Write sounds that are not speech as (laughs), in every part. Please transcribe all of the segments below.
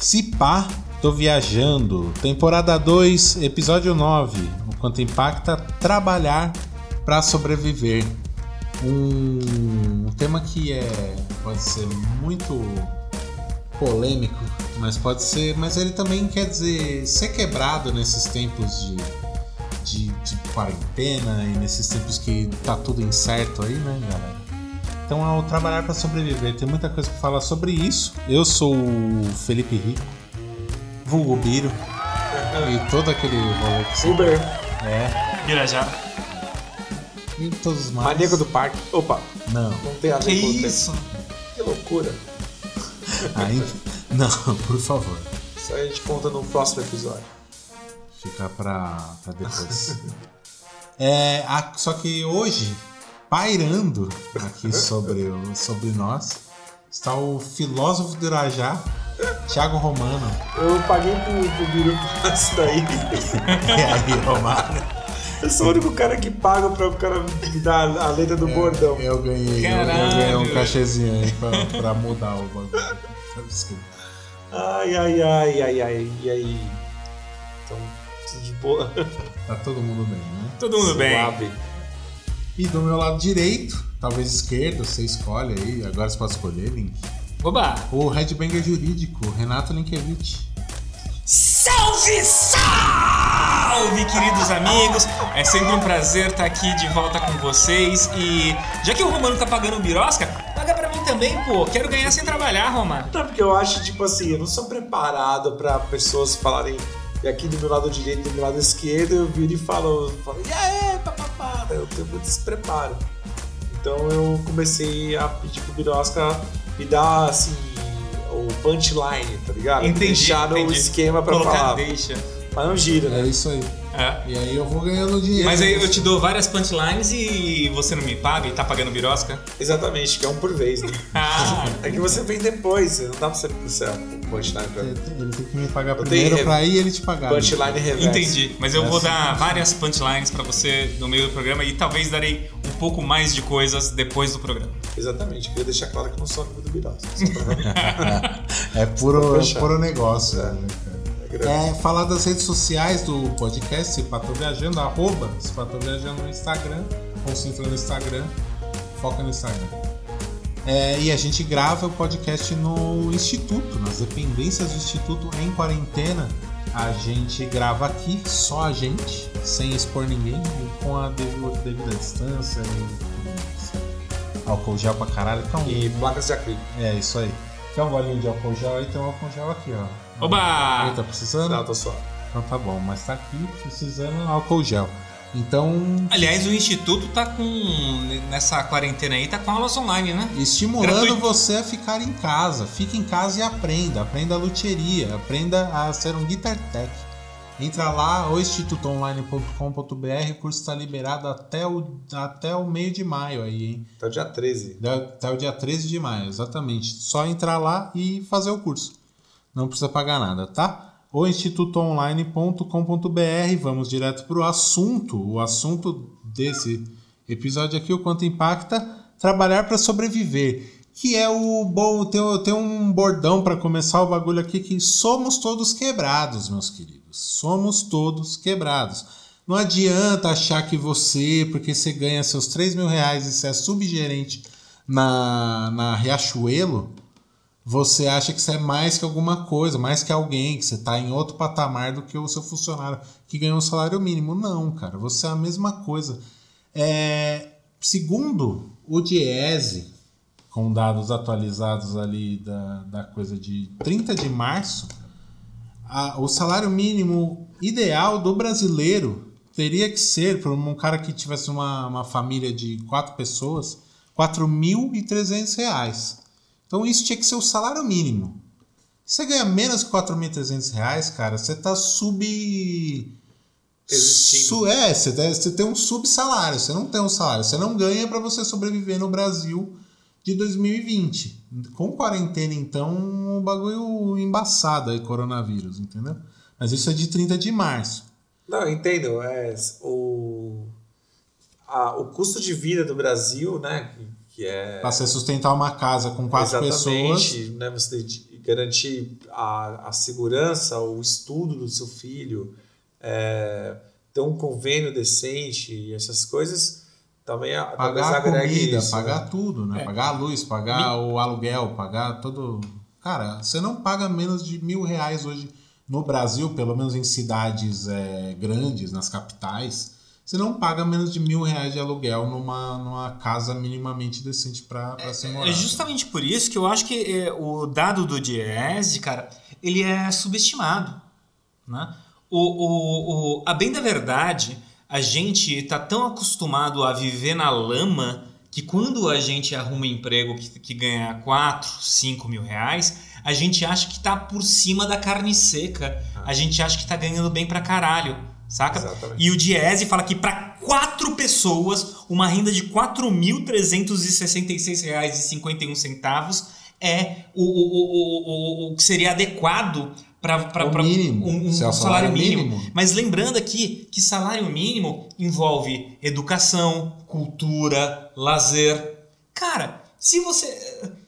Se pá, tô viajando. Temporada 2, episódio 9. O quanto impacta trabalhar para sobreviver. Um tema que é pode ser muito polêmico, mas pode ser, mas ele também quer dizer ser quebrado nesses tempos de, de, de quarentena e nesses tempos que tá tudo incerto aí, né, galera? Então, ao trabalhar para sobreviver, tem muita coisa para falar sobre isso. Eu sou o Felipe Rico, vulgo Biro, e todo aquele rolê que você- Uber, É, Irajá. e todos os mais. maníaco do parque. Opa, Não, não tem a ver Que com o isso? Que loucura. ainda. Não, por favor. Isso aí a gente conta no próximo episódio. Fica pra, pra depois. (laughs) é, a- só que hoje, pairando aqui sobre, o- sobre nós, está o filósofo do Irajá, Thiago Romano. Eu paguei pro, pro Biru (laughs) falar isso daí. (laughs) E aí, Romano? Eu sou o único cara que paga pra o cara me dar a letra do bordão. Eu ganhei, eu, ganhei um cachezinho aí pra, pra mudar o bagulho. Ai, ai, ai, ai, ai. E aí? Então, tudo de boa. Tá todo mundo bem, né? Todo mundo bem. Suave. E do meu lado direito, talvez esquerdo, você escolhe aí, agora você pode escolher, Link. Oba! O headbanger jurídico, Renato Linkevich. Salve, salve, queridos amigos! É sempre um prazer estar aqui de volta com vocês. E já que o Romano tá pagando birosca, paga pra mim também, pô. Quero ganhar sem trabalhar, Romano. Não, porque eu acho, tipo assim, eu não sou preparado pra pessoas falarem. E aqui do meu lado direito e do meu lado esquerdo, eu viro e falo, falo e aí, papapá. Eu tenho muito despreparo. Então eu comecei a pedir pro Birosca me dar, assim, o punchline, tá ligado? Entendi. Deixar o entendi. esquema pra Colocar falar. deixa. Mas não gira, É né? isso aí. É. E aí eu vou ganhando dinheiro. Mas aí eu te dou várias punchlines e você não me paga e tá pagando birosca? Exatamente, que é um por vez, né? (laughs) Ah, É que você vem depois, não dá pra você ser o punchline pra Ele ele tem que me pagar Eu primeiro pra ir ele te pagar. né? punchline reverso. entendi. Mas eu vou Essa- dar várias punchlines pra você no meio do programa e talvez darei um pouco mais de coisas depois do programa. Exatamente, queria deixar claro que eu não sou amigo do Birosca. (laughs) (laughs) É puro, é puro negócio. É. né? É falar das redes sociais do podcast, se Viajando, arroba se Viajando no Instagram, concentra no Instagram, foca no Instagram. É, e a gente grava o podcast no Instituto, nas dependências do Instituto em quarentena. A gente grava aqui, só a gente, sem expor ninguém, com a devida distância e álcool gel pra caralho. Então, E placas de acrílico. é isso aí. Tem um bolinho de álcool gel aí, tem um álcool gel aqui, ó. Oba! Tá precisando? Não, tô só. Então tá bom, mas tá aqui precisando álcool gel. Então, Aliás, o Instituto tá com. Nessa quarentena aí, tá com aulas online, né? estimulando Gratuito. você a ficar em casa. Fique em casa e aprenda. Aprenda a luthieria. Aprenda a ser um guitar tech. Entra lá, o institutoonline.com.br. O curso está liberado até o, até o meio de maio aí, hein? Tá dia 13. Até o dia 13 de maio, exatamente. Só entrar lá e fazer o curso. Não precisa pagar nada, tá? O institutoonline.com.br. Vamos direto para o assunto. O assunto desse episódio aqui, o quanto impacta trabalhar para sobreviver. Que é o bom. Tem, tem um bordão para começar o bagulho aqui que somos todos quebrados, meus queridos. Somos todos quebrados. Não adianta achar que você, porque você ganha seus 3 mil reais e você é subgerente na, na Riachuelo, você acha que você é mais que alguma coisa, mais que alguém, que você está em outro patamar do que o seu funcionário que ganhou um salário mínimo. Não, cara, você é a mesma coisa. É, segundo o Diese, com dados atualizados ali da, da coisa de 30 de março, a- o salário mínimo ideal do brasileiro teria que ser, para um cara que tivesse uma, uma família de quatro pessoas, 4.300 reais. Então isso tinha que ser o salário mínimo. Você ganha menos 4.300 reais, cara, você tá sub... Su, é, você, tem- você tem um subsalário, você não tem um salário. Você não ganha para você sobreviver no Brasil de 2020. Com quarentena, então, o bagulho embaçado aí, coronavírus, entendeu? Mas isso é de 30 de março. Não, entendo. É, o, a- o custo de vida do Brasil, né? Que, é. Pra você sustentar uma casa com quatro pessoas. Exatamente, né? Você tem de garantir a, a segurança, o estudo do seu filho, é, ter um convênio decente e essas coisas, também Pagar a comida, isso, pagar né? tudo, né? É. Pagar a luz, pagar o aluguel, pagar todo. Cara, você não paga menos de mil reais hoje no Brasil, pelo menos em cidades é, grandes, nas capitais. Você não paga menos de mil reais de aluguel numa, numa casa minimamente decente pra, pra ser morada. É justamente por isso que eu acho que é, o dado do Diese, cara, ele é subestimado. Né? O, o, o, a bem da verdade, a gente tá tão acostumado a viver na lama que quando a gente arruma um emprego que, que ganha 4, 5 mil reais, a gente acha que tá por cima da carne seca. A gente acha que tá ganhando bem pra caralho. Saca? Exatamente. E o Diese fala que para quatro pessoas, uma renda de R$ 4.366,51 é o, o, o, o, o que seria adequado para um, um é salário salário mínimo. mínimo. Mas lembrando aqui que salário mínimo envolve educação, cultura, lazer. Cara, se você. é-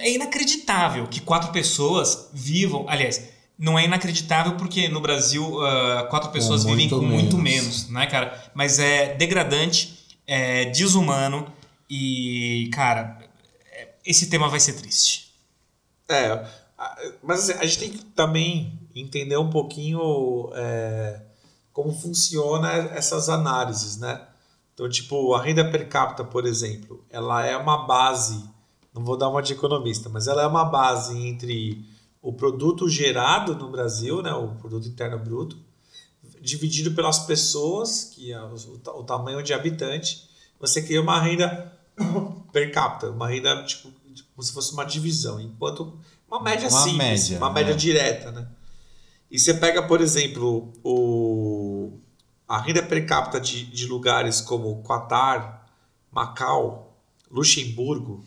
É inacreditável que quatro pessoas vivam. Aliás, não é inacreditável porque no Brasil ah, quatro pessoas vivem com muito menos. menos, né, cara? Mas é degradante, é desumano e, cara, esse tema vai ser triste. É, mas assim, a gente tem que também entender um pouquinho é, como funciona essas análises, né? Então, tipo, a renda per capita, por exemplo, ela é uma base, não vou dar uma de economista, mas ela é uma base entre o produto gerado no Brasil, né, o produto interno bruto, dividido pelas pessoas, que é o, o ta- o tamanho de habitante, você cria uma renda (coughs) per capita, uma renda tipo, como se fosse uma divisão, enquanto uma média Uma simples, média, uma média né? direta, né? E você pega, por exemplo, o, a renda per capita de, de lugares como Qatar, Macau, Luxemburgo,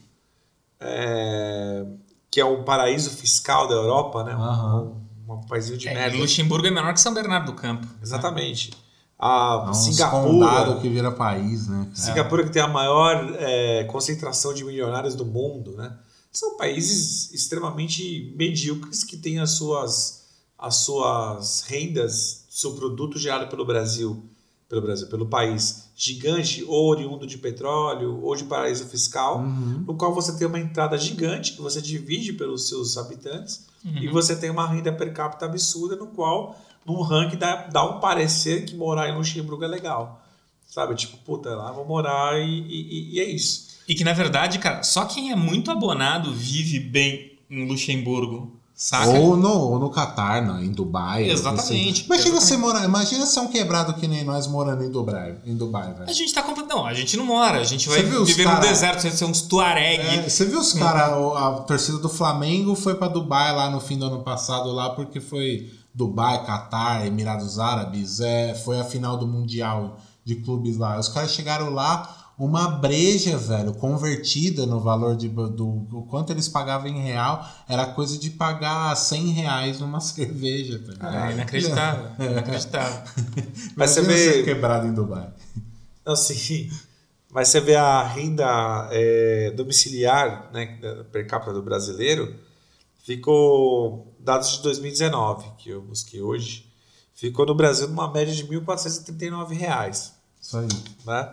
é, que é um paraíso fiscal da Europa, né? Aham. Um, um paísinho de É, merda. Luxemburgo é menor que São Bernardo do Campo. Exatamente. A É um Singapura, que vira país, né? cara? Singapura que tem a maior é, concentração de milionários do mundo, né? São países extremamente medíocres que têm as suas, as suas rendas, seu produto gerado pelo Brasil, pelo Brasil, pelo país gigante, ou oriundo de petróleo, ou de paraíso fiscal, Uhum. no qual você tem uma entrada gigante que você divide pelos seus habitantes Uhum. e você tem uma renda per capita absurda no qual num ranking dá, dá um parecer que morar em Luxemburgo é legal. Sabe? Tipo, puta, lá vou morar e, e- e é isso. E que na verdade, cara, só quem é muito abonado vive bem em Luxemburgo, saca? Ou no, ou no Catar, não, em Dubai. Exatamente, Assim. Imagina exatamente. você morar. Imagina ser um quebrado que nem nós morando em Dubai, em Dubai, velho. A gente tá completamente. Não, a gente não mora, a gente vai viver cara- no deserto, você vai ser uns tuareg. É, você viu os caras, a torcida do Flamengo foi pra Dubai lá no fim do ano passado, lá porque foi Dubai, Catar, Emirados Árabes, é, foi a final do Mundial de clubes lá. Os caras chegaram lá, uma breja, velho, convertida no valor de, do, do quanto eles pagavam em real, era coisa de pagar 100 reais numa (laughs) cerveja. Tá ligado? (laughs) É inacreditável, inacreditável. Mas você vê- ser quebrado em Dubai. Assim, mas você vê a renda é, domiciliar né, da- per capita do brasileiro, ficou, dados de 2019, que eu busquei hoje, ficou no Brasil numa média de 1.439 reais, Isso aí. né?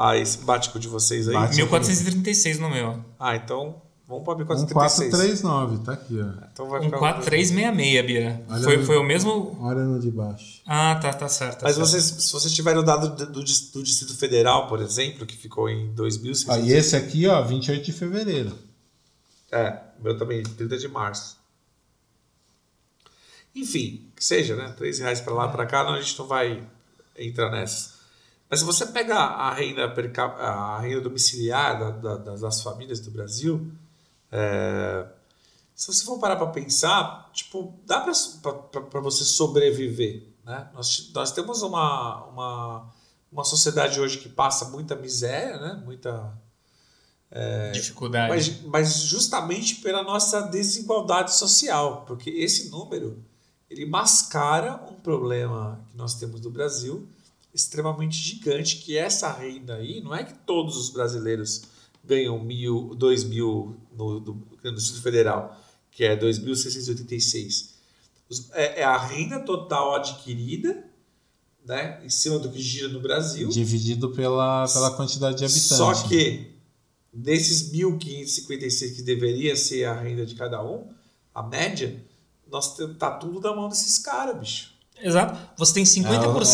Ah, esse bate com o de vocês aí? Bate. 1436 no meu. Ah, então vamos para 1436. 1439, tá aqui, ó. Então vai Um ficar 4366, Bira. Olha Foi, no- foi o mesmo. Olha no de baixo. Ah, tá, tá certo. tá Mas certo. vocês, se vocês tiverem o dado do, do, do Distrito Federal, por exemplo, que ficou em 2.600... Ah, e esse aqui, ó, 28 de fevereiro. É, o meu também, 30 de março. Enfim, que seja, né? 3 reais para lá para cá, não, a gente não vai entrar nessa. Mas se você pega a renda, per a renda domiciliar da- da- das, famílias do Brasil, é, se você for parar para pensar, tipo, dá para você sobreviver, né? Nós, nós temos uma, uma, uma sociedade hoje que passa muita miséria, né? Muita Dificuldade. mas, mas justamente pela nossa desigualdade social, porque esse número ele mascara um problema que nós temos no Brasil extremamente gigante, que essa renda aí, não é que todos os brasileiros ganham mil, dois mil no, do, no Distrito Federal, que é 2.686. Os- É, é a renda total adquirida, né, em cima do que gira no Brasil. Dividido pela, pela quantidade de habitantes. Só que desses 1.556 que deveria ser a renda de cada um, a média, nós tá tudo na mão desses caras, bicho. Exato. Você tem 50%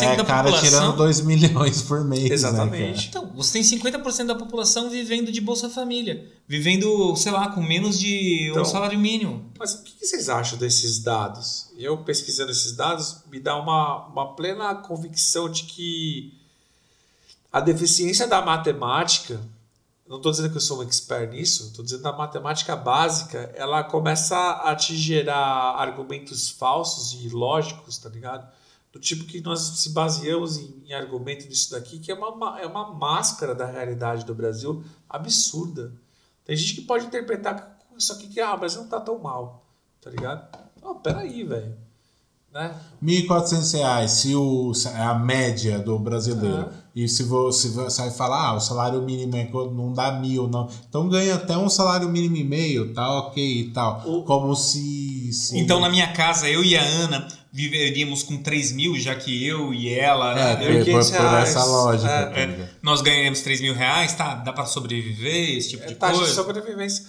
é, é da cara população. tirando 2 milhões por mês. né, Exatamente. Então, você tem 50% da população vivendo de Bolsa Família. Vivendo, sei lá, com menos de Então, um salário mínimo. Mas o que que vocês acham desses dados? Eu pesquisando esses dados me dá uma, uma plena convicção de que a deficiência da matemática, não estou dizendo que eu sou um expert nisso, estou dizendo que a matemática básica, ela começa a te gerar argumentos falsos e ilógicos, tá ligado? Do tipo que nós se baseamos em, em argumento disso daqui, que é uma, ma- é uma máscara da realidade do Brasil absurda. Tem gente que pode interpretar isso aqui que ah, Brasil não tá tão mal, tá ligado? Não, peraí, velho. Né? 1.400 reais, se, o, é a média do brasileiro. E se você, você vai falar, ah, o salário mínimo é não dá mil, não. Então ganha até um salário mínimo e meio, tá ok e tal. O- Como se. se- Então, na minha casa, eu e a Ana viveríamos com 3 mil, já que eu e ela. É, né, mil e por, por, essa lógica. É. tá ligado? nós ganhamos 3 mil reais, tá? Dá pra sobreviver, esse tipo É de taxa de coisa. sobrevivência.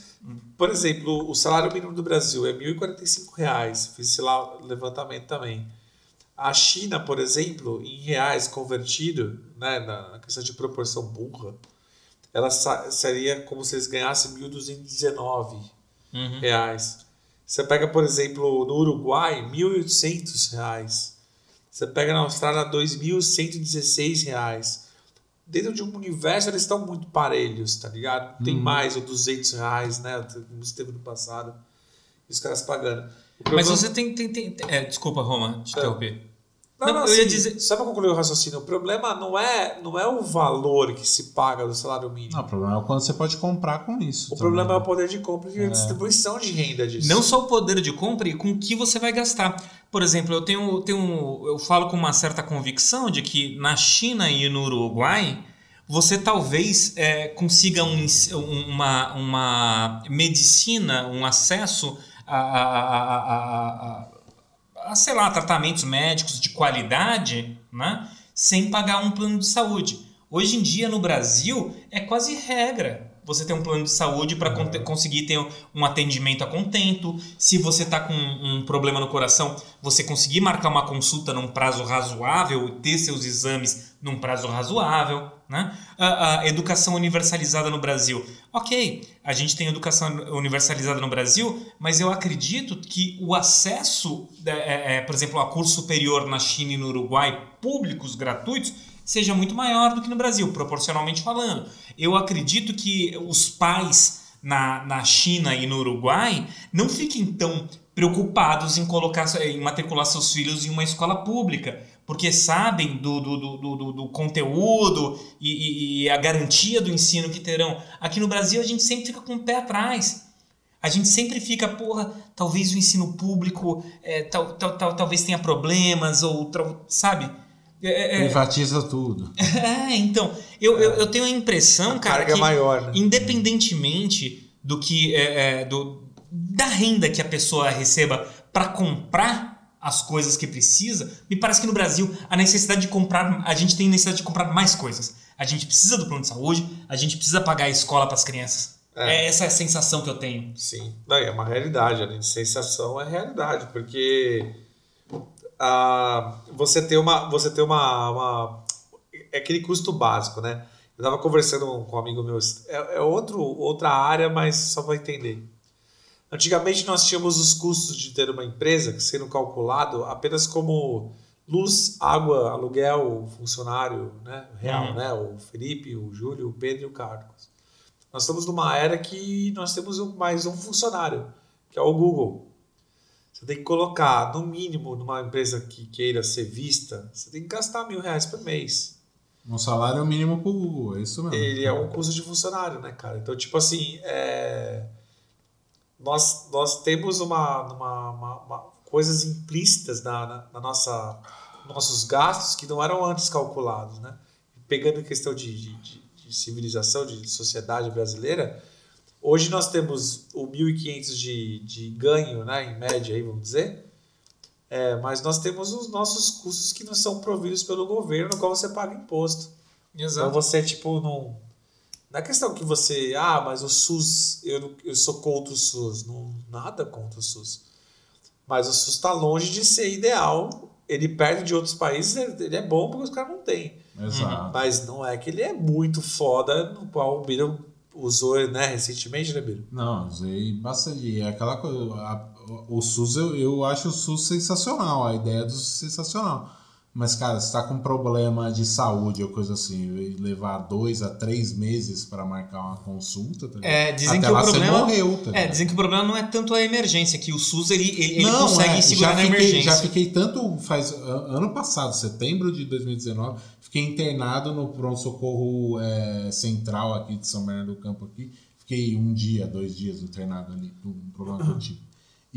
Por exemplo, o salário mínimo do Brasil é 1.045 reais. Fiz esse lá levantamento também. A China, por exemplo, em reais convertido, né, na questão de proporção burra, ela seria como se eles ganhassem 1.219 Uhum. reais. Você pega, por exemplo, no Uruguai, 1.800 reais. Você pega na Austrália, 2.116 reais. Dentro de um universo, eles estão muito parelhos, tá ligado? Tem mais ou 200 reais, né? Como esteve no passado. E os caras pagando. O Mas problema- você tem. tem, tem- tem- é, desculpa, Roma, te É. interromper. Não, Não, não, eu ia assim, dizer- Só para concluir o raciocínio, o problema não é, não é o valor que se paga do salário mínimo. Não, o problema é o quanto você pode comprar com isso. o também. problema é o poder de compra e a distribuição de renda disso. Não só o poder de compra e com o que você vai gastar. Por exemplo, eu tenho, tenho eu falo com uma certa convicção de que na China e no Uruguai você talvez é, consiga um, um- uma, uma medicina, um acesso a, a, a, a- a- sei lá, tratamentos médicos de qualidade, né? Sem pagar um plano de saúde. Hoje em dia no Brasil é quase regra você ter um plano de saúde para conseguir ter um atendimento a contento. Se você está com um problema no coração, você conseguir marcar uma consulta num prazo razoável e ter seus exames num prazo razoável. Né? A, a educação universalizada no Brasil. Ok, a gente tem educação universalizada no Brasil, mas eu acredito que o acesso, é, é, por exemplo, a curso superior na China e no Uruguai, públicos, gratuitos, seja muito maior do que no Brasil, proporcionalmente falando. Eu acredito que os pais na, na China e no Uruguai não fiquem tão preocupados em colocar em matricular seus filhos em uma escola pública, porque sabem do, do, do, do, do conteúdo e, e, e a garantia do ensino que terão. Aqui no Brasil a gente sempre fica com o pé atrás. A gente sempre fica, porra, talvez o ensino público é, tal, tal, tal, talvez tenha problemas, ou sabe? É, é, Privatiza tudo. (laughs) É, então, eu, eu, eu, tenho a impressão, a cara, carga que maior, né? independentemente do que é, do, da renda que a pessoa receba para comprar as coisas que precisa, me parece que no Brasil a necessidade de comprar, a gente tem necessidade de comprar mais coisas. A gente precisa do plano de saúde, a gente precisa pagar a escola para as crianças. É. essa é a sensação que eu tenho. Sim, não, é uma realidade, além de sensação, é realidade, porque ah, você tem uma, você tem uma, uma, é aquele custo básico, né? Eu estava conversando com um amigo meu, é, é outro, outra área, mas só para entender. Antigamente nós tínhamos os custos de ter uma empresa sendo calculado apenas como luz, água, aluguel, funcionário, né, real, uhum. né? O Felipe, o Júlio, o Pedro e o Carlos. Nós estamos numa era que nós temos mais um funcionário, que é o Google. Você tem que colocar, no mínimo, numa empresa que queira ser vista, você tem que gastar mil reais por mês. Um salário mínimo pro Google, é isso mesmo. Ele é um custo de funcionário, né, cara? Então, tipo assim, é... nós, nós temos uma, uma, uma, uma coisas implícitas na, na, na, nossa, nossos gastos que não eram antes calculados, né? Pegando a questão de, de, de, de civilização, de sociedade brasileira, hoje nós temos o 1.500 de, de ganho, né, em média, aí, vamos dizer, é, mas nós temos os nossos custos que não são providos pelo governo, no qual você paga imposto. Então você, tipo, não. Não é questão que você. Ah, mas o SUS. Eu, eu sou contra o SUS. Não, nada contra o SUS. Mas o SUS está longe de ser ideal. Ele perde de outros países, ele ele é bom porque os caras não têm. Exato. Mas não é que ele é muito foda, no qual o Biro usou né, recentemente, né, Biro? Não, usei bastante. É aquela coisa. a- o SUS, eu, eu acho o SUS sensacional, a ideia do SUS sensacional. Mas, cara, se tá com problema de saúde ou coisa assim, levar dois a três meses para marcar uma consulta, tá? É, dizem Até que o problema. Você morreu, tá é, dizem que o problema não é tanto a emergência, que o SUS ele, ele, ele Não, consegue é, segurar já na fiquei, emergência. Já fiquei tanto. Faz ano passado, setembro de 2019, fiquei internado no pronto-socorro é, central aqui de São Bernardo do Campo aqui. Fiquei um dia, dois dias internado ali, por um problema que eu tive.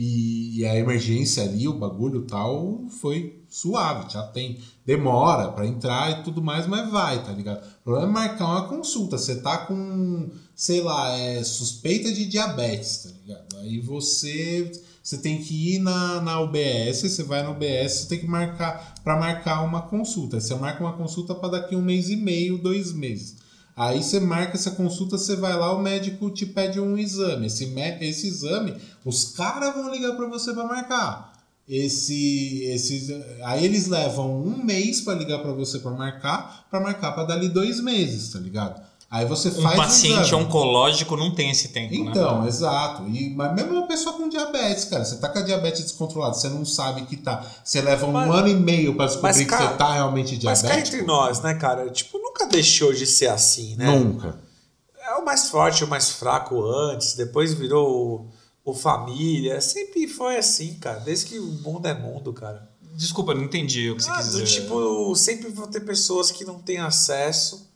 E, e a emergência ali, o bagulho tal, foi suave, já tem. Demora pra entrar e tudo mais, mas vai, tá ligado? O problema é marcar uma consulta. Você tá com, sei lá, é, suspeita de diabetes, tá ligado? Aí você, você tem que ir na, na UBS, você vai na UBS, você tem que marcar para marcar uma consulta. Você marca uma consulta para daqui um mês e meio, dois meses. Aí você marca essa consulta, você vai lá, o médico te pede um exame. Esse, esse exame, os caras vão ligar para você para marcar. Esse, esses, aí eles levam um mês para ligar para você para marcar, para marcar para dali dois meses, tá ligado? Aí você Um faz o paciente exame. oncológico não tem esse tempo, né? Então, exato. E, mas mesmo uma pessoa com diabetes, cara, você tá com a diabetes descontrolada, você não sabe que tá. Você leva um Mas- ano e meio pra descobrir mas, que cara, você tá realmente Mas cá diabético. entre nós, né, cara? Tipo, nunca deixou de ser assim, né? Nunca. É o mais forte, o mais fraco antes, depois virou o, o família. Sempre foi assim, cara. Desde que o mundo é mundo, cara. Desculpa, não entendi o que você Ah, quis do dizer. tipo, sempre vão ter pessoas que não têm acesso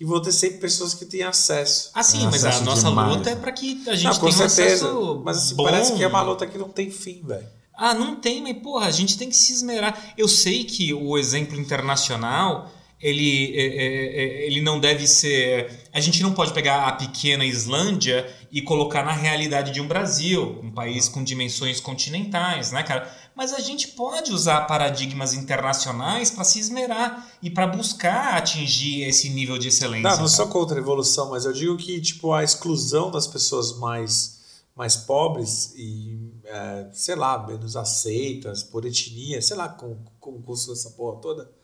e vão ter sempre pessoas que têm acesso. Ah, sim, mas a nossa demais, luta é né? pra que a gente Não, com tenha um certeza. acesso Mas assim, bom. parece que é uma luta que não tem fim, velho. Ah, não tem, mas porra, a gente tem que se esmerar. Eu sei que o exemplo internacional, ele, é, é, é, ele não deve ser. A gente não pode pegar a pequena Islândia e colocar na realidade de um Brasil, um país com dimensões continentais, né, cara? Mas a gente pode usar paradigmas internacionais para se esmerar e para buscar atingir esse nível de excelência. Não, não sou contra a evolução, mas eu digo que tipo a exclusão das pessoas mais mais pobres e é, sei lá menos aceitas por etnia, sei lá com com custo essa porra toda.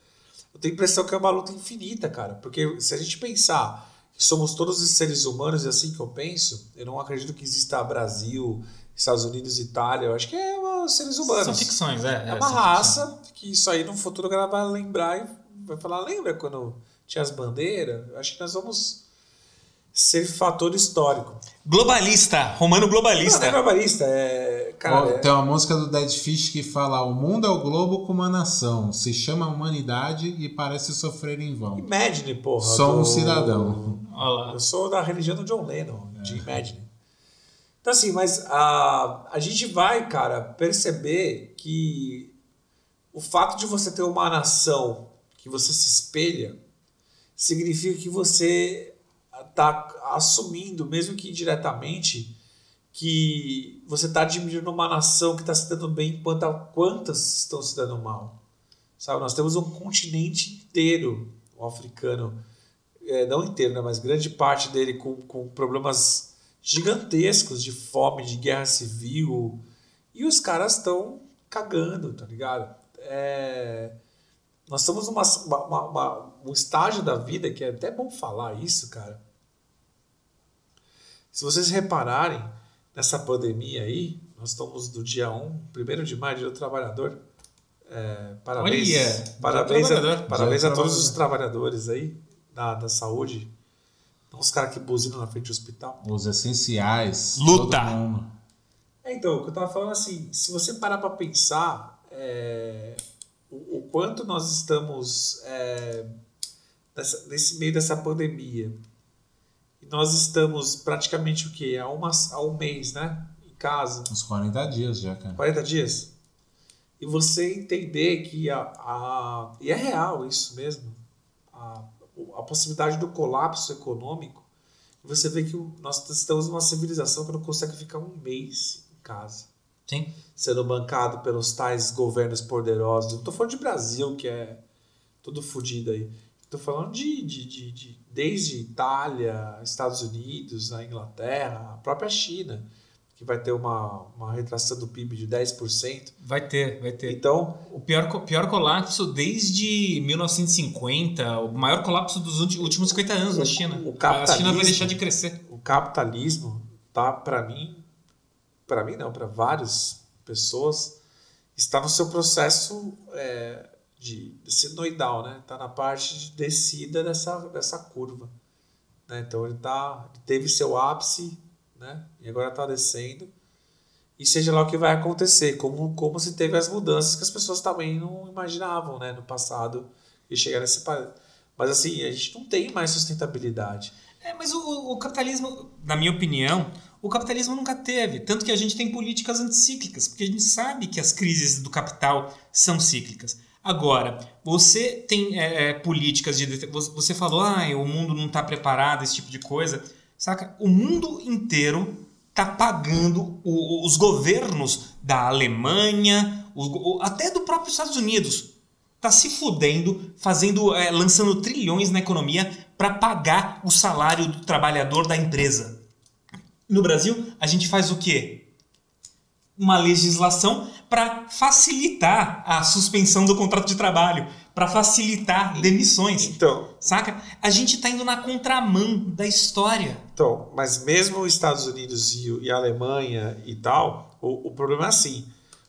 Eu tenho a impressão que é uma luta infinita, cara, porque se a gente pensar que somos todos os seres humanos e assim que eu penso, eu não acredito que exista Brasil, Estados Unidos, Itália. Eu acho que é uma- seres humanos. São ficções, é. É uma são raça que isso aí no futuro a galera vai lembrar e vai falar, lembra quando tinha as bandeiras? Eu acho que nós vamos ser fator histórico. Globalista, romano Não, globalista. não é barbarista, é... Cara, é- Tem uma música do Dead Fish que fala: O mundo é o globo com uma nação, se chama humanidade e parece sofrer em vão. Imagine, porra. Sou um do- cidadão. Olha lá. Eu sou da religião do John Lennon, de Imagine. Então assim, mas a, a gente vai, cara, perceber que o fato de você ter uma nação que você se espelha significa que você está assumindo, mesmo que indiretamente, que você está admirando uma nação que está se dando bem enquanto quantas estão se dando mal. Sabe? Nós temos um continente inteiro, o africano, é, não inteiro, né, mas grande parte dele com, com problemas gigantescos de fome, de guerra civil, e os caras estão cagando, tá ligado? É, nós estamos numa uma, uma, um estágio da vida que é até bom falar isso, cara. Se vocês repararem, nessa pandemia aí, nós estamos do dia 1, 1 de maio, dia do trabalhador. É, parabéns, Olha, parabéns, a, trabalhador. parabéns a do todos os trabalhador. trabalhadores aí da, da saúde. Não os caras que buzinam na frente do hospital. Os essenciais. Luta. É, então, o que eu tava falando assim, se você parar para pensar é, o, o quanto nós estamos é, nessa- nesse meio dessa pandemia, nós estamos praticamente o quê? Há, uma, há um mês, né? Em casa, Uns 40 dias já, cara. 40 dias. e você entender que a, a e é real isso mesmo, a, a possibilidade do colapso econômico, você vê que nós estamos numa civilização que não consegue ficar um mês em casa Sim. sendo bancado pelos tais governos poderosos. Não tô falando de Brasil, que é tudo fodido aí. Tô falando de, de, de, de- desde Itália, Estados Unidos, a Inglaterra, a própria China, que vai ter uma, uma retração do PIB de 10%. Vai ter, vai ter. Então, O pior, pior colapso desde 1950, o maior colapso dos últimos 50 anos na O- China. o a China vai capitalismo- deixar de crescer. o capitalismo tá para mim para mim não para várias pessoas está no seu processo é, de sinoidal né tá na parte de descida dessa dessa curva né? então ele tá teve seu ápice né e agora está descendo e seja lá o que vai acontecer como como se teve as mudanças que as pessoas também não imaginavam né no passado e chegar nesse mas assim a gente não tem mais sustentabilidade É, mas o, o capitalismo, na minha opinião, o capitalismo nunca teve. Tanto que a gente tem políticas anticíclicas, porque a gente sabe que as crises do capital são cíclicas. Agora, você tem é, é, políticas de. Você falou, ah, o mundo não está preparado, esse tipo de coisa. Saca? O mundo inteiro está pagando o- o- os governos da Alemanha, go- o- até do próprio Estados Unidos, tá se fudendo, fazendo, é, lançando trilhões na economia para pagar o salário do trabalhador da empresa. No Brasil, a gente faz o quê? Uma legislação para facilitar a suspensão do contrato de trabalho, para facilitar demissões. então Saca? A gente tá indo na contramão da história. Então, mas mesmo os Estados Unidos e, e a Alemanha e tal, o, o problema é assim: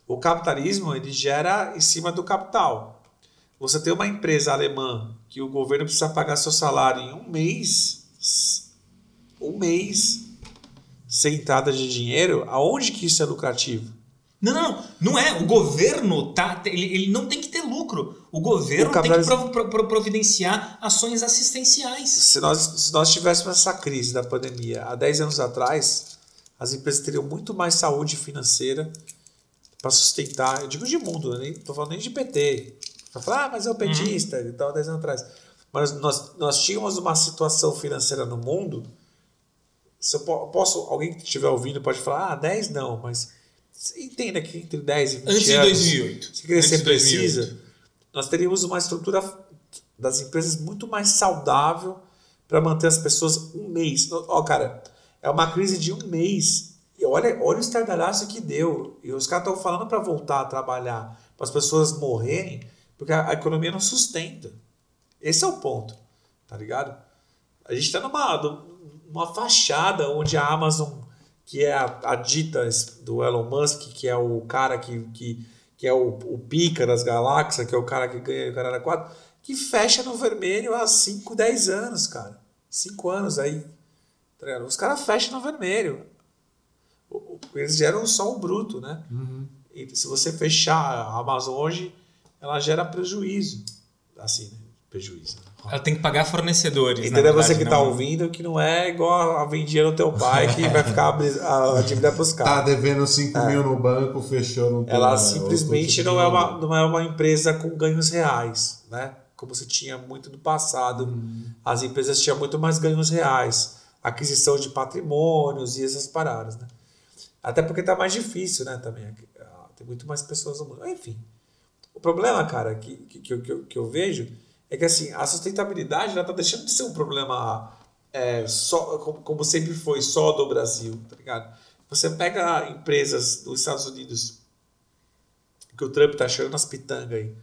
o capitalismo ele gera em cima do capital. Você tem uma empresa alemã que o governo precisa pagar seu salário em um mês, um mês sem entrada de dinheiro, aonde que isso é lucrativo? Não, não, não é. O governo tá, ele, ele não tem que ter lucro. O governo O tem que prov- pro- pro- providenciar ações assistenciais. Se nós, se nós tivéssemos essa crise da pandemia há 10 anos atrás, as empresas teriam muito mais saúde financeira para sustentar. Eu digo de mundo, eu nem estou falando nem de PT. Vai falar, ah, mas é o petista e tal, 10 anos atrás. Mas nós, nós tínhamos uma situação financeira no mundo. Se eu po- posso, alguém que estiver ouvindo pode falar, ah, 10 não, mas você entenda que entre 10 e 20 Antes de anos. 2008. Se crescer Antes de 2008. precisa, nós teríamos uma estrutura das empresas muito mais saudável para manter as pessoas um mês. Ó, cara, é uma crise de um mês. E olha, olha o estardalhaço que deu. E os caras estão falando para voltar a trabalhar, para as pessoas morrerem, porque a, a economia não sustenta. Esse é o ponto, tá ligado? A gente está numa, numa fachada onde a Amazon, que é a, a dita do Elon Musk, que é o cara que, que, que é o, o pica das galáxias, que é o cara que ganha o cara 4, que fecha no vermelho há 5, 10 anos, cara. 5 anos aí. tá? Os caras fecham no vermelho. Eles geram só o bruto, né? E se você fechar a Amazon hoje, ela gera prejuízo. Assim, né? Prejuízo. Ela tem que pagar fornecedores. Entendeu? Você que tá não- ouvindo que não é igual a vendia no teu pai que vai ficar (laughs) a, dívida pros Tá caras. devendo 5 mil no banco, fechou no Ela simplesmente não é, uma, não é uma empresa com ganhos reais, né? Como se tinha muito no passado. As empresas tinham muito mais ganhos reais. Aquisição de patrimônios e essas paradas, né? Até porque tá mais difícil, né? Também. Tem muito mais pessoas no mundo. Enfim. O problema, cara, que, que, que, que, eu- que eu vejo é que assim, a sustentabilidade ela tá deixando de ser um problema é, só, como, como sempre foi, só do Brasil, tá ligado? Você pega empresas dos Estados Unidos que o Trump tá achando nas pitangas aí.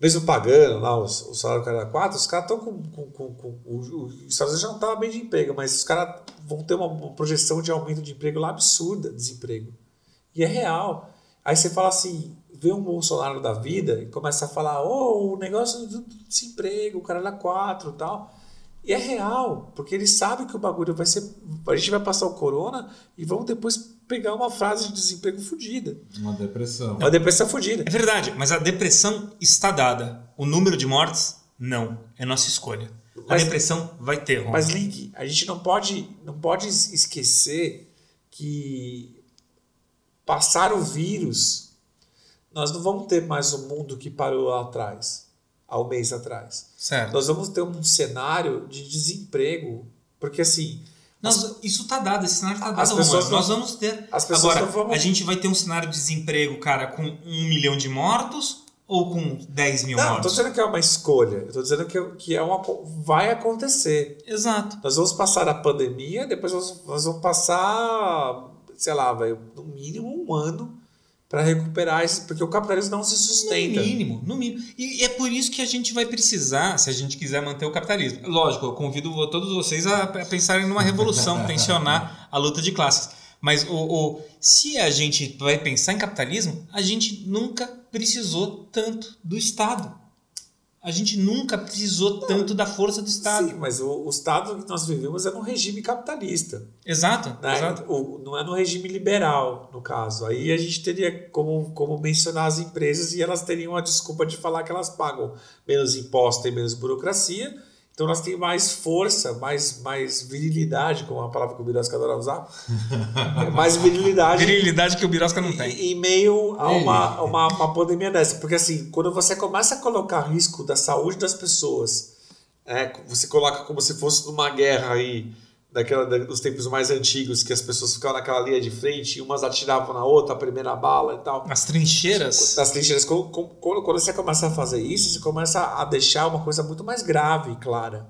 Mesmo pagando lá os, o salário cara 4, os caras estão com, com, com, com o, o- os Estados Unidos já não estavam bem de emprego, mas os caras vão ter uma, uma projeção de aumento de emprego lá absurda, desemprego. E é real. Aí você fala assim, vê um Bolsonaro da vida e começa a falar, oh, o negócio do, desemprego, o cara lá 4 e tal. E é real, porque ele sabe que o bagulho vai ser. A gente vai passar o corona e vamos depois pegar uma frase de desemprego fodida. Uma depressão. Uma depressão fodida. É verdade, mas a depressão está dada. O número de mortes, não. É nossa escolha. A Mas- depressão vai ter, Ron. Mas, Link, a gente não pode, não pode esquecer que passar o vírus nós não vamos ter mais o mundo que parou lá atrás, há um mês atrás. Certo. Nós vamos ter um cenário de desemprego, porque assim, Nós, isso tá dado, esse cenário tá dado, As pessoas Romano. não- Nós vamos ter. as pessoas Agora, não vão- a gente vai ter um cenário de desemprego, cara, com um milhão de mortos ou com 10 mil não, tô mortos? dizendo que é uma escolha, eu tô dizendo que, que é uma, vai acontecer. Exato. Nós vamos passar a pandemia, depois nós, nós vamos passar, sei lá, vai, no mínimo um ano para recuperar isso, porque o capitalismo não se sustenta. No mínimo, no mínimo. E, e é por isso que a gente vai precisar, se a gente quiser manter o capitalismo. Lógico, eu convido todos vocês a, a pensarem numa revolução, (laughs) tensionar a luta de classes. Mas o, o- se a gente vai pensar em capitalismo, a gente nunca precisou tanto do Estado. A gente nunca precisou tanto da força do Estado. Sim, mas o, o Estado que nós vivemos é num regime capitalista. Exato, né? exato. O- não é no regime liberal, no caso. Aí a gente teria como, como mencionar as empresas e elas teriam a desculpa de falar que elas pagam menos imposto e menos burocracia. Então elas têm mais força, mais, mais virilidade, como é uma palavra que o Birosca adora usar. (laughs) mais virilidade Virilidade que o Birosca não tem. em, em meio a uma, a uma, uma pandemia dessa. Porque assim, quando você começa a colocar risco da saúde das pessoas, é, você coloca como se fosse numa guerra aí, daquela, da- dos tempos mais antigos, que as pessoas ficavam naquela linha de frente, e umas atiravam na outra, a primeira bala e tal. As trincheiras. Das trincheiras, quando, quando, quando você começa a fazer isso, você começa a deixar uma coisa muito mais grave e clara.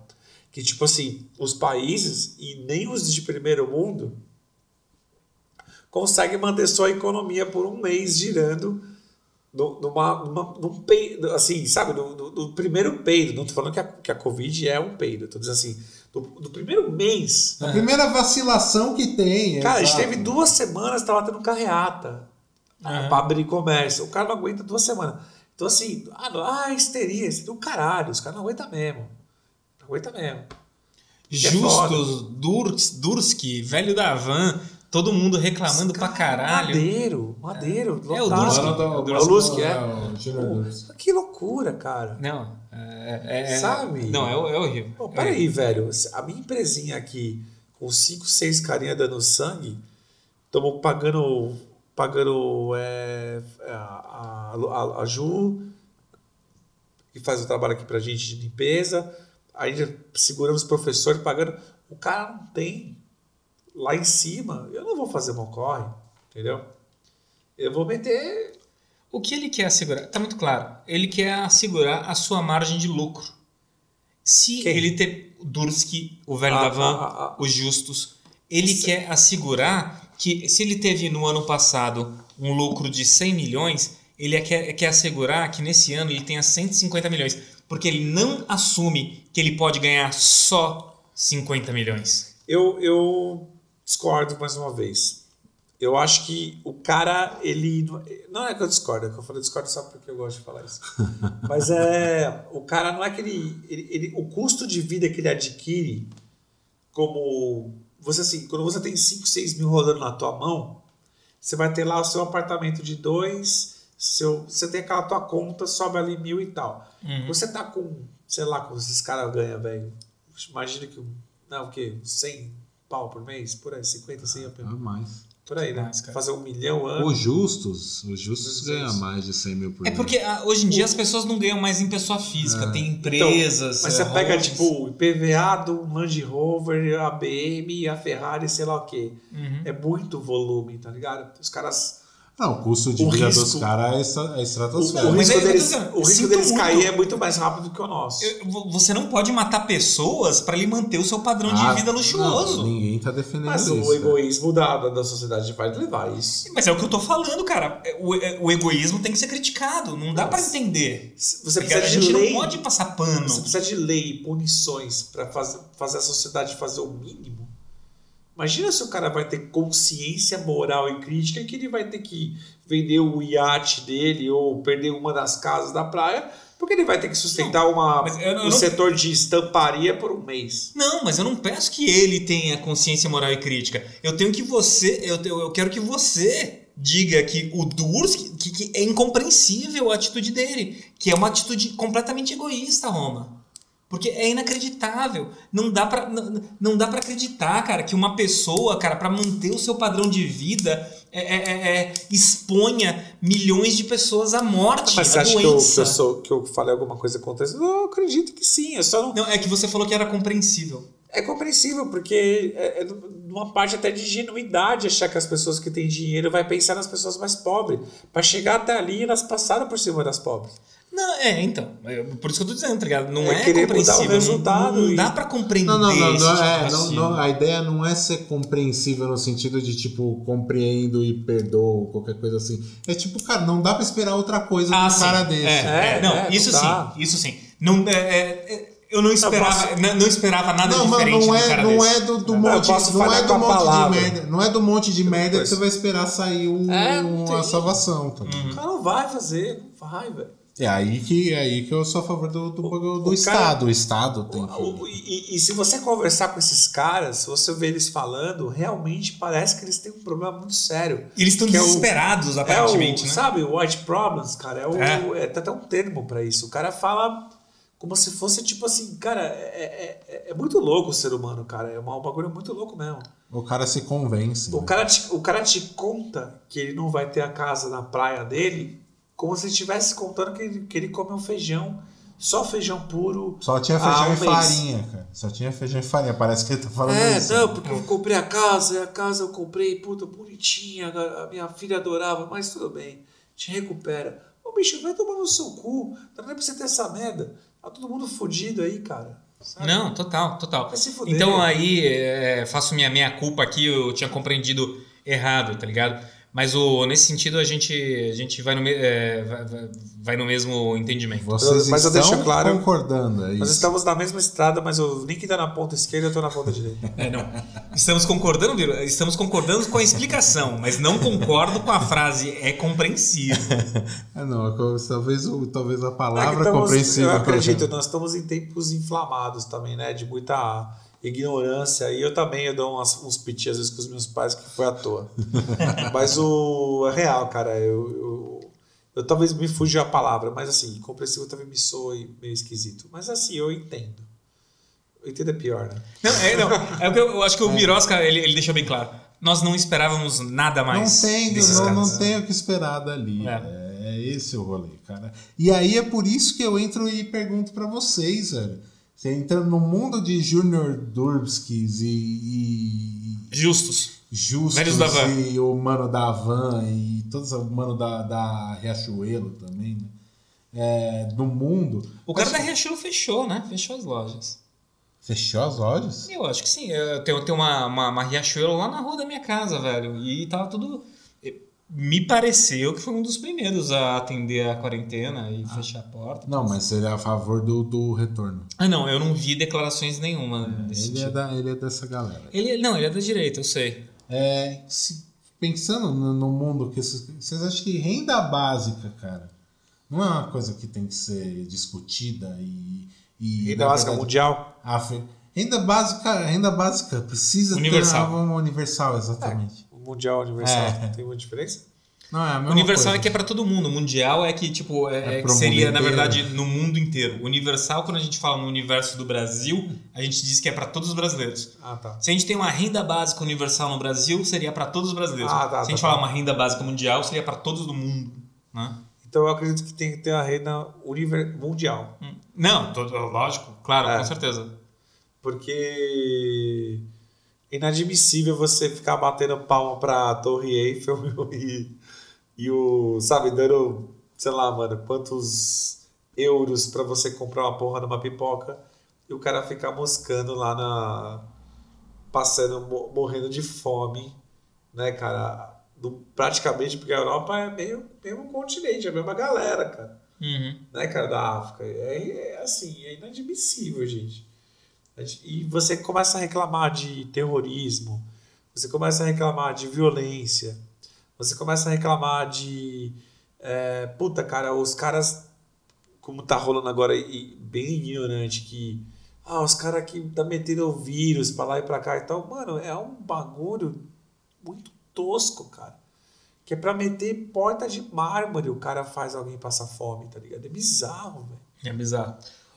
Que, tipo assim, os países, e nem os de primeiro mundo, conseguem manter sua economia por um mês girando numa, numa, num peido, assim, sabe, no, no- no primeiro peido. Não tô falando que a, que a Covid é um peido, tô dizendo assim, do, do primeiro mês. A primeira vacilação que tem. Cara, a gente exato. teve duas semanas, tava tendo carreata Aham. pra abrir comércio. O cara não aguenta duas semanas. Então, assim, ah, não, ah histeria, isso do caralho, os caras não aguentam mesmo. Não aguenta mesmo. é Justus, Durs, Durski, velho da van, todo mundo reclamando pra caralho. Madeiro, madeiro. É, o lotado. Durski. Agora É o do- É o Lusk, é? Durski. Que loucura, cara. Não, é, é- é- Sabe? Não, é, é horrível. Pô, É peraí, velho. A minha empresinha aqui, com cinco, seis carinha dando sangue, estamos pagando, pagando é, a, a, a- a Ju, que faz o trabalho aqui pra gente de limpeza, ainda seguramos o professor pagando. O cara não tem lá em cima. Eu não vou fazer mocorre, entendeu? Eu vou meter. O que ele quer assegurar? Tá muito claro. Ele quer assegurar a sua margem de lucro. Se Quem? ele ter o Durski, o velho Ah, da van, ah, ah, ah. o Justus, ele Isso- quer assegurar que se ele teve no ano passado um lucro de 100 milhões, ele quer, quer assegurar que nesse ano ele tenha 150 milhões. Porque ele não assume que ele pode ganhar só 50 milhões. Eu, eu discordo mais uma vez. Eu acho que o cara, ele. Não é que eu discordo, é que eu falei discordo só porque eu gosto de falar isso. (laughs) Mas é. O cara não é que ele. ele, ele- o custo de vida que ele adquire, como. Você assim, quando você tem 5, 6 mil rodando na tua mão, você vai ter lá o seu apartamento de dois, seu, você tem aquela tua conta, sobe ali mil e tal. Uhum. Você tá com, sei lá, quantos esses caras ganham, velho. Imagina que. Não, o quê? 100 pau por mês? Por aí, 50, 100 Ah, mais. Por aí, né? Mais. Fazer um milhão ano. O Justus, o Justus Duzentos. ganha mais de 100 mil por É mês. porque ah, hoje em dia as pessoas não ganham mais em pessoa física, tem empresas. Então, Mas você é, pega, holdings. tipo, o IPVA do Land Rover, a BM, a Ferrari, sei lá o quê. Uhum. É muito volume, tá ligado? Os caras. Não, o custo de O vida risco- dos caras é é O, estratosférico. o mas risco deles, o risco deles muito. cair é muito mais rápido que o nosso. Você não pode matar pessoas para lhe manter o seu padrão Ah, de vida luxuoso. não, ninguém tá defendendo Mas isso. o egoísmo da, da, da sociedade vai levar isso. Mas é o que eu tô falando, cara. O, é- o egoísmo tem que ser criticado. Não dá pra Mas- entender. Você Porque precisa a de gente lei. não pode passar pano. Você precisa de lei e punições para fazer, fazer a sociedade fazer o mínimo. Imagina se o cara vai ter consciência moral e crítica que ele vai ter que vender o iate dele ou perder uma das casas da praia, porque ele vai ter que sustentar uma, mas eu- eu um não- setor de estamparia por um mês. Não, mas eu não peço que ele tenha consciência moral e crítica. Eu tenho que você. Eu, eu quero que você diga que o Durski que, que é incompreensível a atitude dele. Que é uma atitude completamente egoísta, Roma. Porque é inacreditável. Não dá pra, não, não dá pra acreditar, cara, que uma pessoa, cara, pra manter o seu padrão de vida, é, é, é, é, exponha milhões de pessoas à morte, Mas você acha que eu, que, doença. eu sou- que eu falei alguma coisa contra isso? Eu acredito que sim. Eu só não, Não, é que você falou que era compreensível. É compreensível, porque é, é uma parte até de ingenuidade achar que as pessoas que têm dinheiro vai pensar nas pessoas mais pobres. Para chegar até ali, elas passaram por cima das pobres. Não, é, então. é por isso que eu tô dizendo, tá ligado? Não É é, querer mudar o compreensível. não- resultado não, e- dá pra compreender Não, não, não, esse não, tipo é, não, não, a ideia não é ser compreensível no sentido de tipo compreendo e perdoo, qualquer coisa assim. É tipo, cara, não dá pra esperar outra coisa de Ah, um sim. cara desse. É, É, não, é, isso não dá. sim, isso sim. Não, é, é, é, eu não esperava, posso- não, não esperava nada Não, diferente não de é, cara não desse. é do, do Eu monte, não é do monte de merda, não é do monte de merda que você vai esperar sair um, É, não uma tem. salvação, tá? ligado? O cara não vai fazer, não vai, velho. É aí que, é aí que eu sou a favor do, do, do, o Estado. cara- o Estado tem que. O- E, e se você conversar com esses caras, se você ver eles falando, realmente parece que eles têm um problema muito sério. E eles estão é o- desesperados, É aparentemente, o, né? Sabe, o white problems, cara, é, o, É. é. tem até um termo pra isso. O cara fala como se fosse tipo assim, cara, é, é, é muito louco o ser humano, cara. É um bagulho muito louco mesmo. O cara se convence. O né? cara, te, o cara te conta que ele não vai ter a casa na praia dele, como se estivesse contando que ele, que ele come um feijão, só feijão puro. Só tinha feijão e farinha, cara. Só tinha feijão e farinha. Parece que ele tá falando É, isso. não, porque eu comprei a casa, e a casa eu comprei, puta, bonitinha, a minha filha adorava, mas tudo bem, te recupera. Ô bicho, vai tomar no seu cu, não é pra você ter essa merda. Tá todo mundo fodido aí, cara. sabe? Não, total, total. Vai se fuder. Então aí, é, faço minha, minha culpa aqui, eu tinha compreendido errado, tá ligado? Mas o, nesse sentido a gente, a gente vai, no, é, vai, vai- no mesmo entendimento. Vocês Mas eu estão deixo claro- concordando, é Nós isso. estamos na mesma estrada, mas o Link tá na ponta esquerda e eu tô na ponta direita. (laughs) É, não. Estamos concordando, Biro? Estamos concordando com a explicação, mas não concordo com a frase é compreensível. (laughs) É, não, é talvez, o- talvez a É palavra estamos- compreensível. Eu acredito, nós estamos em tempos inflamados também, né? De muita ignorância. E eu também eu dou umas- uns piti às vezes com os meus pais que foi à toa. (laughs) mas o é real, cara. Eu, eu, eu talvez me fuja a palavra, mas assim, compreensível também me soe meio esquisito. Mas assim, eu entendo. Eu entendo é pior, né? Não, é, não, é o que eu, eu acho que o (laughs) Birosca, ele, ele deixou bem claro. Nós não esperávamos nada Não mais tem, desses não, não tem o que esperar dali. É. É. esse o rolê, cara. E aí é por isso que eu entro e pergunto pra vocês, velho. Você entra no mundo de Junior Durbskis e, e Justos. Justus Velhos da Van. e o Mano da Van e todos o Mano da, da Riachuelo também, né? É, do mundo. O cara Mas da Riachuelo fechou, né? Fechou as lojas. Fechou as lojas? Eu acho que sim. Eu tenho, tenho uma, uma, uma Riachuelo lá na rua da minha casa, velho. E tava tudo. Me pareceu que foi um dos primeiros a atender a quarentena e fechar a porta. Não, mas ele é a favor do, do retorno. Ah, não, eu não vi declarações nenhuma desse Ele é, tipo. da, ele é dessa galera. Ele, não, ele é da direita, eu sei. É, se- pensando no, no mundo que vocês acham que renda básica, cara, não é uma coisa que tem que ser discutida e, e Renda básica verdade, mundial. a renda básica, renda básica precisa Universal. ter uma universal exatamente. O mundial universal. É. Tem uma diferença? Não é a mesma Universal coisa. é que é pra todo mundo. Mundial é que, tipo, é, É é que seria, na verdade, no mundo inteiro. Universal, quando a gente fala no universo do Brasil, a gente diz que é pra todos os brasileiros. Ah, tá. Se a gente tem uma renda básica universal no Brasil, seria pra todos os brasileiros. Ah, tá, Se a gente tá, falar tá. uma renda básica mundial, seria pra todos do mundo. Né? Então eu acredito que tem que ter a renda univer... mundial. Hum. Não, lógico, claro, É. com certeza. Porque é inadmissível você ficar batendo palma pra Torre Eiffel (laughs) e, e o, sabe, dando, sei lá, mano, quantos euros pra você comprar uma porra numa pipoca e o cara ficar moscando lá na. passando, mo- morrendo de fome, né, cara? Do- praticamente, porque a Europa é meio mesmo continente, é a mesma galera, cara Uhum. né, cara, da África. É, é assim, é inadmissível, gente. E você começa a reclamar de terrorismo, você começa a reclamar de violência, você começa a reclamar de. é, puta, cara, os caras. Como tá rolando agora, e bem ignorante, que. Ah, os caras que tá metendo o vírus pra lá e pra cá e tal. Mano, é um bagulho muito tosco, cara. Que é pra meter porta de mármore o cara faz alguém passar fome, tá ligado? É bizarro, velho. É bizarro.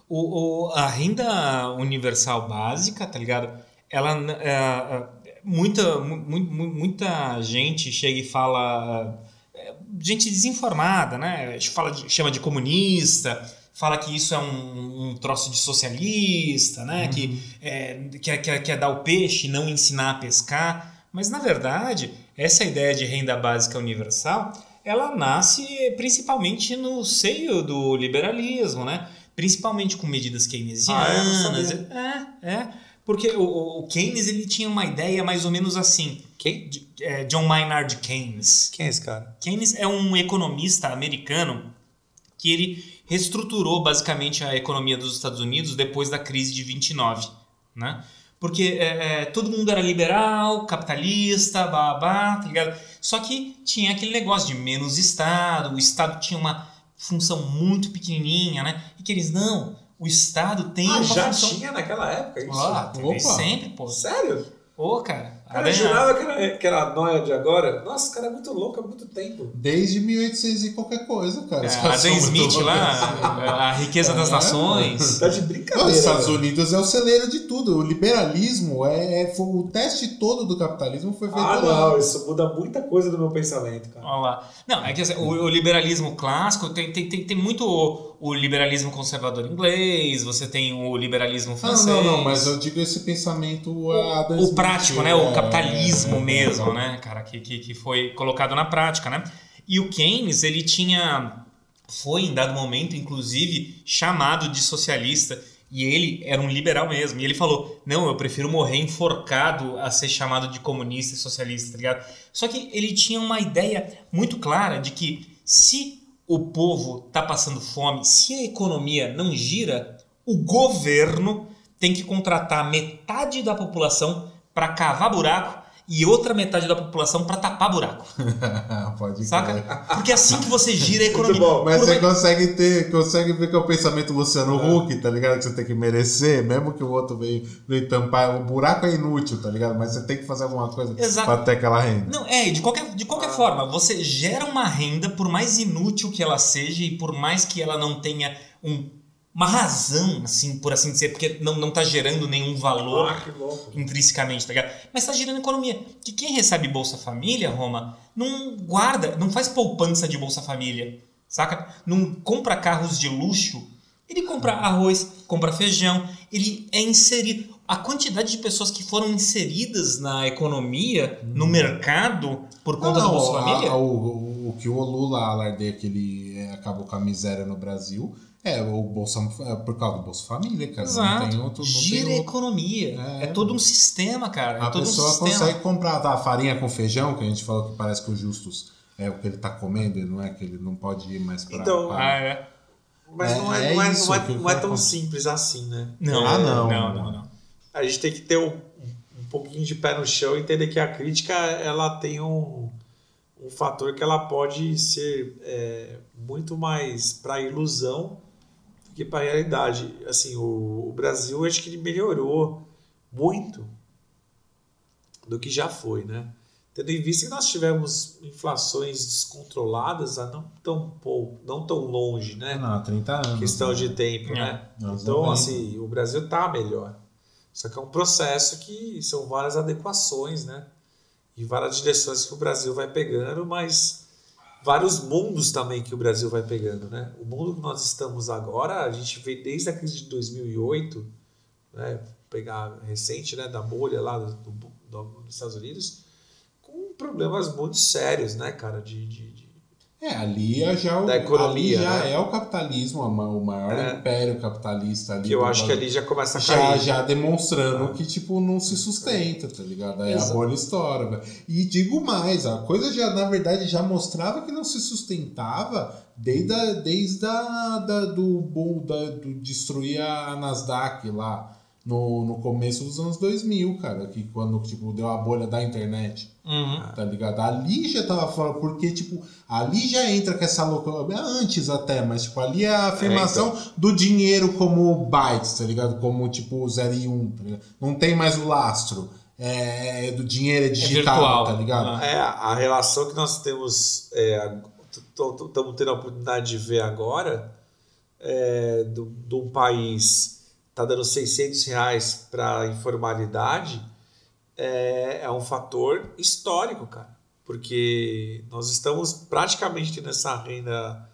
O, o- a renda universal básica, tá ligado? Ela. é, é, muita, mu- mu- muita gente chega e fala. é, gente desinformada, né? Fala de- chama de comunista, fala que isso é um, um troço de socialista, né? Que é, quer, quer, quer dar o peixe e não ensinar a pescar. Mas, na verdade, essa ideia de renda básica universal, ela nasce principalmente no seio do liberalismo, né? Principalmente com medidas Ah, keynesianas. não é, é. Porque o, o- Keynes ele tinha uma ideia mais ou menos assim. Quem? É, John Maynard Keynes. Quem é esse cara? Keynes é um economista americano que ele reestruturou basicamente a economia dos Estados Unidos depois da crise de 29, né? Porque é, é, todo mundo era liberal, capitalista, babá, tá ligado? Só que tinha aquele negócio de menos Estado, o Estado tinha uma função muito pequenininha, né? E que eles, não, o Estado tem Ah, uma já função... tinha naquela época isso? Ah, Opa. sempre, pô. Sério? Ô, cara. Cara, eu jurava que era, que era a noia de agora. Nossa, o cara é muito louco há muito tempo. Desde 1800 e qualquer coisa, cara. É, Adam Smith lá, a riqueza das É, nações. Tá de Não, brincadeira. os Estados velho. Unidos é o celeiro de tudo. O liberalismo é, é- foi- o teste todo do capitalismo foi feito Ah, lá. não, isso muda muita coisa do meu pensamento, cara. Olha lá. Não, é que assim, o, o liberalismo clássico tem, tem, tem, tem muito o, o liberalismo conservador inglês, você tem o liberalismo Não, francês. não, não, mas eu digo esse pensamento Adam o Smith, prático, né? é, O capitalismo mesmo, né, cara, que, que, que foi colocado na prática, né? E o Keynes, ele tinha, foi em dado momento, inclusive, chamado de socialista, e ele era um liberal mesmo. E ele falou: Não, eu prefiro morrer enforcado a ser chamado de comunista e socialista, tá ligado? Só que ele tinha uma ideia muito clara de que se o povo tá passando fome, se a economia não gira, o governo tem que contratar metade da população para cavar buraco e outra metade da população para tapar buraco. (laughs) Pode crer. Saca? Porque é assim que você gira a economia. bom, Mas Por você me- consegue ter, consegue ver que é o pensamento Luciano Huck, tá ligado? Que você tem que merecer, mesmo que o outro veio, veio tampar. O buraco é inútil, tá ligado? Mas você tem que fazer alguma coisa pra ter aquela renda. Não, é, de qualquer, de qualquer forma, você gera uma renda, por mais inútil que ela seja e por mais que ela não tenha um- uma razão, assim, por assim dizer, porque não, não tá gerando nenhum valor Ah, intrinsecamente, tá ligado? Mas tá girando economia. Que quem recebe Bolsa Família, Roma, não guarda, não faz poupança de Bolsa Família, saca? Não compra carros de luxo. Ele compra arroz, compra feijão, ele é inserido. A quantidade de pessoas que foram inseridas na economia, no mercado, por conta Não, do Bolsa a- Família. a- o, o- o que o Lula alardeia que ele acabou com a miséria no Brasil é o Bolsa, é por causa do Bolsa Família, cara. Não Exato. tem outro. Não Gira tem a outro. economia. É. É, todo um sistema, cara. A é todo pessoa um consegue comprar tá, farinha com feijão, que a gente falou que parece que o Justus é o que ele tá comendo, e não é que ele não pode ir mais pra. Então, pra- Ah, é. Mas É- não, é, é não, é, isso não, é, não é tão simples assim, né? Não, Ah, não. não, não, não. A gente tem que ter um, um pouquinho de pé no chão e entender que a crítica ela tem um, um fator que ela pode ser é, muito mais para ilusão do que para realidade. Assim, o, o Brasil acho que ele melhorou muito do que já foi, né? Tendo em vista que nós tivemos inflações descontroladas há não tão pouco, não tão longe, né? Não, há 30 anos. questão né? de tempo, É. né? Então, 90. assim, o Brasil tá melhor. Só que é um processo que são várias adequações, né? E várias direções que o Brasil vai pegando, mas vários mundos também que o Brasil vai pegando, né? O mundo que nós estamos agora, a gente vê desde a crise de 2008, né? Pegar recente, né? Da bolha lá do, do- do- dos Estados Unidos, com problemas muito sérios, né, cara? De, de, de- É, ali é já, o, economia, ali já né? é o capitalismo, a o maior É. império capitalista ali. que eu acho que ali já começa a já, cair. já demonstrando Ah. que, tipo, não se sustenta, tá ligado? Aí a Exato. bolha estoura. E digo mais, a coisa já, na verdade, já mostrava que não se sustentava desde, a, desde a, da, do, bom da, do destruir a Nasdaq lá no, no começo dos anos 2000, cara, que quando, tipo, deu a bolha da internet Uhum. tá ligado? Ali já tava fora, porque, tipo, ali já entra com essa loucura, antes até, mas, tipo, ali é a afirmação então. do dinheiro como bytes, tá ligado? Como, tipo, 0 e 1, um, tá ligado? Não tem mais o lastro, é, é do dinheiro é digital, virtual. tá ligado? Ah. É, a relação que nós temos, estamos tendo a oportunidade de ver agora, é, de um país tá dando 600 reais para informalidade é, é um fator histórico, cara. Porque nós estamos praticamente nessa renda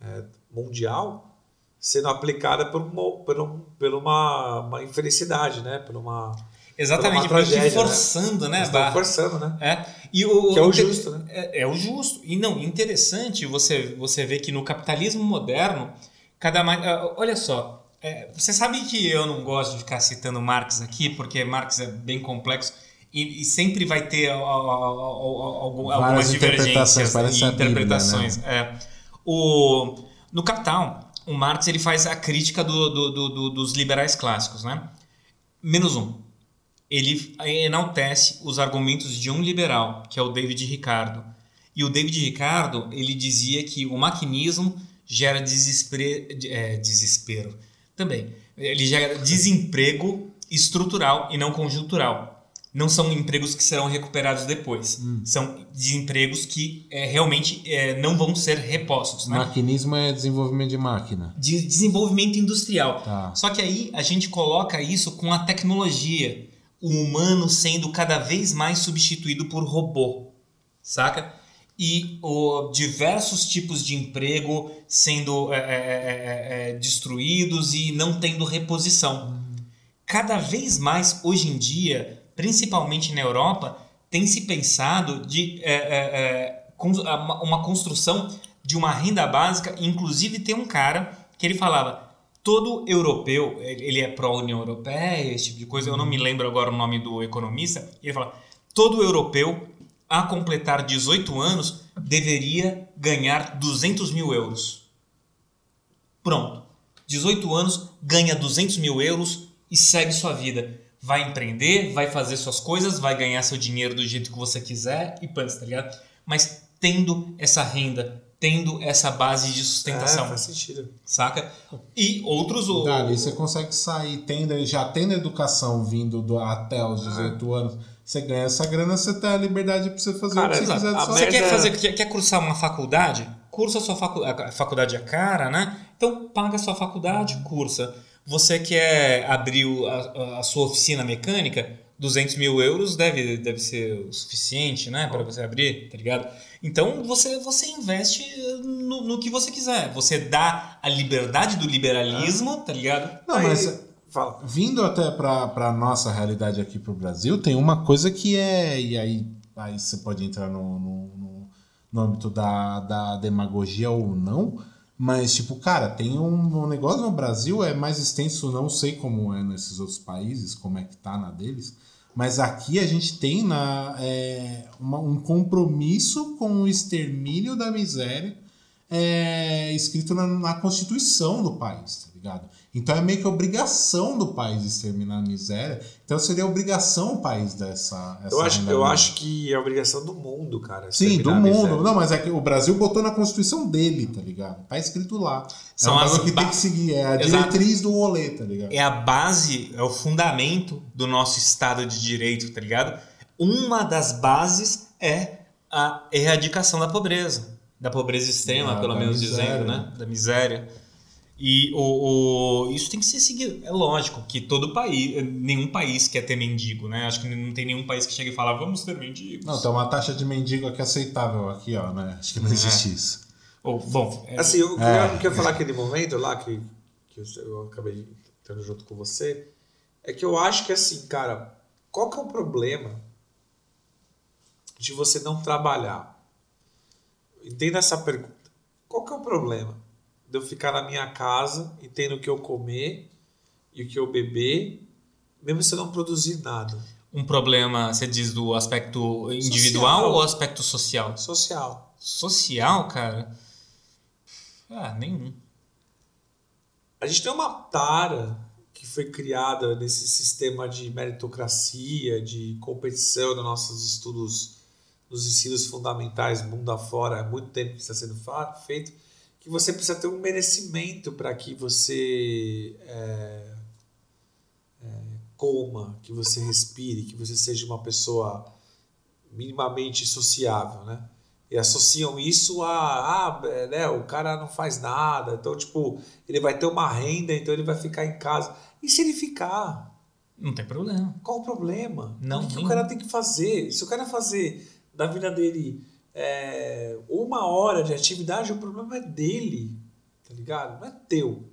é, mundial sendo aplicada por uma, por, um, por uma, uma infelicidade, né? Por uma. Exatamente, Por uma tragédia, né? forçando, né? barra. forçando, né? É. E o, Que é o justo, né? É, é o justo. E não, interessante você, você ver que no capitalismo moderno, cada mais. ah, Olha só, é, você sabe que eu não gosto de ficar citando Marx aqui, porque Marx é bem complexo e, e sempre vai ter algumas interpretações, divergências e a Bíblia, né? interpretações. É. O, no Capital, o Marx ele faz a crítica do- do- do- do- dos liberais clássicos, né? Menos um ele enaltece os argumentos de um liberal, que é o David Ricardo. E o David Ricardo, ele dizia que o maquinismo gera desespero, é, desespero também. Ele gera desemprego estrutural e não conjuntural. Não são empregos que serão recuperados depois. São desempregos que é, realmente é, não vão ser repostos. Né? Maquinismo é desenvolvimento de máquina. de desenvolvimento industrial. Tá. Só que aí a gente coloca isso com a tecnologia, o humano sendo cada vez mais substituído por robô, saca? E o, diversos tipos de emprego sendo é, é, é, é, destruídos e não tendo reposição. Cada vez mais hoje em dia, principalmente na Europa, tem se pensado de é, é, é, uma construção de uma renda básica. Inclusive tem um cara que ele falava todo europeu, ele é pró-União Europeia, esse tipo de coisa, eu não me lembro agora o nome do economista, ele fala, todo europeu, a completar 18 anos, deveria ganhar 200 mil euros. Pronto. 18 anos, ganha 200 mil euros e segue sua vida. Vai empreender, vai fazer suas coisas, vai ganhar seu dinheiro do jeito que você quiser e pans, tá ligado? Mas tendo essa renda, tendo essa base de sustentação, É, faz sentido. saca? E outros... Dali, você consegue sair, tendo, já tendo educação vindo do, até os 18 anos, você ganha essa grana, você tem a liberdade pra você fazer Cara, o que você exato. quiser da A sua Você quer fazer, quer, quer cursar uma faculdade? Cursa a sua faculdade. A faculdade é cara, né? Então paga a sua faculdade, cursa. Você quer abrir o- a, a sua oficina mecânica? 200 mil euros deve, deve ser o suficiente, né? Para você abrir, tá ligado? Então você, você investe no, no que você quiser. Você dá a liberdade do liberalismo, tá ligado? Não, mas Fala. vindo até para a nossa realidade aqui pro Brasil, tem uma coisa que é. E aí, aí você pode entrar no, no, no- no âmbito da, da demagogia ou não. Mas, tipo, cara, tem um, um negócio no Brasil, é mais extenso, não sei como é nesses outros países, como é que tá na deles. Mas aqui a gente tem na, é, uma- um compromisso com o extermínio da miséria é, escrito na, na Constituição do país, tá ligado? Então é meio que obrigação do país exterminar a miséria. Então seria obrigação o país dessa. Essa Eu acho, eu acho que é obrigação do mundo, cara. Sim, do mundo. Não, mas é que o Brasil botou na Constituição dele, tá ligado? Tá escrito lá. São é um as bagulho que ba- tem que seguir. É a Exato. diretriz do rolê, tá ligado? é a base, é o fundamento do nosso Estado de Direito, tá ligado? Uma das bases é a erradicação da pobreza. Da pobreza extrema, Da- pelo menos miséria, dizendo, né? Da miséria. E o, o- isso tem que ser seguido. É lógico que todo país, nenhum país quer ter mendigo, né? Acho que não tem nenhum país que chegue e fala, vamos ter mendigos. Não, tem uma taxa de mendigo aqui aceitável aqui, ó, né? Acho que não É. existe isso. Ou, bom, é- Assim, o que É. eu quero falar aquele momento lá que, que eu, eu acabei estando junto com você é que eu acho que assim, cara, qual que é o problema de você não trabalhar? Entenda essa pergunta. Qual que é o problema de eu ficar na minha casa e tendo o que eu comer e o que eu beber, mesmo se eu não produzir nada? um problema, você diz, do aspecto individual Social. ou aspecto social? Social. Social, cara? Ah, nenhum. A gente tem uma tara que foi criada nesse sistema de meritocracia, de competição nos nossos estudos, nos ensinos fundamentais, mundo afora, há muito tempo que está sendo feito, que você precisa ter um merecimento para que você é, é, coma, que você respire, que você seja uma pessoa minimamente sociável, né? E associam isso a, ah, né, o cara não faz nada, então, tipo, ele vai ter uma renda, então ele vai ficar em casa. E se ele ficar? Não tem problema. Qual o problema? Não, o que, que o cara tem que fazer? Se o cara fazer da vida dele é, uma hora de atividade, o problema é dele, tá ligado? Não é teu.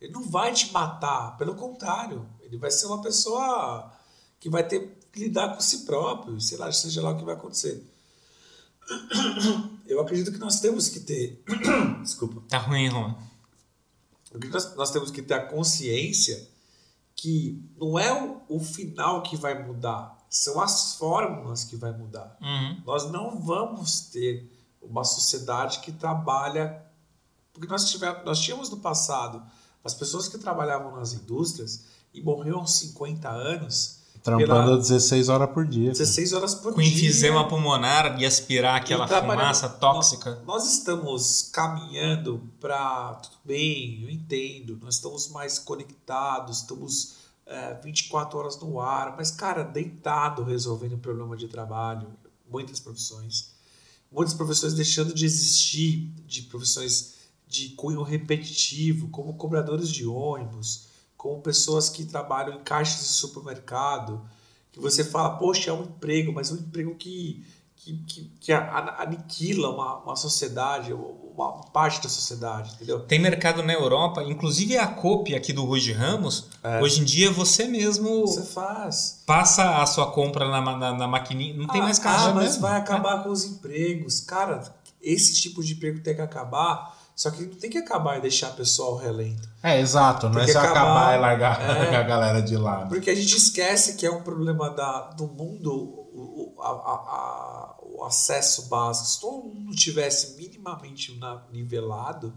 Ele não vai te matar, pelo contrário, ele vai ser uma pessoa que vai ter que lidar com si próprio, sei lá, seja lá o que vai acontecer. Eu acredito que nós temos que ter. (coughs) Desculpa. Tá ruim, Roma. Que nós, nós temos que ter a consciência que não é o, o final que vai mudar, são as fórmulas que vai mudar. Uhum. Nós não vamos ter uma sociedade que trabalha. Porque nós, tivemos, nós tínhamos no passado as pessoas que trabalhavam nas indústrias e morreram aos 50 anos, Trampando Pela- 16 horas por dia. cara. 16 horas por Com dia. enfisema pulmonar e aspirar aquela E fumaça tóxica. Nós, nós estamos caminhando para. Tudo bem, eu entendo. Nós estamos mais conectados, estamos é, 24 horas no ar, mas, cara, deitado resolvendo problema de trabalho. Muitas profissões. Muitas profissões deixando de existir, de profissões de cunho repetitivo, como cobradores de ônibus, como pessoas que trabalham em caixas de supermercado, que você fala, poxa, é um emprego, mas é um emprego que, que, que, que aniquila uma, uma sociedade, uma parte da sociedade, entendeu? Tem mercado na Europa, inclusive a COP aqui do Rui de Ramos. Hoje em dia você mesmo Você faz. passa a sua compra na, na, na maquininha. Não tem Ah, mais ah, caixa mas mesmo. vai acabar com os empregos. Cara, esse tipo de emprego tem que acabar, só que não tem que acabar e deixar o pessoal relento. É, exato. Não Tem é que só acabar. acabar e largar, É. (laughs) a galera de lado. Porque a gente esquece que é um problema da, do mundo a- a- o acesso básico. Se todo mundo tivesse minimamente nivelado,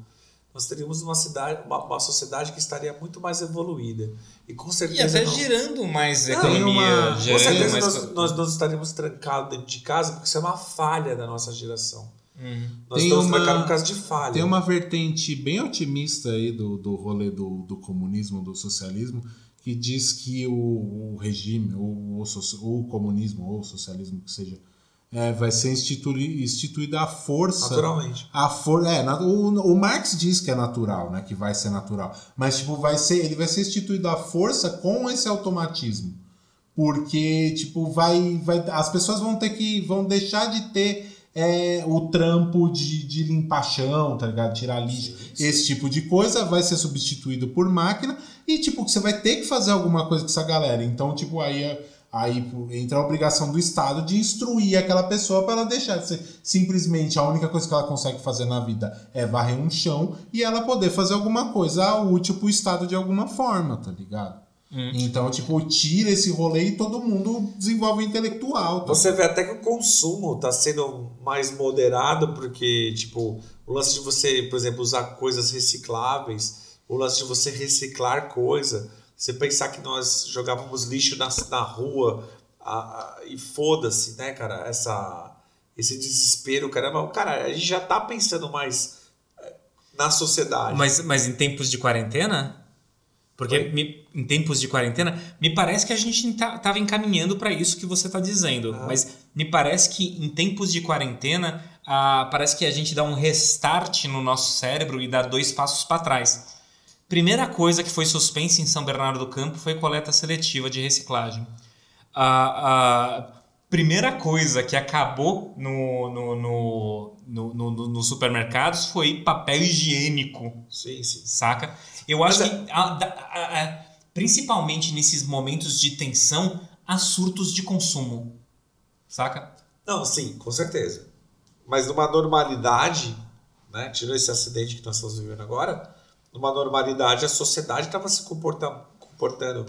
nós teríamos uma, cidade, uma, uma sociedade que estaria muito mais evoluída. E com E certeza. até não- girando mais Não, economia, uma- com certeza mais. nós, co- nós não estaríamos trancados dentro de casa, porque isso é uma falha da nossa geração. Uhum. Nós Tem estamos uma- trancados por causa de falha. Tem uma vertente bem otimista aí do, do rolê do, do comunismo, do socialismo, que diz que o, o regime, ou o, comunismo, ou o socialismo que seja, é, vai ser institui, instituída a força. Naturalmente. A for, é, o, o Marx diz que é natural, né? Que vai ser natural. Mas, tipo, vai ser, ele vai ser instituído à força com esse automatismo. Porque, tipo, vai, vai. As pessoas vão ter que. vão deixar de ter é, o trampo de, de limpar chão, tá ligado? Tirar lixo, esse tipo de coisa, vai ser substituído por máquina. E, tipo, que você vai ter que fazer alguma coisa com essa galera. Então, tipo, aí. Aí entra a obrigação do Estado de instruir aquela pessoa para ela deixar de ser simplesmente a única coisa que ela consegue fazer na vida é varrer um chão e ela poder fazer alguma coisa útil pro Estado de alguma forma, tá ligado? Então, tipo, tira esse rolê e todo mundo desenvolve o intelectual. Tá? Você vê até que o consumo está sendo mais moderado, porque, tipo, o lance de você, por exemplo, usar coisas recicláveis, o lance de você reciclar coisa, você pensar que nós jogávamos lixo na, na rua a- a- e foda-se, né, cara, essa, esse desespero, caramba, cara, a gente já tá pensando mais eh, na sociedade. Mas, mas em tempos de quarentena? Porque me- em tempos de quarentena, me parece que a gente estava encaminhando para isso que você está dizendo. Ah. Mas me parece que em tempos de quarentena, ah, parece que a gente dá um restart no nosso cérebro e dá dois passos para trás. Primeira coisa que foi suspensa em São Bernardo do Campo foi coleta seletiva de reciclagem. A, a primeira coisa que acabou no, no, no, no, no- no- nos supermercados foi papel higiênico Sim, sim. saca? Eu acho Mas que, a- a- a- principalmente nesses momentos de tensão, há surtos de consumo, saca? Não, sim, com certeza. Mas numa normalidade, né, tirando esse acidente que nós estamos vivendo agora, numa normalidade a sociedade estava se comporta- comportando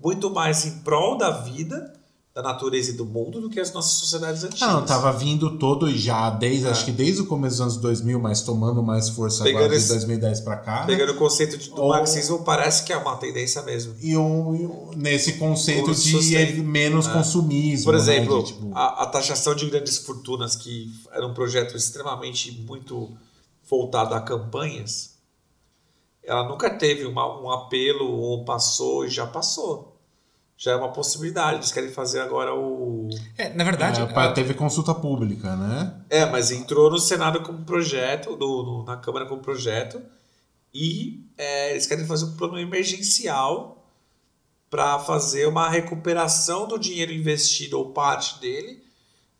muito mais em prol da vida, da natureza e do mundo do que as nossas sociedades antigas. Não, tava vindo todo já, desde, É. acho que desde o começo dos anos 2000, mas tomando mais força Pegando agora de esse- 2010 pra cá. né? Pegando o conceito de, do Ou- marxismo, parece que é uma tendência mesmo. E um, nesse conceito O de sustain- menos É. consumismo. Por né, exemplo, de, tipo, a, a taxação de grandes fortunas, que era um projeto extremamente muito voltado a campanhas, ela nunca teve uma- um apelo ou passou e já passou. Já é uma possibilidade. Eles querem fazer agora o. É, na verdade, É, teve consulta pública, né? É, mas entrou no Senado como projeto, no, no- na Câmara como projeto, e é, eles querem fazer um plano emergencial para fazer uma recuperação do dinheiro investido ou parte dele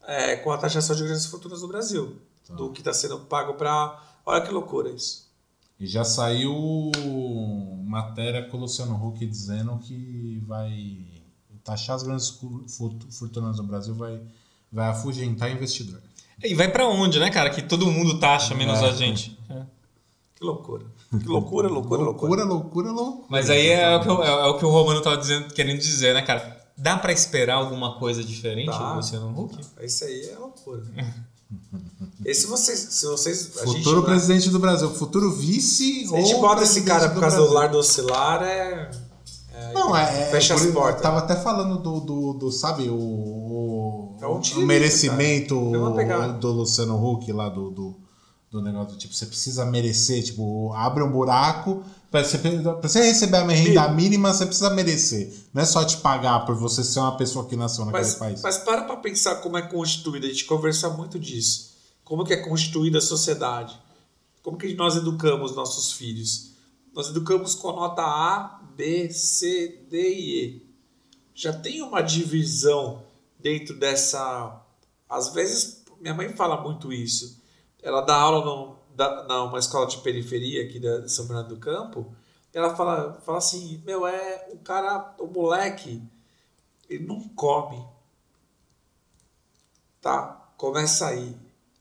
é, com a taxação de grandes fortunas no Brasil, do que está sendo pago para. Olha que loucura isso. E já saiu matéria com o Luciano Huck dizendo que vai taxar as grandes fortunas no Brasil, vai, vai afugentar investidor. e vai pra onde, né, cara? Que todo mundo taxa, menos É. a gente. É. Que loucura. Que loucura, loucura, loucura. Loucura, loucura, loucura. Mas aí é o, que, o- é o que o Romano tava dizendo, querendo dizer, né, cara? Dá pra esperar alguma coisa diferente do Luciano Huck? Isso aí é loucura. (laughs) E se vocês. Se vocês gente Futuro vai- presidente do Brasil, futuro vice Se a gente bota esse cara por causa do Brasil. lar do oscilar, é. é- Não, é. é Fecha por- as Eu portas. tava até falando do, do, do, sabe, o, o, É um o merecimento do Luciano Huck lá do, do, do negócio, tipo, você precisa merecer, tipo, abre um buraco, pra você, pra você receber a renda mínima, você precisa merecer. Não é só te pagar por você ser uma pessoa que nasceu naquele Mas, país. mas para pra pensar como é constituída. A gente conversa muito disso. Como que é constituída a sociedade? Como que nós educamos nossos filhos? Nós educamos com nota A, B, C, D e E. Já tem uma divisão dentro dessa. Às vezes, minha mãe fala muito isso. Ela dá aula num, da, numa escola de periferia aqui da- de São Bernardo do Campo. Ela fala, fala assim: Meu, é o cara, o moleque, ele não come. Tá? Começa aí.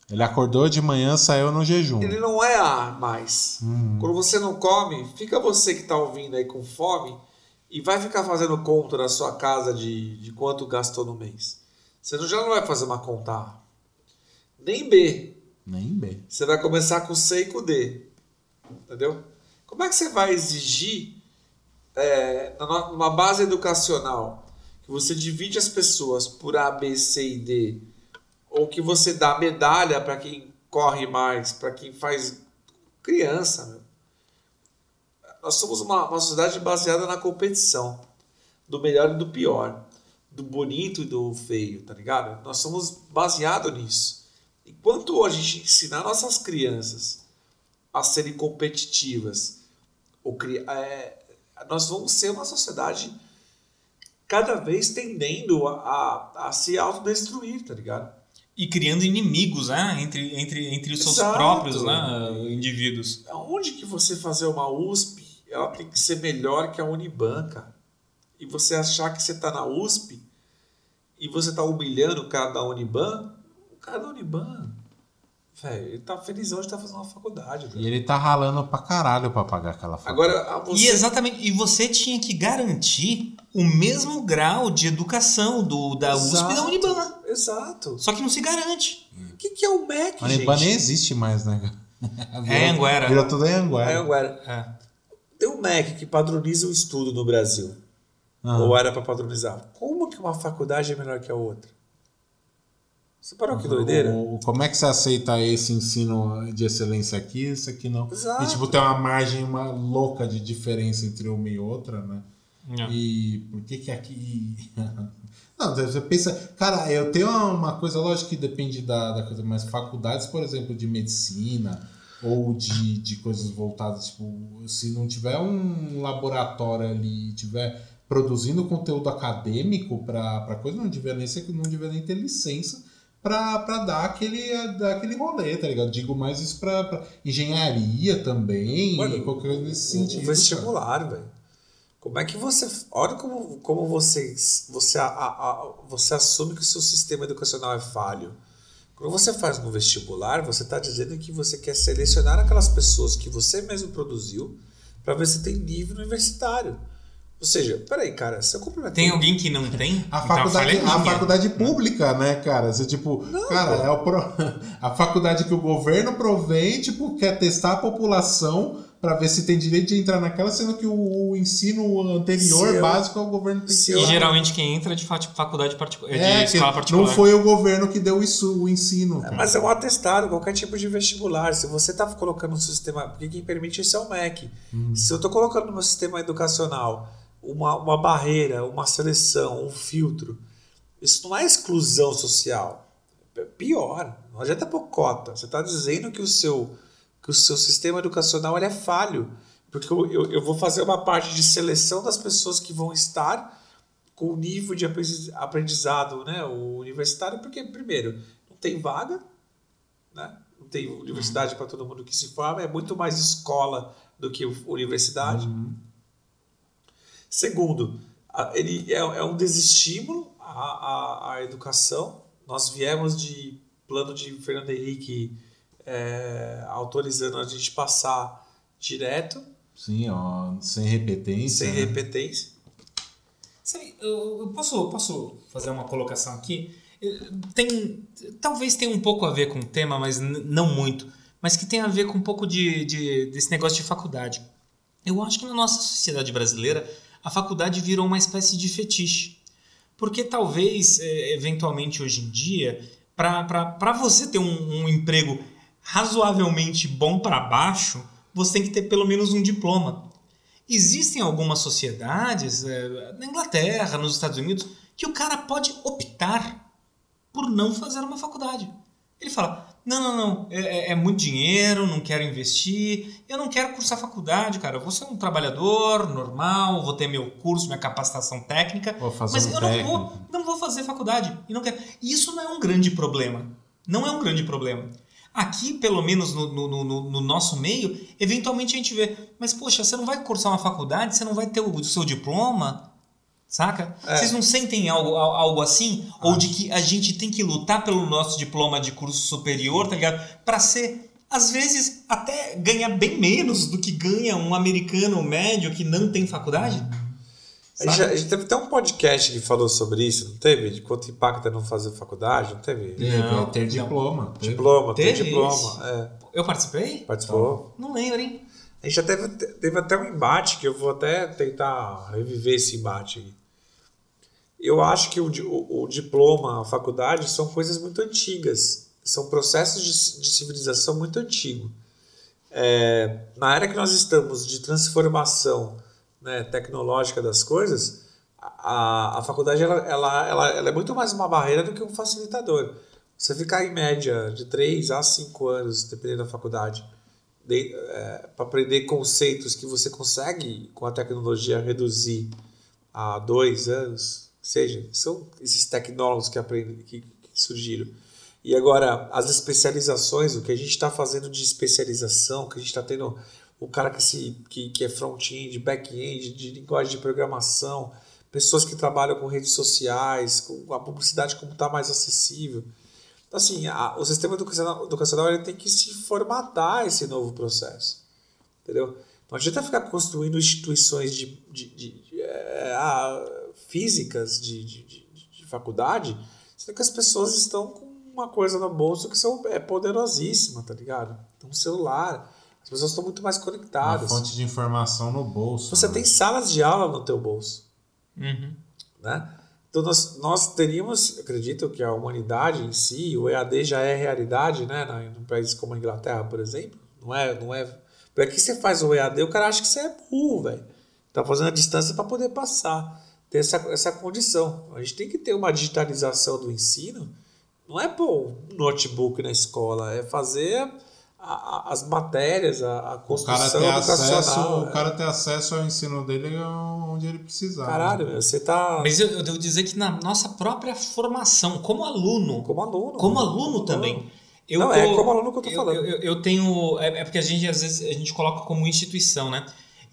Ele acordou de manhã, saiu no jejum. Ele não é A mais. Uhum. Quando você não come, fica você que tá ouvindo aí com fome e vai ficar fazendo conta na sua casa de, de quanto gastou no mês. Você já não vai fazer uma conta A. Nem B. Nem bem. Você vai começar com C e com D. Entendeu? Como é que você vai exigir, é, numa base educacional, que você divide as pessoas por A, B, C e D, ou que você dá medalha para quem corre mais, para quem faz criança, meu. Nós somos uma, uma sociedade baseada na competição, do melhor e do pior, do bonito e do feio, tá ligado? Nós somos baseados nisso. Enquanto a gente ensinar nossas crianças a serem competitivas, ou é, nós vamos ser uma sociedade cada vez tendendo a, a, a se autodestruir, tá ligado? E criando inimigos, né? Entre, entre, entre os seus Exato. próprios né, indivíduos. Aonde que você fazer uma USP, ela tem que ser melhor que a Uniban, cara. E você achar que você tá na USP e você tá humilhando o cara da Uniban, cara da Uniban, velho, ele tá felizão de estar fazendo uma faculdade. E ele tá ralando pra caralho pra pagar aquela faculdade. Agora, você... E exatamente, e você tinha que garantir o mesmo grau de educação do da USP e da Exato. Uniban. Exato. Só que não se garante. O que, que é o MEC, A gente? Uniban nem existe mais, né? (laughs) É Anguera. Virou tudo em É, Anguera. É. tem um MEC que padroniza o estudo no Brasil. Ah. Ou era para padronizar. Como que uma faculdade é melhor que a outra? Você parou que doideira? O- como é que você aceita esse ensino de excelência aqui, esse aqui não? Exato. E tipo, tem uma margem uma louca de diferença entre uma e outra, né? É. E por que que aqui... (laughs) Não, você pensa... Cara, eu tenho uma coisa, lógico que depende da, da coisa, mas faculdades, por exemplo, de medicina ou de, de coisas voltadas, tipo, se não tiver um laboratório ali, tiver produzindo conteúdo acadêmico para coisa, não devia nem ser, não devia nem ter licença pra, pra dar aquele, dar aquele rolê, tá ligado? Digo mais isso pra, pra engenharia também, Mano, qualquer coisa nesse sentido. Vestibular, velho. Como é que você. Olha como, como você, você, a- a- você assume que o seu sistema educacional é falho. Quando você faz no vestibular, você está dizendo que você quer selecionar aquelas pessoas que você mesmo produziu para ver se tem nível universitário. Ou seja, peraí, cara, se eu. Tem alguém que não tem? A Então faculdade, é a faculdade pública, né, cara? Você, tipo, cara, é o pro- (laughs) a faculdade que o governo provém, tipo, quer testar a população pra ver se tem direito de entrar naquela, sendo que o, ensino anterior, eu- básico, é o governo tem se que E geralmente quem entra é de fa- faculdade particular, É, de escola particular. não foi o governo que deu isso, o ensino. cara. Mas é um atestado, qualquer tipo de vestibular. Se você está colocando no sistema. Porque quem permite isso é o MEC. Hum. Se eu estou colocando no meu sistema educacional uma, uma barreira, uma seleção, um filtro. Isso não é exclusão social. É pior, não adianta pôr cota. Você está dizendo que o seu, que o seu sistema educacional ele é falho. Porque eu, eu, eu vou fazer uma parte de seleção das pessoas que vão estar com o nível de aprendizado né, o universitário, porque, primeiro, não tem vaga, né? não tem universidade para todo mundo que se forma, é muito mais escola do que universidade. Uhum. Segundo, ele é, é um desestímulo à, à, à, educação. Nós viemos de plano de Fernando Henrique é, autorizando a gente passar direto. Sim, ó, sem repetência. Sem né? repetência. eu posso, posso fazer uma colocação aqui? Tem, talvez tenha um pouco a ver com o tema, mas não muito. Mas que tem a ver com um pouco de, de, desse negócio de faculdade. Eu acho que na nossa sociedade brasileira a faculdade virou uma espécie de fetiche. Porque talvez, é, eventualmente hoje em dia, para você ter um, um emprego razoavelmente bom para baixo, você tem que ter pelo menos um diploma. Existem algumas sociedades, é, na Inglaterra, nos Estados Unidos, que o cara pode optar por não fazer uma faculdade. Ele fala: não, não, não, é, é, é, muito dinheiro, não quero investir, eu não quero cursar faculdade, cara. Eu vou ser um trabalhador normal, vou ter meu curso, minha capacitação técnica, mas um eu não vou, não vou fazer faculdade. E não quero. Isso não é um grande problema. Não é um grande problema. Aqui, pelo menos no, no, no, no, nosso meio, eventualmente a gente vê, mas poxa, você não vai cursar uma faculdade, você não vai ter o seu diploma, Saca? É. Vocês não sentem algo, algo assim? Ah. Ou de que a gente tem que lutar pelo nosso diploma de curso superior, tá ligado? Pra ser, às vezes, até ganhar bem menos do que ganha um americano médio que não tem faculdade? A gente, a gente, teve até um podcast que falou sobre isso, não teve? De quanto impacta não fazer faculdade, não teve? Teve, não, ter diploma. Teve. Diploma, teve ter diploma. É. Eu participei? Participou? Não lembro, hein? A gente já teve, teve até um embate, que eu vou até tentar reviver esse embate aí eu acho que o, o, o, diploma, a faculdade, são coisas muito antigas, são processos de, de civilização muito antigos. É, na era que nós estamos de transformação né, tecnológica das coisas, a, a faculdade ela, ela, ela, ela, é muito mais uma barreira do que um facilitador. Você ficar em média de 3 a 5 anos, dependendo da faculdade, é, para aprender conceitos que você consegue, com a tecnologia, reduzir a 2 anos, seja, são esses tecnólogos que, aprendem, que, surgiram. E agora, as especializações, o que a gente está fazendo de especialização, que a gente está tendo o cara que, se, que, que é front-end, back-end, de linguagem de programação, pessoas que trabalham com redes sociais, com a publicidade como está mais acessível. Então, assim, a, o sistema educacional, educacional ele tem que se formatar esse novo processo. Entendeu? Não adianta ficar construindo instituições de, de, de, de é, ah, físicas de, de, de, de faculdade, sendo que as pessoas estão com uma coisa no bolso que são, é poderosíssima, tá ligado? Então, um celular, as pessoas estão muito mais conectadas. Uma fonte de informação no bolso. Você né? tem salas de aula no teu bolso. Uhum. Né? Então nós, nós teríamos, acredito que a humanidade em si, o EAD já é realidade, né? Num país como a Inglaterra, por exemplo. Não é, não é. Porque aqui você faz o EAD, o cara acha que você é burro, velho. Tá fazendo a distância para poder passar ter essa, essa condição. A gente tem que ter uma digitalização do ensino. Não é pôr um notebook na escola, é fazer a, a, as matérias, a, a construção o cara educacional. Acesso, O cara ter acesso ao ensino dele onde ele precisar. Caralho, né? você tá. Mas eu, eu devo dizer que na nossa própria formação, como aluno. Como aluno. Como aluno também. Eu não, tô, é como aluno que eu tô falando. Eu, eu, eu tenho. É, é, porque a gente, às vezes, a gente coloca como instituição, né?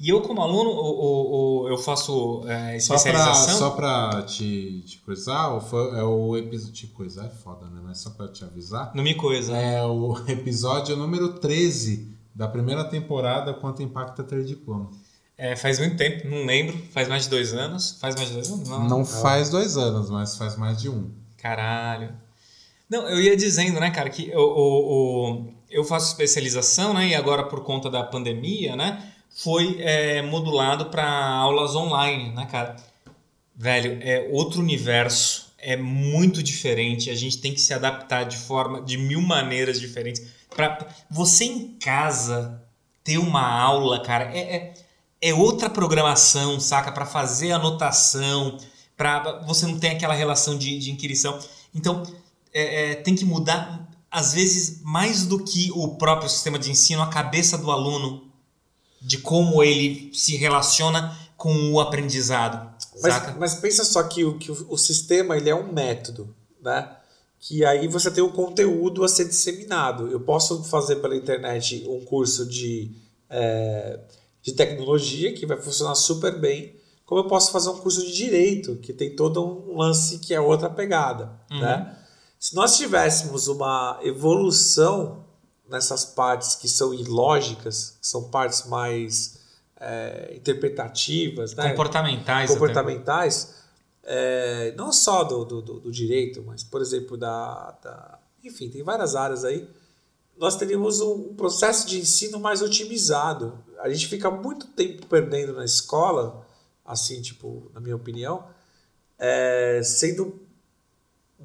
E eu, como aluno, o, o, eu faço é, especialização. Só para te, te coisar, é o episódio. Te coisar é foda, né? Mas só para te avisar. Não me coisa. É o (laughs) episódio número 13 da primeira temporada Quanto Impacta Ter Diploma. É, faz muito tempo, não lembro. Faz mais de dois anos. Faz mais de dois anos? Não, não faz dois anos, mas faz mais de um. Caralho. Não, eu ia dizendo, né, cara, que eu, eu, eu faço especialização, né? E agora por conta da pandemia, né? Foi é, modulado para aulas online, né, cara? Velho, é outro universo, é muito diferente. A gente tem que se adaptar de forma, de mil maneiras diferentes. Para você em casa ter uma aula, cara, é, é é outra programação, saca? Para fazer anotação, para você não ter aquela relação de, de inquirição. Então, é, é, tem que mudar, às vezes, mais do que o próprio sistema de ensino, a cabeça do aluno, de como ele se relaciona com o aprendizado. Mas, mas, pensa só que, o, que o, o, sistema ele é um método, né? Que aí você tem o um conteúdo a ser disseminado. Eu posso fazer pela internet um curso de, é, de tecnologia que vai funcionar super bem, como eu posso fazer um curso de direito, que tem todo um lance que é outra pegada, uhum. né? Se nós tivéssemos uma evolução nessas partes que são ilógicas, que são partes mais é, interpretativas, né? comportamentais, comportamentais é, não só do, do, do, direito, mas, por exemplo, da, da, Enfim, tem várias áreas aí. Nós teríamos um, um processo de ensino mais otimizado. A gente fica muito tempo perdendo na escola, assim, tipo, na minha opinião, é, sendo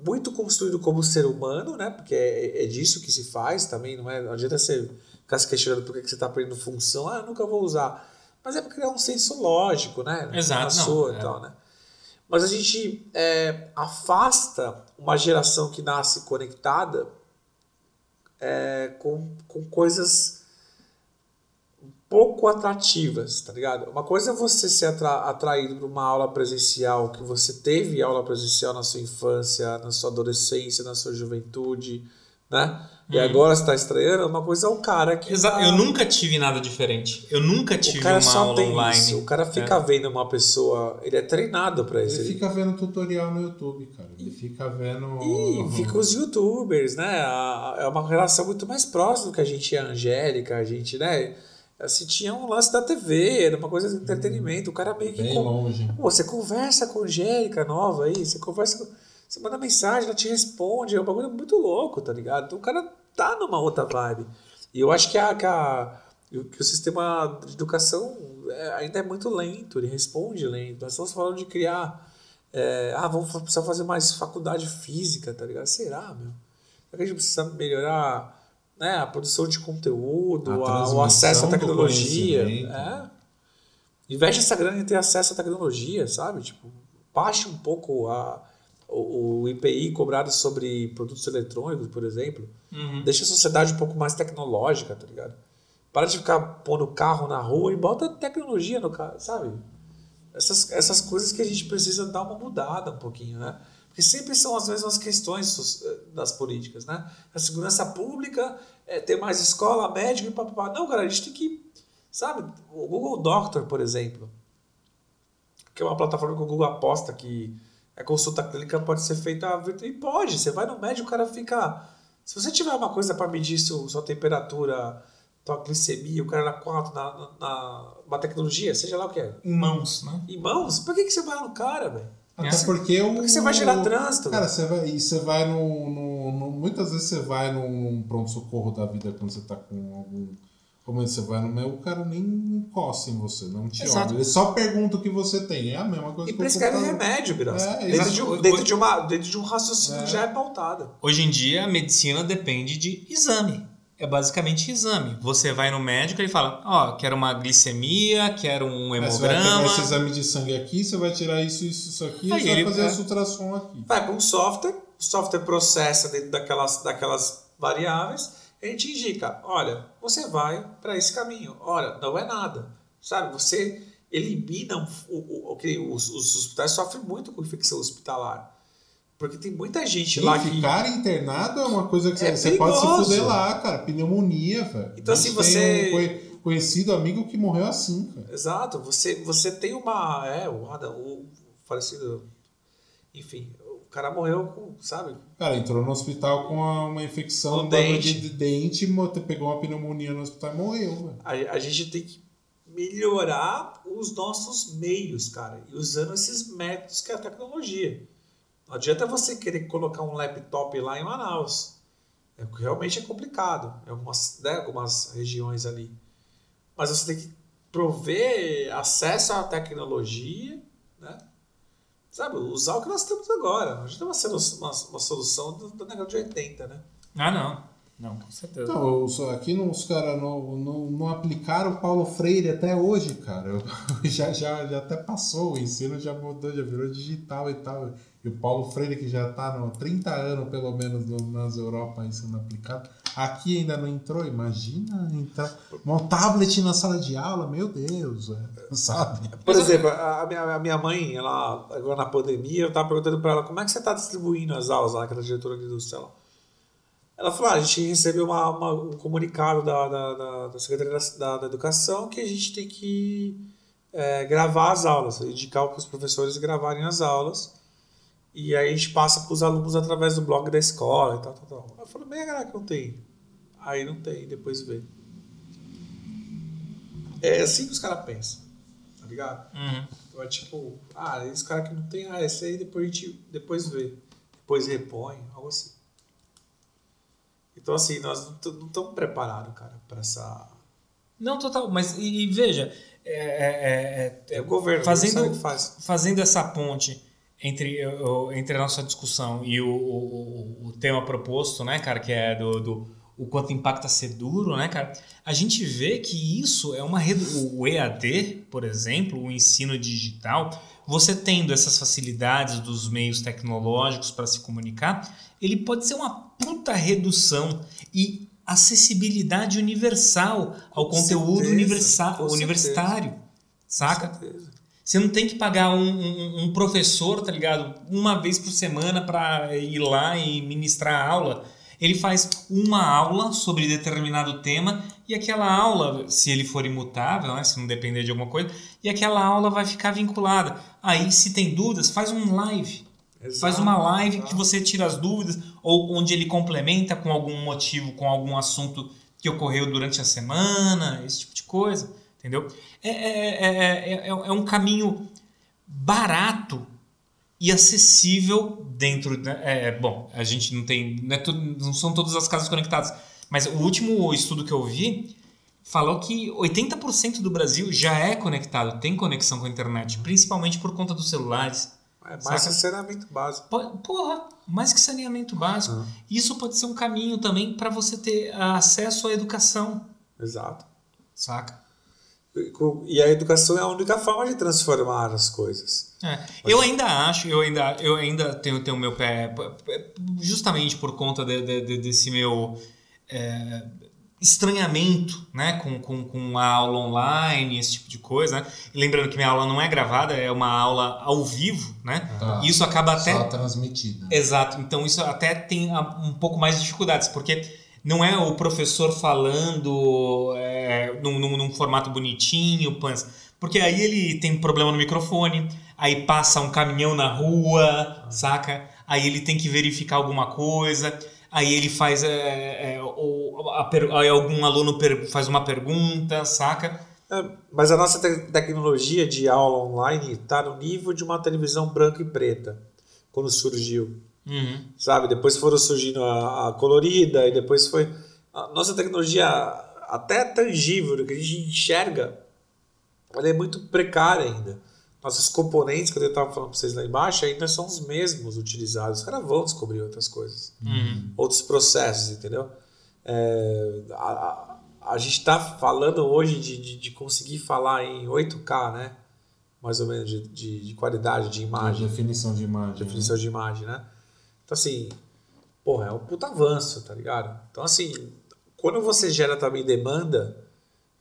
muito construído como ser humano, né? Porque é, é, disso que se faz também, não é? Não adianta você ficar se questionando por que você está aprendendo função. Ah, eu nunca vou usar. Mas é porque é um senso lógico, né? Exato. Na sua não, é. tal, né? Mas a gente é, afasta uma geração que nasce conectada é, com, com coisas pouco atrativas, tá ligado? Uma coisa é você ser atra atraído para uma aula presencial, que você teve aula presencial na sua infância, na sua adolescência, na sua juventude, né? E hum. agora está estranhando, uma coisa é o cara que. Exato. Tá... Eu nunca tive nada diferente. Eu nunca tive uma aula online. Isso. O cara fica é. vendo uma pessoa. Ele é treinado para isso. Ele fica vendo tutorial no YouTube, cara. Ele fica vendo. E fica os youtubers, né? É uma relação muito mais próxima do que a gente é a Angélica, a gente, né? Assim, tinha um lance da TV, era uma coisa de entretenimento. O cara meio que. Bem com... longe. Pô, você conversa com a Angélica nova aí, você conversa com você manda mensagem, ela te responde, é um bagulho muito louco, tá ligado? Então o cara tá numa outra vibe. E eu acho que, a, que, a, que o sistema de educação é, ainda é muito lento, ele responde lento. Nós estamos falando de criar. É, ah, vamos precisar fazer mais faculdade física, tá ligado? Será, meu? Será que a gente precisa melhorar né, a produção de conteúdo, a, o acesso à tecnologia? É. Investe essa grana em ter acesso à tecnologia, sabe? Tipo, baixe um pouco a o, o IPI cobrado sobre produtos eletrônicos, por exemplo, uhum. deixa a sociedade um pouco mais tecnológica, tá ligado? Para de ficar pondo carro na rua e bota tecnologia no carro, sabe? Essas, essas coisas que a gente precisa dar uma mudada um pouquinho, né? Porque sempre são as mesmas questões eh, das políticas, né? A segurança pública, é ter mais escola, médico e papapá. Não, cara, a gente tem que, sabe? O Google Doctor, por exemplo, que é uma plataforma que o Google aposta que a consulta clínica pode ser feita e pode. Você vai no médico, o cara fica. Se você tiver uma coisa para medir seu, sua temperatura, tua glicemia, o cara na 4, na, na, na, uma tecnologia, seja lá o que é. Em mãos, né? Em mãos? Por que, que você vai no cara, velho? Até porque o. Porque você vai gerar trânsito. Cara, você vai, e você vai no, no, no, Muitas vezes você vai num pronto-socorro da vida quando você tá com algum como você vai no meu, o cara nem encosta em você, não te Exato. olha. Ele só pergunta o que você tem. É a mesma coisa e que prescreve remédio, Graça. É, dentro, de, um, dentro, de uma, dentro de um raciocínio é. já é pautado. Hoje em dia, a medicina depende de exame. É basicamente exame. Você vai no médico e ele fala: Ó, oh, quero uma glicemia, quero um hemograma. Você vai pegar esse exame de sangue aqui, você vai tirar isso, isso, isso aqui, Aí você vai fazer é. esse ultrassom aqui. Vai para um software, o software processa dentro daquelas, daquelas variáveis a gente indica, olha, você vai para esse caminho. Olha, não é nada. Sabe, você elimina o, o, o, os, os hospitais sofrem muito com infecção hospitalar. Porque tem muita gente e lá que. Ficar internado é uma coisa que é você, pode se fuder lá, cara. Pneumonia, velho. Então, assim, você. Um conhecido amigo que morreu assim, cara. Exato. Você, você tem uma. É, o, o falecido. Enfim, cara morreu com, sabe? Cara, entrou no hospital com uma infecção no dente. de dente, pegou uma pneumonia no hospital e morreu, a, a, gente tem que melhorar os nossos meios, cara, e usando esses métodos que é a tecnologia. Não adianta você querer colocar um laptop lá em Manaus. É, realmente é complicado, em algumas, né, algumas regiões ali. Mas você tem que prover acesso à tecnologia, né? Sabe, usar o que nós temos agora. A gente não vai ser uma, uma solução do, do negócio de 80, né? Ah, não. Não, com certeza. Não, os- aqui não, os caras não, não, não aplicaram o Paulo Freire até hoje, cara. Eu- (laughs) já, já, já até passou, o ensino já mudou, já virou digital e tal. E o Paulo Freire, que já está há 30 anos, pelo menos, no- nas Europas sendo aplicado, aqui ainda não entrou. Imagina entrar um tablet na sala de aula, meu Deus, é, (laughs) sabe? Por exemplo, a minha, a minha mãe, ela, agora na pandemia, eu tava perguntando pra ela como é que você tá distribuindo as aulas lá, diretora de indústria lá. Ela falou, ah, a gente recebeu uma, uma- um comunicado da, da, da, da Secretaria da, da, da Educação que a gente tem que é, gravar as aulas, indicar para os professores gravarem as aulas. E aí a gente passa para os alunos através do blog da escola e tal, tal, tal. Eu falei, bem, galera, que não tem. Aí não tem, depois vê. É assim que os caras pensam, tá ligado? Uhum. Então é tipo, ah, esse cara que não tem, ah, esse aí depois a gente depois vê. Depois repõe, algo assim. Então assim, nós não estamos preparados, cara, para essa. Não, total. Mas, e, e veja, é, é- é- É o governo, fazendo, faz. fazendo essa ponte entre, entre a nossa discussão e o, o, o- tema proposto, né, cara, que é do, do o quanto impacta ser duro, né, cara? A gente vê que isso é uma o EAD, por exemplo, o ensino digital, você tendo essas facilidades dos meios tecnológicos para se comunicar, ele pode ser uma puta redução e acessibilidade universal ao Com conteúdo certeza, universa- com universitário, saca? Com certeza. Você não tem que pagar um, um- um professor, tá ligado? Uma vez por semana para ir lá e ministrar a aula. Ele faz uma aula sobre determinado tema e aquela aula, se ele for imutável, né, se não depender de alguma coisa, e aquela aula vai ficar vinculada. Aí, se tem dúvidas, faz um live. Faz Exato, uma live exato. que você tira as dúvidas, ou onde ele complementa com algum motivo, com algum assunto que ocorreu durante a semana, esse tipo de coisa, entendeu? É, é, é, é, é- é um caminho barato e acessível dentro. É, bom, a gente não tem. Não, é tudo- não são todas as casas conectadas, mas o último estudo que eu vi falou que 80% do Brasil já é conectado, tem conexão com a internet, principalmente por conta dos celulares. É mais Saca? sinceramento básico. Po- Porra, mais que saneamento básico. Ah. Isso pode ser um caminho também para você ter acesso à educação, Exato. saca? E a educação é a única forma de transformar as coisas. É. Eu ainda acho, eu ainda, eu ainda tenho, tenho o meu pé, justamente por conta de- de- de- desse meu é, estranhamento né, com, com, com a aula online, esse tipo de coisa. Né? Lembrando que minha aula não é gravada, é uma aula ao vivo, né? Tá. Isso acaba até. Só transmitida. Exato. Então isso até tem um pouco mais de dificuldades, porque não é o professor falando é, num, num- num formato bonitinho, pans, porque aí ele tem problema no microfone, aí passa um caminhão na rua, saca? Aí ele tem que verificar alguma coisa, aí ele faz é, é, ou a aí algum aluno per- faz uma pergunta, saca? É, mas a nossa te- tecnologia de aula online está no nível de uma televisão branca e preta, quando surgiu. Uhum. sabe? Depois foram surgindo a, a colorida e depois foi a nossa tecnologia até tangível que a gente enxerga, ela é muito precária ainda. Nossos componentes, que eu estava falando para vocês lá embaixo, ainda são os mesmos utilizados. Os caras vão descobrir outras coisas, Uhum. outros processos, entendeu? É, a, a, a gente está falando hoje de, de, de conseguir falar em 8K, né? Mais ou menos de, de, de qualidade de imagem definição de imagem. definição de imagem, né? Então, assim, porra, é um puta avanço, tá ligado? Então, assim, quando você gera também demanda,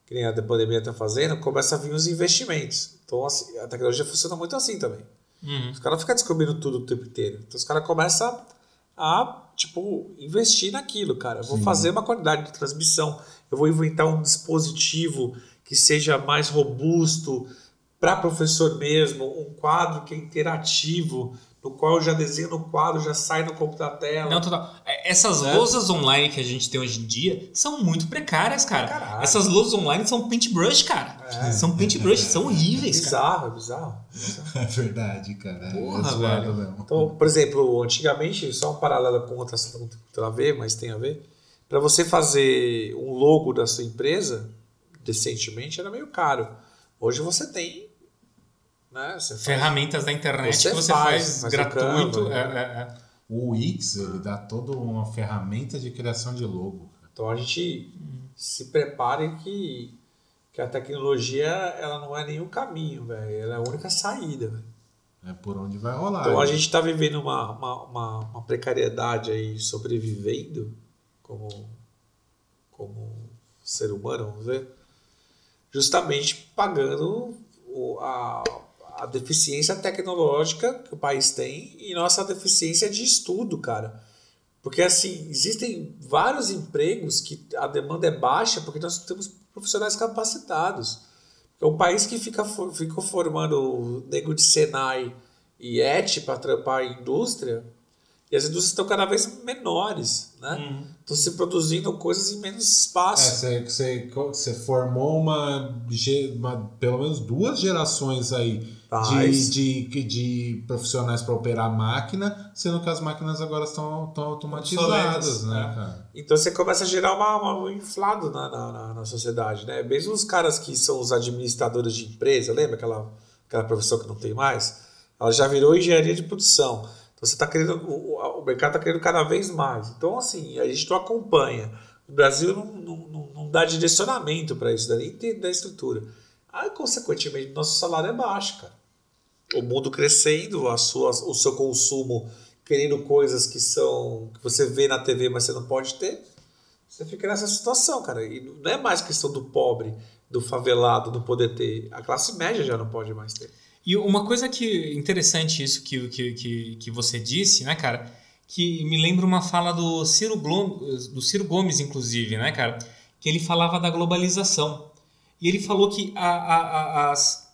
que nem a pandemia tá fazendo, começa a vir os investimentos. Então, assim, a tecnologia funciona muito assim também. Uhum. Os caras ficam descobrindo tudo o tempo inteiro. Então, os caras começam a, tipo, investir naquilo, cara. Eu vou Sim. fazer uma qualidade de transmissão, eu vou inventar um dispositivo que seja mais robusto para professor mesmo, um quadro que é interativo, no qual eu já desenho no quadro, já sai no computador tela. Não, total. É, Essas Né? lousas online que a gente tem hoje em dia são muito precárias, cara. Caralho. Essas lousas online são paintbrush, cara. É. São paintbrush, são horríveis, cara. bizarro, é bizarro. bizarro. (laughs) É verdade, cara. Porra, é velho. mesmo. Então, por exemplo, antigamente, só um paralelo com outra assunto não tem a ver, mas tem a ver. Para você fazer um logo da sua empresa, decentemente, era meio caro. Hoje você tem. Né, você faz- Ferramentas da internet Você que você faz, faz, gratuito. Canva, é, né? é, é. O Wix, ele dá toda uma ferramenta de criação de logo. Então a gente se prepare que, que a tecnologia ela não é nenhum caminho, velho. Ela é a única saída, velho. É por onde vai rolar. Então a gente está vivendo uma, uma, uma, uma precariedade aí, sobrevivendo como, como ser humano, vamos dizer, justamente pagando o, a, a deficiência tecnológica que o país tem e nossa deficiência de estudo, cara. Porque assim, existem vários empregos que a demanda é baixa porque nós temos profissionais capacitados. É um país que fica, ficou formando nego de Senai e ET para trampar a indústria, e as indústrias estão cada vez menores, né? Uhum. Estão se produzindo coisas em menos espaço. É, você, você, formou uma, uma, pelo menos duas gerações aí de, de, de, profissionais para operar a máquina, sendo que as máquinas agora estão, estão automatizadas, né, né, cara? Então você começa a gerar uma, uma um inflado na, na, na, sociedade, né? Mesmo os caras que são os administradores de empresa, lembra aquela, aquela profissão que não tem mais? Ela já virou engenharia de produção. Então você está querendo, o, o mercado está querendo cada vez mais. Então, assim, a gente não acompanha. O Brasil não, não, não dá direcionamento para isso, nem tem da estrutura. Aí, consequentemente, nosso salário é baixo, cara. O mundo crescendo, a sua, o seu consumo querendo coisas que são que você vê na TV, mas você não pode ter. Você fica nessa situação, cara. E não é mais questão do pobre, do favelado não poder ter. A classe média já não pode mais ter. E uma coisa que interessante isso que, que, que, que você disse, né, cara? Que me lembra uma fala do Ciro, Gomes, do Ciro Gomes, inclusive, né, cara? Que ele falava da globalização. E ele falou que a, a, a, as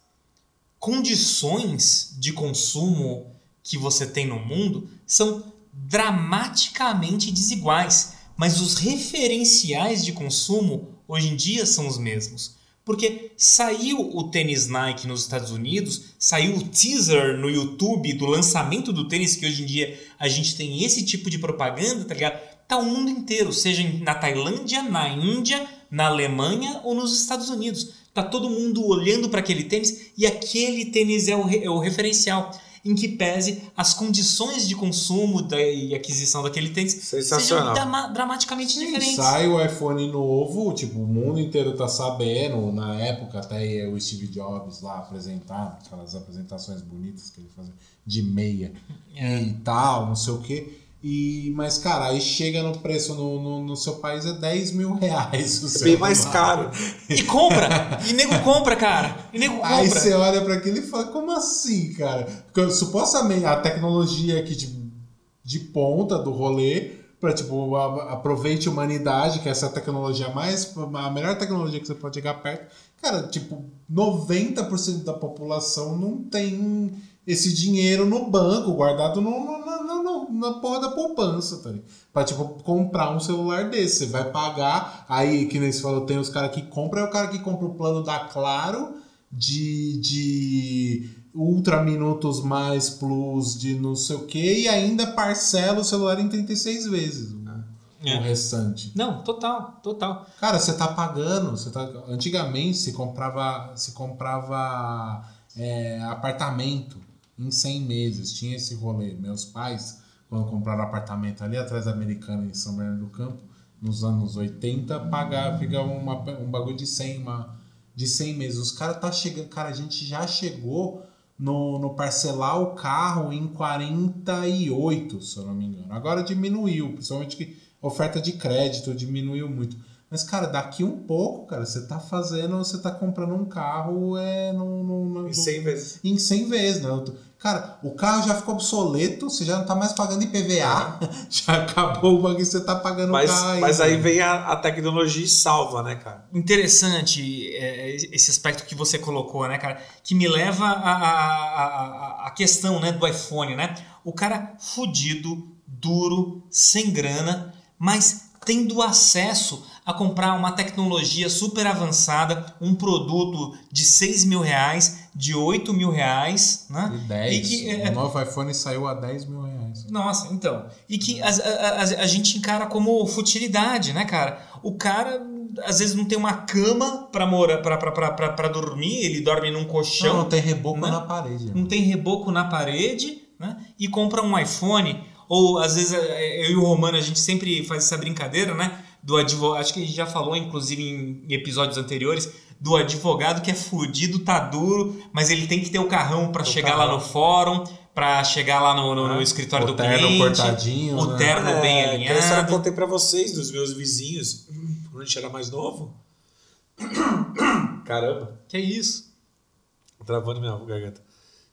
condições de consumo que você tem no mundo são dramaticamente desiguais, mas os referenciais de consumo hoje em dia são os mesmos. Porque saiu o tênis Nike nos Estados Unidos, saiu o teaser no YouTube do lançamento do tênis, que hoje em dia a gente tem esse tipo de propaganda, tá ligado? Tá o mundo inteiro, seja na Tailândia, na Índia, na Alemanha ou nos Estados Unidos. Tá todo mundo olhando para aquele tênis e aquele tênis é o, é o referencial em que pese as condições de consumo da, e aquisição daquele tênis sejam dramaticamente diferentes. Sai o iPhone novo, tipo, o mundo inteiro tá sabendo, na época até o Steve Jobs lá apresentar, aquelas apresentações bonitas que ele fazia de meia é. e tal, não sei o que. E, mas, cara, aí chega no preço no, no, no seu país é 10 mil reais. É bem mais caro. (laughs) E compra! E nego compra, cara! E nego compra. Aí você olha para aquilo e fala, como assim, cara? Porque, supostamente a tecnologia aqui tipo, de ponta do rolê para tipo, aproveite a humanidade, que é essa tecnologia mais. a melhor tecnologia que você pode chegar perto. Cara, tipo, 90% da população não tem esse dinheiro no banco, guardado no, no, no, na porra da poupança, tá ligado? Pra, tipo, comprar um celular desse. Você vai pagar, aí, que nem você falou, tem os caras que compram, é o cara que compra o plano da Claro de, de ultra minutos mais plus de não sei o que e ainda parcela o celular em 36 vezes. É. O restante. Não, total, total. Cara, você tá pagando. Você tá... Antigamente se comprava, se comprava é, apartamento em 100 meses. Tinha esse rolê. Meus pais, quando compraram apartamento ali atrás da Americana, em São Bernardo do Campo, nos anos 80, pagava, ficava uma, um bagulho de 100, uma, de 100 meses. Os caras tá chegando, cara, a gente já chegou no, no parcelar o carro em 48, se eu não me engano. Agora diminuiu, principalmente que oferta de crédito diminuiu muito. Mas, cara, daqui um pouco, cara, você tá fazendo, você tá comprando um carro é, no, no, no, em 100 vezes. Em 100 vezes, né? Cara, o carro já ficou obsoleto, você já não tá mais pagando IPVA, (laughs) já acabou o bagulho, você tá pagando mas, carro. Mas aí vem a, a, tecnologia e salva, né, cara? Interessante é, esse aspecto que você colocou, né, cara? Que me leva a, a, a, a questão né, do iPhone, né? O cara fudido, duro, sem grana, mas tendo acesso a comprar uma tecnologia super avançada, um produto de 6 mil reais, de 8 mil reais, né? E 10. E que, é, o novo iPhone saiu a 10 mil reais. Nossa, então. E que a, a, a, gente encara como futilidade, né, cara? O cara às vezes não tem uma cama para morar para dormir, ele dorme num colchão. Não, não tem reboco né? na parede. Não tem reboco na parede, né? E compra um iPhone Ou às vezes é, eu e o Romano a gente sempre faz essa brincadeira, né? Do advogado, acho que a gente já falou, inclusive, em episódios anteriores, do advogado que é fudido, tá duro, mas ele tem que ter o carrão para chegar lá no fórum, para chegar lá no, no, no escritório O do terno cliente. cortadinho, o né? terno É, bem que essa eu alinhado. contei pra vocês, dos meus vizinhos, quando a gente era mais novo. Caramba, Que isso? travando minha garganta.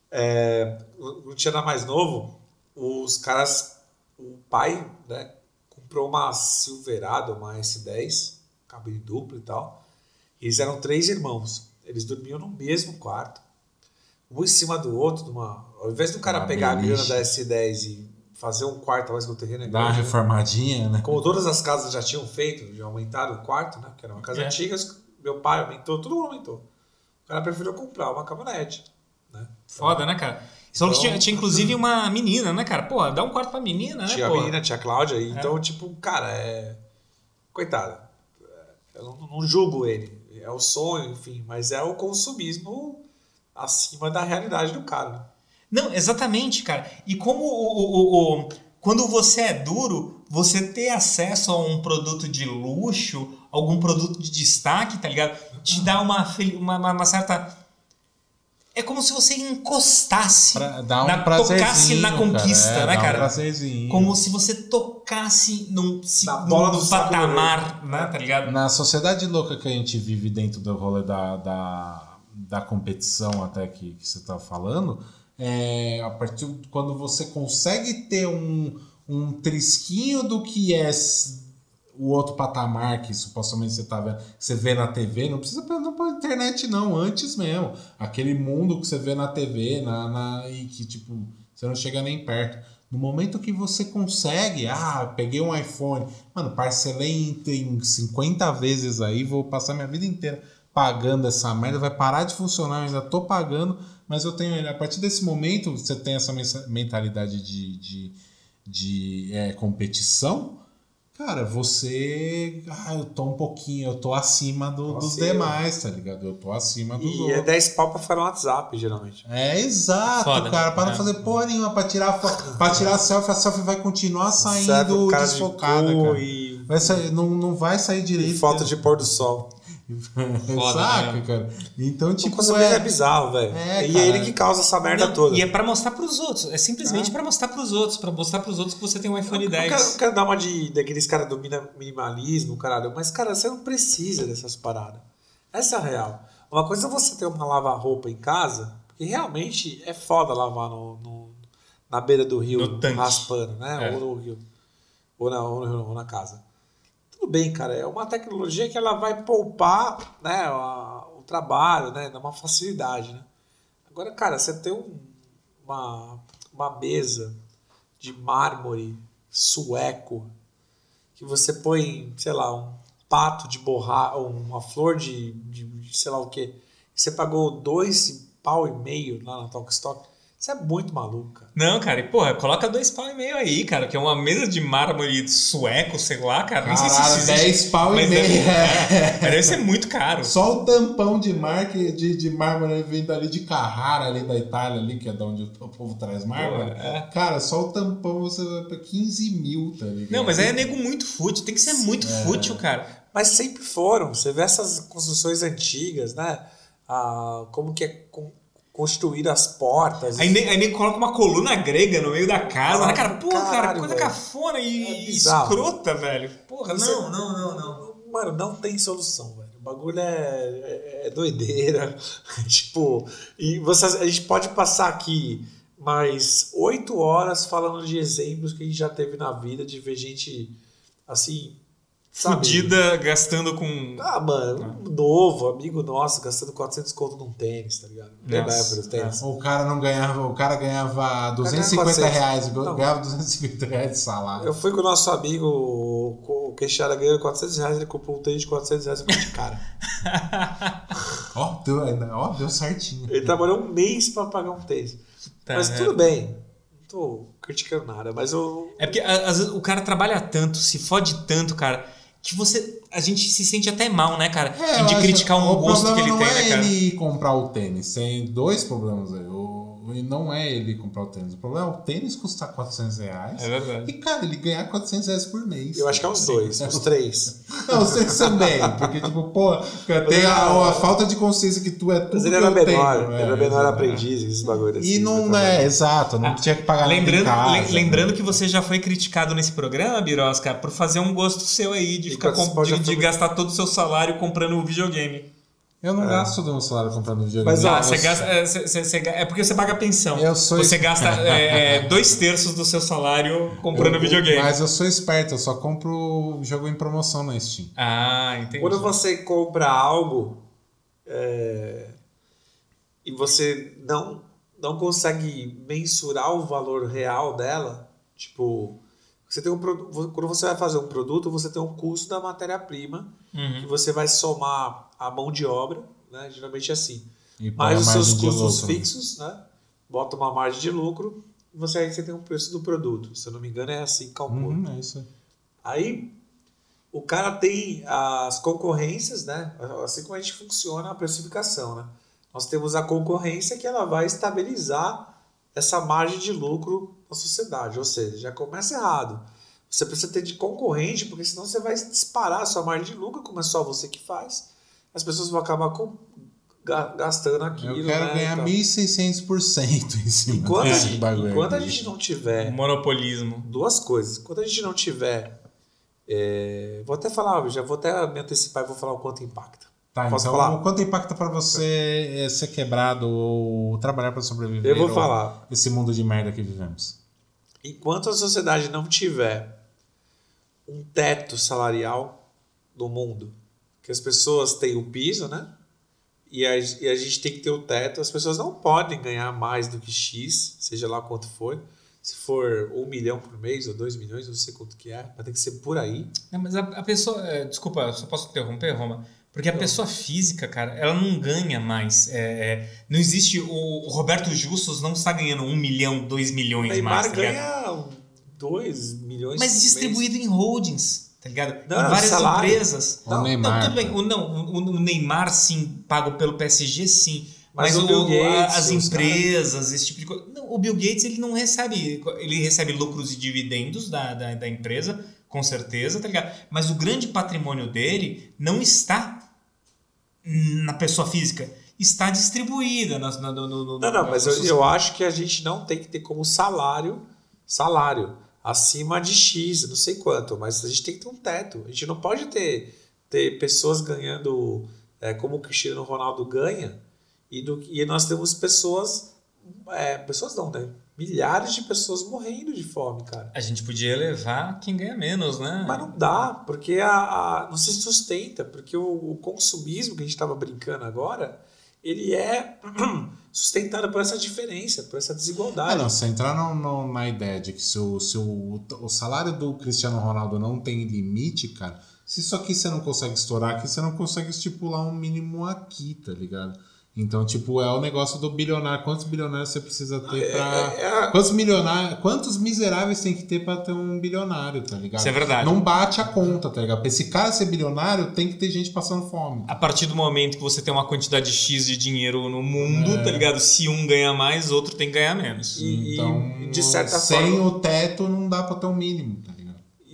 É, quando a gente era mais novo, os caras, o pai, né, comprou uma Silverado, uma S10, cabine duplo e tal. E eles eram três irmãos. Eles dormiam no mesmo quarto, um em cima do outro, numa, ao invés do cara Uma pegar beliche. a grana da S10 e fazer um quarto, mais que o terreno é Dá uma né? reformadinha, né? Como todas as casas já tinham feito, já aumentaram o quarto, né? Porque era uma casa É. antiga, meu pai aumentou, todo mundo aumentou. O cara preferiu comprar uma caminhonete, né? Foda, né, cara? Você falou que Então- tinha, tinha inclusive uma menina, né, cara? Pô, dá um quarto pra menina, né, Tinha a pô? menina, tinha a Cláudia, e então, tipo, cara, é. Coitada. Eu não, não julgo ele. É o sonho, enfim, mas é o consumismo acima da realidade do cara. né? Não, exatamente, cara. E como o, o- o- quando você é duro, você ter acesso a um produto de luxo, algum produto de destaque, tá ligado? Te dá uma, fel- uma, uma- uma certa. É como se você encostasse, Pra dar um na, tocasse na conquista, cara. É, né, dá um cara? prazerzinho. como se você tocasse num, se- Na bola num do saco do patamar, né, tá ligado? Na sociedade louca que a gente vive dentro do rolê da, da, da competição até que, que você tá falando, é, a partir de quando você consegue ter um, um trisquinho do que é o outro patamar que supostamente você tá vendo, você vê na TV, não precisa não pra internet não, antes mesmo. Aquele mundo que você vê na TV, na, na, e que tipo, você não chega nem perto. No momento que você consegue, ah, peguei um iPhone, mano, parcelei em, em 50 vezes aí, vou passar minha vida inteira pagando essa merda, vai parar de funcionar, eu ainda tô pagando, mas eu tenho. A partir desse momento, você tem essa mentalidade de, de, de é, competição, cara, você. Ah, eu tô um pouquinho, eu tô acima do- dos demais, tá ligado? Eu tô acima dos E é outros. 10 pau pra falar no WhatsApp, geralmente. É exato, Foda, cara. Para né? não fazer porra nenhuma, pra tirar, pra tirar selfie, a selfie vai continuar saindo cara de desfocada, cu cara. E, Vai sair, não, não vai sair e direito. foto de pôr do sol. (laughs) Saca, né? cara? Então, O tipo, consumismo é, é, bizarro, velho. É, e cara. é ele que causa essa merda Não, toda. E é pra mostrar pros outros. É simplesmente pra mostrar pros outros. Pra mostrar pros outros que você tem um iPhone Eu 10. quero, eu quero dar uma de daqueles caras do minimalismo, caralho. Mas, cara, você não precisa dessas paradas. Essa é a real. Uma coisa é você ter uma lava-roupa em casa, porque realmente é foda lavar no, no- na beira do rio, raspando, né? É. Ou no rio. Ou na, ou, no, ou na casa. Tudo bem, cara. É uma tecnologia que ela vai poupar né, a- o trabalho, né? Dá uma facilidade, né? Agora, cara, você tem um- uma, uma mesa de mármore sueco que você põe, sei lá, um pato de borracha, uma flor de, de, de sei lá o que. Você pagou dois pau e meio lá na Talkstock. Isso é muito maluco, cara. Não, cara, e porra, coloca dois pau e meio aí, cara, que é uma mesa de mármore sueco, sei lá, cara. Não sei se Caralho, isso existe. 10 pau e mas meio. Deve, é. (laughs) deve ser muito caro. Só o tampão de marca de, de mármore vindo ali de Carrara, ali da Itália, ali, que é de onde o povo traz mármore. Pô, é. Cara, só o tampão você vai pra 15 mil, tá ligado? Não, mas aí é nego muito fútil. Tem que ser muito É. fútil, cara. Mas sempre foram. Você vê essas construções antigas, né? Ah, como que é construir as portas. Aí nego, aí nego coloca uma coluna grega no meio da casa, Ah, cara? Pô, cara, coisa velho. cafona e É escrota, velho. Porra, não, não, não, não. Mano, não tem solução, velho. O bagulho é, é, é doideira. (laughs) tipo, e você, a gente pode passar aqui mais oito horas falando de exemplos que a gente já teve na vida, de ver gente assim. Fudida, gastando com. Ah, mano, um novo, amigo nosso, gastando 400 conto num tênis, tá ligado? A Nossa, tênis? O cara não ganhava, o cara ganhava 250 400. reais, Não. ganhava 250 reais de salário. Eu fui com o nosso amigo, o Queixada ganhou 400 reais, ele comprou um tênis de 400 reais e de cara. (laughs) Ó, deu, ó, deu certinho. Ele trabalhou um mês pra pagar um tênis. Tá, mas né? tudo bem, não tô criticando nada, mas eu. É porque a- vezes o cara trabalha tanto, se fode tanto, cara, que você. A gente se sente até mal, né, cara? É, de criticar um o gosto que ele tem, é né, cara? ele comprar o tênis. Tem dois problemas aí. O, e não é ele comprar o tênis. O problema é o tênis custar 400 reais. É verdade. E, cara, ele ganhar 400 reais por mês. Eu acho que é uns dois, uns três. (laughs) Não, os três também. Porque, tipo, pô, tem a, a falta de consciência que tu é tudo Mas ele era eu tenho. menor, é, ele era menor exato. aprendiz, esses bagulhos assim. E não né, é, exato, não tinha que pagar Lembrando, casa, lem- né? lembrando que você já foi criticado nesse programa, Birosca, por fazer um gosto seu aí de, E ficar com- de, de gastar todo o seu salário comprando um videogame. Eu não gasto do meu salário comprando videogame. Mas, ó, Ah, você gasta, é, você- você- é porque você paga pensão. Eu sou você es- gasta (laughs) é, é, dois terços do seu salário comprando eu- videogame. Mas eu sou esperto, eu só compro jogo em promoção na Steam. Ah, entendi. Quando você compra algo é, e você não, não consegue mensurar o valor real dela, tipo, você tem um, quando você vai fazer um produto, você tem um custo da matéria-prima Uhum. que você vai somar a mão de obra, né? geralmente é assim, E mais os seus custos lucro. fixos, né? bota uma margem de lucro e você, aí você tem um preço do produto. Se eu não me engano, é assim que calcula. Uhum, é isso aí. Aí o cara tem as concorrências, né? Assim como a gente funciona a precificação, né? Nós temos a concorrência que ela vai estabilizar essa margem de lucro na sociedade, ou seja, já começa errado. Você precisa ter de concorrente, porque senão você vai disparar a sua margem de lucro, como é só você que faz. As pessoas vão acabar com- ga- gastando aquilo. Eu quero né, ganhar e tal. 1.600% em cima Enquanto, a desse gente, bagulho enquanto a gente não tiver Monopolismo. duas coisas. Quando a gente não tiver. é, vou até falar, já vou até me antecipar e vou falar o quanto impacta. Tá, Posso então falar? o quanto impacta pra você é, ser quebrado ou trabalhar pra sobreviver? Eu vou ou falar. Esse mundo de merda que vivemos. Enquanto a sociedade não tiver um teto salarial no mundo, que as pessoas têm o piso, né? E a, e a gente tem que ter o teto, as pessoas não podem ganhar mais do que X, seja lá quanto for. Se for um milhão por mês ou dois milhões, não sei quanto que é, mas tem que ser por aí. Não, mas a, a pessoa. é, desculpa, só posso interromper, Roma? Porque a pessoa física, cara, ela não ganha mais. é, é, não existe. O, o Roberto Justus não está ganhando um milhão, dois milhões Neymar mais, tá ligado? ganha 2 milhões Mas mês. distribuído em holdings, tá ligado? Não, em várias salário. empresas. O Não, Neymar, não, tudo bem. cara. O, não, o, o Neymar, sim, pago pelo PSG, sim. Mas Mas, o Gates, as empresas, esse tipo de coisa. Não, o Bill Gates ele não recebe. Ele recebe lucros e dividendos da, da, da empresa, com certeza, tá ligado? Mas o grande patrimônio dele não está na pessoa física. Está distribuída na, no, no, no, Não, não, mas eu, eu acho que a gente não tem que ter como salário, salário acima de X, não sei quanto, mas a gente tem que ter um teto. A gente não pode ter, ter pessoas ganhando é, como o Cristiano Ronaldo ganha e, do, e nós temos pessoas, é, pessoas não, né? Milhares de pessoas morrendo de fome, cara. A gente podia elevar quem ganha menos, né? Mas não dá, porque a, a- não se sustenta, porque o, o consumismo que a gente estava brincando agora, ele é (clears throat) sustentado por essa diferença, por essa desigualdade. não, se entrar no- no- na ideia de que se o, se o, o salário do Cristiano Ronaldo não tem limite, cara, se isso aqui você não consegue estourar aqui, você não consegue estipular um mínimo aqui, tá ligado? Então, tipo, é o negócio do bilionário. Quantos bilionários você precisa ter pra. É- é- Quantos milionários. Quantos miseráveis tem que ter pra ter um bilionário, tá ligado? Isso é verdade. Não bate a conta, tá ligado? Pra esse cara ser bilionário, tem que ter gente passando fome. A partir do momento que você tem uma quantidade X de dinheiro no mundo, É. tá ligado? Se um ganha mais, outro tem que ganhar menos. E- então, de certa sem forma- o teto, não dá pra ter um mínimo?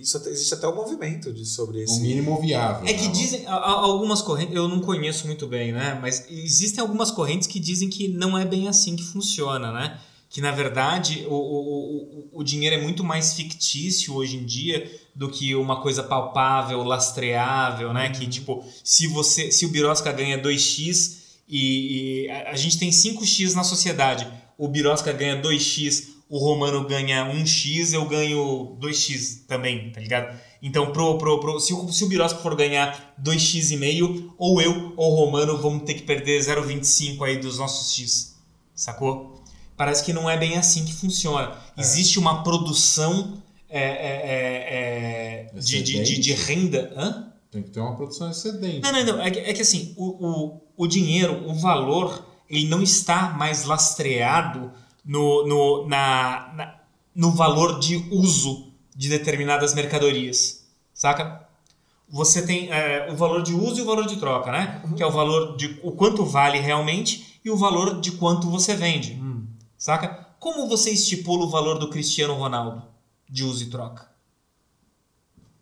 Isso até- existe até um movimento de, sobre esse. mínimo viável. É que né? dizem, algumas correntes, eu não conheço muito bem, né? Mas existem algumas correntes que dizem que não é bem assim que funciona, né? Que na verdade o, o, o, o dinheiro é muito mais fictício hoje em dia do que uma coisa palpável, lastreável, né? Que tipo, se você, se o Birosca ganha 2x e, e a, a gente tem 5x na sociedade, o Birosca ganha 2x, o Romano ganha 1x, eu ganho 2x também, tá ligado? Então, pro, pro, pro, se, o, se o Birosca for ganhar 2x,5, ou eu ou o Romano vamos ter que perder 0,25 aí dos nossos x, sacou? Parece que não é bem assim que funciona. Existe uma produção é, é, é, é, de, de, de, de renda. Hã? Tem que ter uma produção excedente. Não, não, não. É que, é que assim, o, o, o dinheiro, o valor, ele não está mais lastreado no, no, na, na- no valor de uso de determinadas mercadorias. Saca? Você tem é, o valor de uso e o valor de troca, né? Que é o valor de o quanto vale realmente e o valor de quanto você vende. Saca? Como você estipula o valor do Cristiano Ronaldo de uso e troca?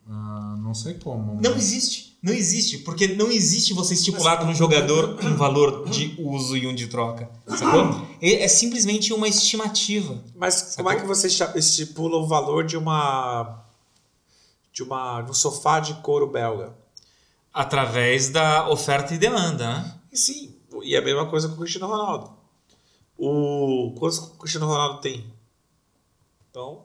Ah, não sei como. Não mas- existe. Não existe. Porque não existe você estipular para um jogador um valor de uso e um de troca. Sacou? É simplesmente uma estimativa. Mas como é que você estipula o valor de uma. de uma. de um sofá de couro belga? Através da oferta e demanda, né? E sim, e é a mesma coisa com o Cristiano Ronaldo. O, quantos o Cristiano Ronaldo tem? Então,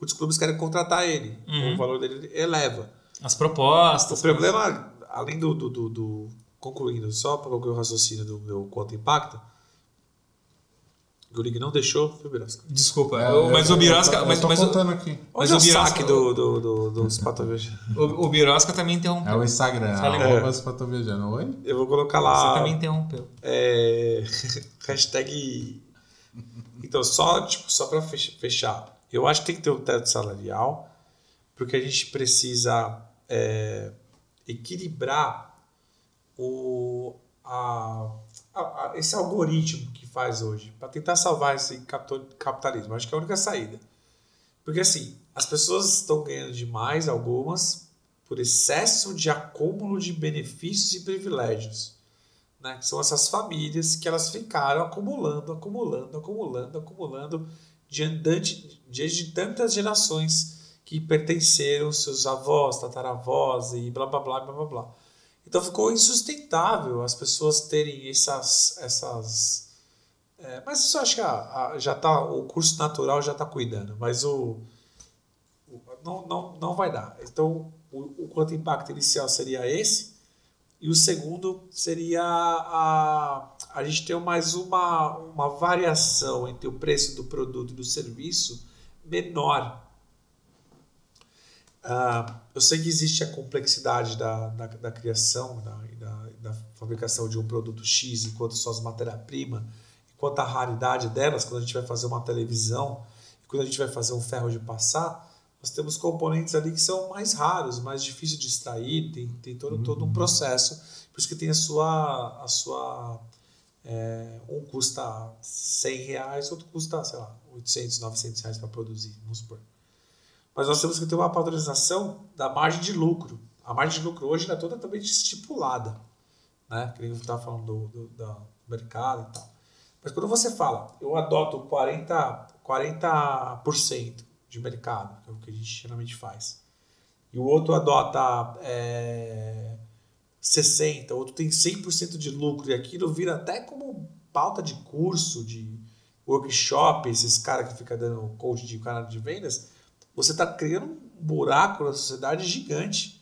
muitos clubes querem contratar ele. Uhum. O valor dele eleva. As propostas. O problema, além do, do, do- do- Concluindo, só para concluir o raciocínio do meu quanto impacta, o Gurig não deixou, viu, Birosca? Desculpa, É, eu- mas eu- o Birosca. Eu mas, eu tô mas o- contando aqui. Mas o o Birosca- saque do, do, do, dos patoveja? o, o Birosca também interrompeu. É o Instagram, Fala arroba é. Oi? Eu vou colocar Você lá. também interrompeu. É, (laughs) hashtag. Então, só, tipo, só para fechar. Eu acho que tem que ter um teto salarial, porque a gente precisa é, equilibrar o, a, a- a- esse algoritmo que faz hoje, para tentar salvar esse capitalismo. Acho que é a única saída. Porque, assim, as pessoas estão ganhando demais, algumas, por excesso de acúmulo de benefícios e privilégios né? São essas famílias que elas ficaram acumulando, acumulando, acumulando, acumulando diante, diante de tantas gerações que pertenceram seus avós, tataravós e blá blá blá blá blá. Então ficou insustentável as pessoas terem essas essas é, mas isso eu acho que a- a- já tá o curso natural já está cuidando, mas o, o- não, não, não vai dar. Então o, o quanto impacto inicial seria esse e o segundo seria a, a gente ter mais uma, uma variação entre o preço do produto e do serviço menor. Ah, eu sei que existe a complexidade da, da, da criação da, da, da fabricação de um produto X enquanto suas matéria-prima, enquanto a raridade delas, quando a gente vai fazer uma televisão, quando a gente vai fazer um ferro de passar, nós temos componentes ali que são mais raros, mais difíceis de extrair, tem, tem todo, todo um processo. Por isso que tem a sua. A sua é, um custa 100 reais, outro custa, sei lá, 800, 900 reais para produzir, vamos supor. Mas nós temos que ter uma padronização da margem de lucro. A margem de lucro hoje é toda também estipulada, né? Que nem estava falando do, do, do mercado e tal. Mas quando você fala, eu adoto 40%, 40% de mercado, que é o que a gente geralmente faz, e o outro adota é, 60%, o outro tem 100% de lucro, e aquilo vira até como pauta de curso, de workshop, esses caras que ficam dando coach de canal de vendas, você está criando um buraco na sociedade gigante.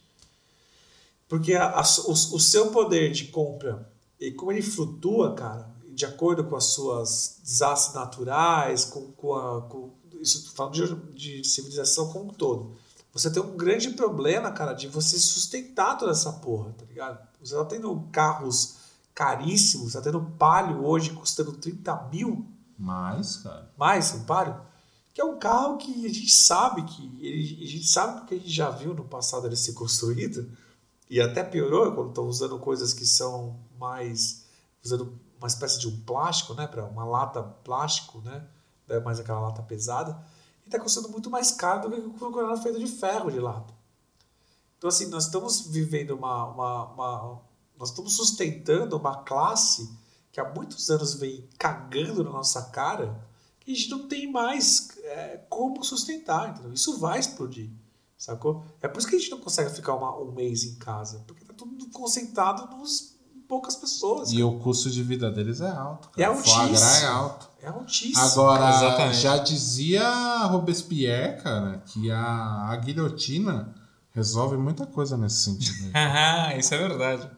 Porque a- a- o, o seu poder de compra, e como ele flutua, cara, de acordo com as suas desastres naturais, com, com a. Com, isso falando de, de civilização como um todo. Você tem um grande problema, cara, de você sustentar toda essa porra, tá ligado? Você tá tendo carros caríssimos, tá tendo palio hoje custando 30 mil Mais, cara. mais um Palio, que é um carro que a gente sabe que ele, a gente sabe porque a gente já viu no passado ele ser construído e até piorou quando estão usando coisas que são mais usando uma espécie de um plástico, né, para uma lata plástico, né, é mais aquela lata pesada, e está custando muito mais caro do que quando era feito de ferro de lata. Então assim, nós estamos vivendo uma, uma, uma nós estamos sustentando uma classe que há muitos anos vem cagando na nossa cara que a gente não tem mais é, como sustentar, entendeu? Isso vai explodir, sacou? É por isso que a gente não consegue ficar uma- um mês em casa, porque tá tudo concentrado nos em poucas pessoas. E o custo de vida deles é alto. Cara. É altíssimo. é alto. É altíssimo. Agora, Exatamente. já dizia Robespierre, cara, que a, a guilhotina resolve muita coisa nesse sentido. (laughs) isso é verdade.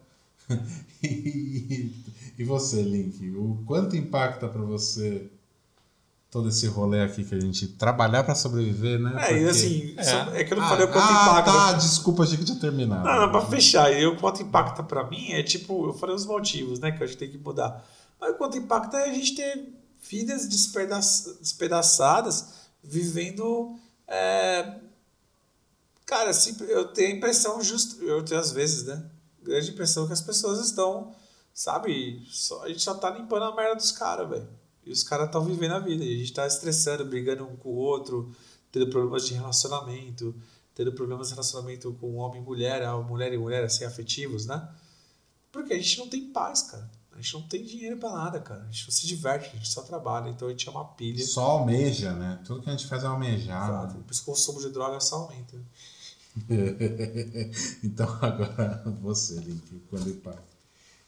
(laughs) e, e você, Link? O quanto impacta pra você todo esse rolê aqui que a gente trabalhar pra sobreviver, né? É, e Porque- assim, É. é que eu não Ah, falei o quanto ah, impacta. tá, desculpa, achei que tinha terminado. Não, não, pra fechar, e o quanto impacta pra mim é tipo, eu falei os motivos, né, que a gente tem que mudar. Mas o quanto impacta é a gente ter vidas despedaç, despedaçadas, vivendo. é, Cara, assim, eu tenho a impressão, justo, eu tenho às vezes, né? Grande impressão que as pessoas estão, sabe, só, a gente só tá limpando a merda dos caras, velho. E os caras estão vivendo a vida. E a gente tá estressando, brigando um com o outro, tendo problemas de relacionamento, tendo problemas de relacionamento com homem e mulher, a mulher e mulher, assim, afetivos, né? Porque a gente não tem paz, cara. A gente não tem dinheiro pra nada, cara. A gente não se diverte, a gente só trabalha. Então a gente é uma pilha. Só almeja, né? Tudo que a gente faz é almejar. Exato. Por isso o consumo de droga só aumenta. (laughs) então agora você, Link, quando impacta.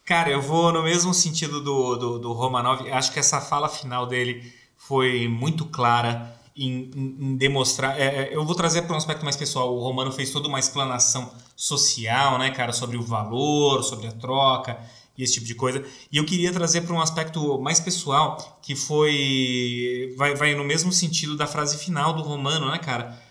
Cara, eu vou no mesmo sentido do, do, do Romanov. Acho que essa fala final dele foi muito clara em, em, em demonstrar. É, eu vou trazer para um aspecto mais pessoal. O Romano fez toda uma explanação social, né, cara, sobre o valor, sobre a troca e esse tipo de coisa. E eu queria trazer para um aspecto mais pessoal, que foi. Vai, vai no mesmo sentido da frase final do Romano, né, cara?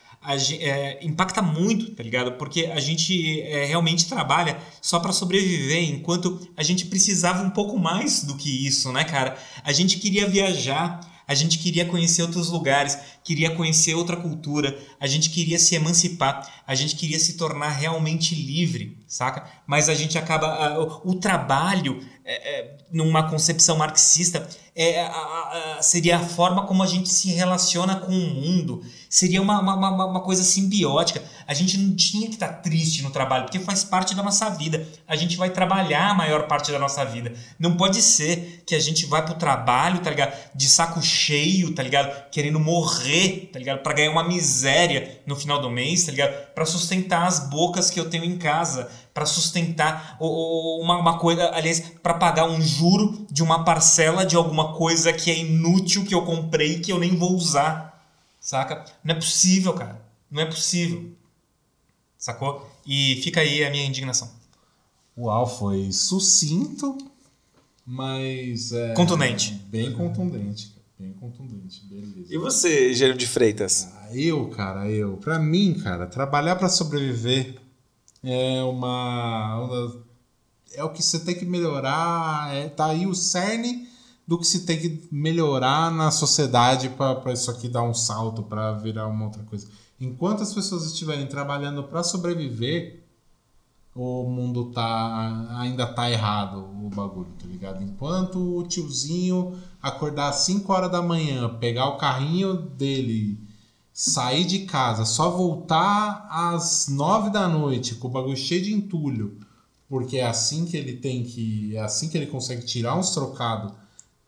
É, impacta muito, tá ligado? Porque a gente é, realmente trabalha só para sobreviver, enquanto a gente precisava um pouco mais do que isso, né, cara? A gente queria viajar, a gente queria conhecer outros lugares, queria conhecer outra cultura, a gente queria se emancipar, a gente queria se tornar realmente livre, saca? Mas a gente acaba. o, trabalho, é, é, numa concepção marxista, é, a, a, seria a forma como a gente se relaciona com o mundo. Seria uma, uma, uma, uma coisa simbiótica. A gente não tinha que estar tá triste no trabalho, porque faz parte da nossa vida. A gente vai trabalhar a maior parte da nossa vida. Não pode ser que a gente vai pro trabalho, tá ligado? De saco cheio, tá ligado? Querendo morrer, tá ligado? Pra ganhar uma miséria no final do mês, tá ligado? Pra sustentar as bocas que eu tenho em casa para sustentar uma, uma coisa, aliás, para pagar um juro de uma parcela de alguma coisa que é inútil que eu comprei que eu nem vou usar, saca? Não é possível, cara. Não é possível. Sacou? E fica aí a minha indignação. Uau, foi sucinto, mas. É, contundente. Bem contundente. Bem contundente, beleza. E você, Gênio de Freitas? Ah, eu, cara, eu. Pra mim, cara, trabalhar para sobreviver é uma, é o que você tem que melhorar, é, tá aí o cerne do que se tem que melhorar na sociedade para isso aqui dar um salto, para virar uma outra coisa. Enquanto as pessoas estiverem trabalhando para sobreviver, o mundo tá ainda tá errado o bagulho, tá ligado? Enquanto o tiozinho acordar às 5 horas da manhã, pegar o carrinho dele sair de casa, só voltar às nove da noite com o bagulho cheio de entulho, porque é assim que ele tem que. É assim que ele consegue tirar uns trocados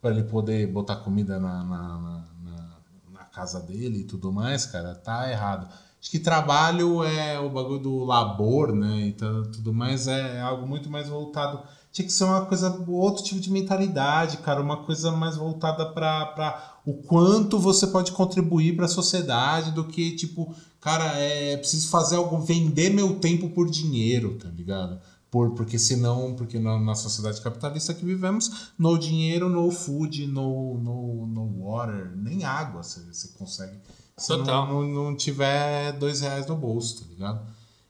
para ele poder botar comida na, na, na, na, casa dele e tudo mais, cara, tá errado. Acho que trabalho é o bagulho do labor, né? E tudo mais é algo muito mais voltado tinha que ser uma coisa, outro tipo de mentalidade, cara, uma coisa mais voltada para o quanto você pode contribuir para a sociedade do que tipo, cara, é preciso fazer algo, vender meu tempo por dinheiro, tá ligado? Por, porque senão, porque na, na sociedade capitalista que vivemos, no dinheiro, no food, no, no, no water, nem água você, você consegue. Se Total. Não, não, não tiver dois reais no bolso, tá ligado?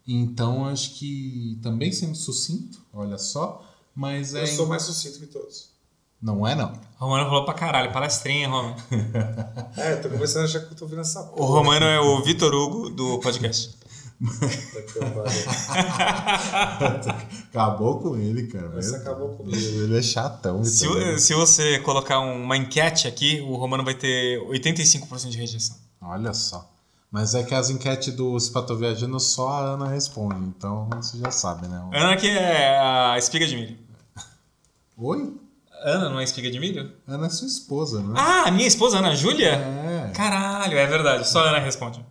Então acho que também sendo sucinto, olha só, mas eu é. sou mais sucinto que todos. Não é, não. Romano falou pra caralho, palestrinha, Romano. (laughs) é, tô começando a achar que eu tô ouvindo essa porra. O Romano é o Vitor Hugo do podcast. (laughs) acabou com ele, cara. Você acabou comigo. Ele é chatão. Se, se você colocar uma enquete aqui, o Romano vai ter 85% de rejeição. Olha só. Mas é que as enquetes do Espato Viajando só a Ana responde, então você já sabe, né? Ana que é a espiga de milho. Oi? Ana não é espiga de milho? Ana é sua esposa, né? Ah, minha esposa, Ana Júlia? É. Caralho, é verdade. Só a Ana responde.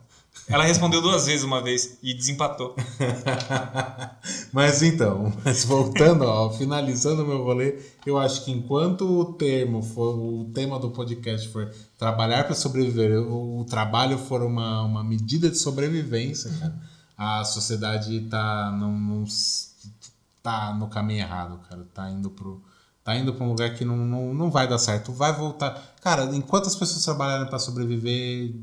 Ela respondeu duas vezes uma vez e desempatou. (laughs) mas então, mas voltando, ó, finalizando meu rolê, eu acho que enquanto o termo for, o tema do podcast for trabalhar para sobreviver, o, o, trabalho for uma, uma medida de sobrevivência, cara, a sociedade tá, não, não, tá no caminho errado, cara. Tá indo pro. Tá indo para um lugar que não, não, não vai dar certo. Vai voltar. Cara, enquanto as pessoas trabalharem para sobreviver,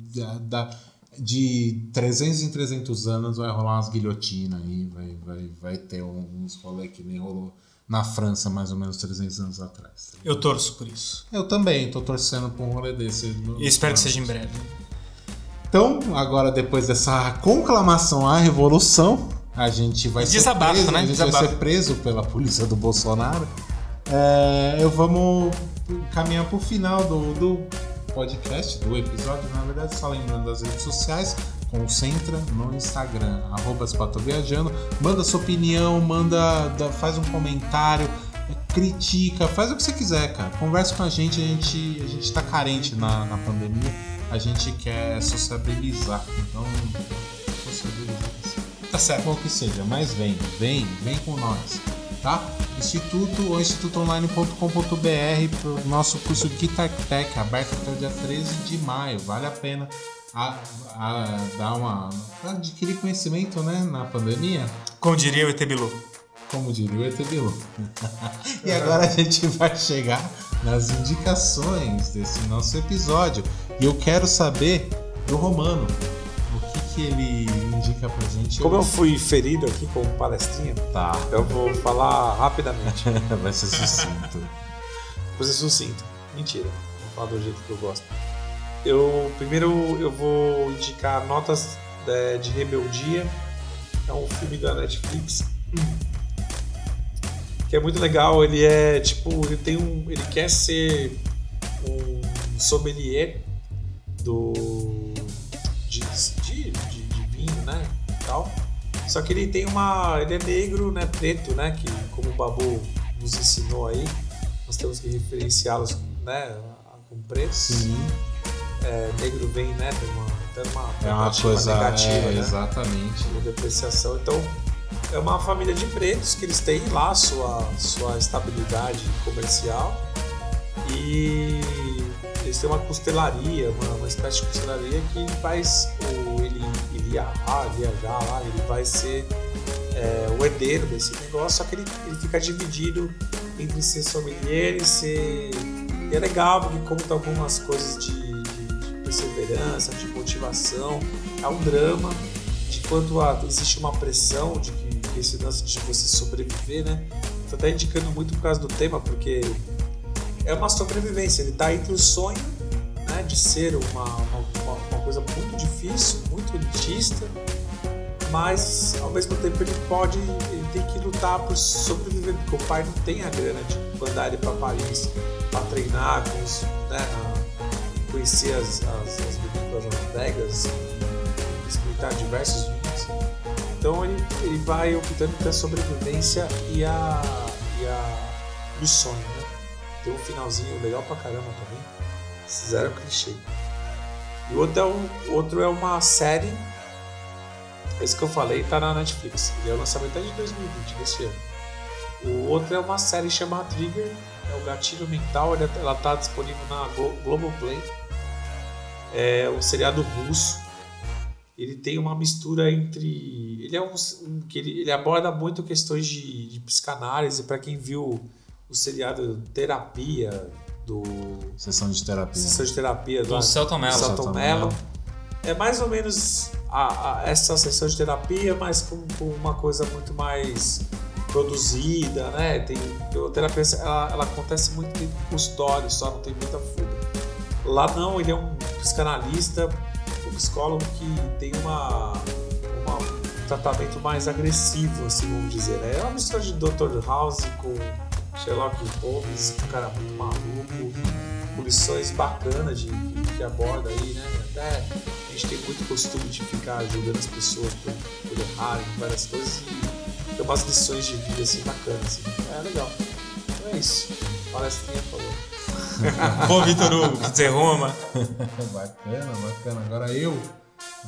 de 300 em 300 anos vai rolar umas guilhotinas aí, vai, vai, vai ter uns rolê que nem rolou na França mais ou menos 300 anos atrás. Tá eu torço por isso. Eu também, tô torcendo por um rolê desse. E espero que seja em breve. Então, agora depois dessa conclamação à revolução, a gente vai Desabafo, ser preso, né? a gente Desabafo. vai ser preso pela polícia do Bolsonaro. É, eu vamos caminhar pro final do, do podcast, do episódio, na verdade, só lembrando das redes sociais, concentra no Instagram, arroba Viajando, manda sua opinião, manda, faz um comentário, critica, faz o que você quiser, cara. Conversa com a gente, a gente, a gente tá carente na, na pandemia, a gente quer sociabilizar. Então, sociabilizar. Tá certo. Bom que seja, mas vem, vem, vem com nós, tá? Instituto ou institutoonline.com.br para o nosso curso Guitar Tech, aberto até o dia 13 de maio. Vale a pena a, a, dar uma. adquirir conhecimento né, na pandemia, Como diria o ET Bilu. como diria o ET Bilu. (laughs) e agora a gente vai chegar nas indicações desse nosso episódio. E eu quero saber do Romano. O que, que ele indica pra gente? Como eu fui ferido aqui com palestrinha, Tá. eu vou falar rapidamente. (laughs) Vai ser sucinto. Vou ser sucinto. Mentira. Vou falar do jeito que eu gosto. Eu primeiro eu vou indicar Notas é, de Rebeldia. É um filme da Netflix. Que é muito legal. Ele é tipo, ele tem um, ele quer ser um sommelier do Tal. Só que ele tem uma, ele é negro, né? Preto, né? Que como o Babu nos ensinou aí, nós temos que referenciá-los, né? Com pretos. Sim, É, negro vem, né? Tem uma, tem uma, é uma coisa. negativa, é, né? Exatamente. de depreciação. Então, é uma família de pretos que eles têm lá sua, sua estabilidade comercial e eles têm uma costelaria, uma, uma espécie de costelaria que faz o, lá, viajar lá, ele vai ser é, o herdeiro desse negócio, só que ele, ele fica dividido entre ser sommelier e ser. E é legal porque conta algumas coisas de, de- de perseverança, de motivação. É um drama de quanto a- existe uma pressão de que, esse lance de você sobreviver, né? Tô até indicando muito por causa do tema, porque é uma sobrevivência. Ele tá entre o sonho né, de ser uma, uma- uma coisa muito difícil, muito elitista, mas ao mesmo tempo ele pode, ele tem que lutar por sobreviver, porque o pai não tem a grana de mandar ele para Paris para treinar, os, né, conhecer as, as, as Las Vegas, experimentar diversos vinhos. Então ele, ele vai optando pela sobrevivência e a, e a e o sonho, né? Tem um finalzinho legal pra caramba também. Zero clichê. E outro é, um, outro é uma série. Esse que eu falei tá na Netflix. Ele é o lançamento até de 2020, desse ano. O outro é uma série chamada Trigger. É o Gatilho Mental. ele- Ela tá disponível na Glo- Globoplay. É um seriado russo. Ele tem uma mistura entre. Ele é um. um- que ele, ele aborda muito questões de, de psicanálise. Para quem viu o seriado Terapia do Sessão de terapia. sessão de terapia Do Celton Mello. Celton Celton Mello. Mello. É mais ou menos a- a- essa sessão de terapia, mas com, com uma coisa muito mais produzida, né? Tem, a terapia ela, ela acontece muito dentro do consultório, só não tem muita fuga. Lá não, ele é um psicanalista, um psicólogo que tem uma, uma- um tratamento mais agressivo, assim, vamos dizer. Né? É uma mistura de Dr. House com Sherlock Holmes, um cara muito maluco, com lições bacanas de, que aborda aí, né? Até a gente tem muito costume de ficar julgando as pessoas por, por errarem várias coisas e tem umas lições de vida assim bacanas. Assim. É legal. Então é isso. Palestrinha falou. (laughs) Bom, Vitor Hugo, que dizer Roma. (laughs) bacana, bacana. Agora eu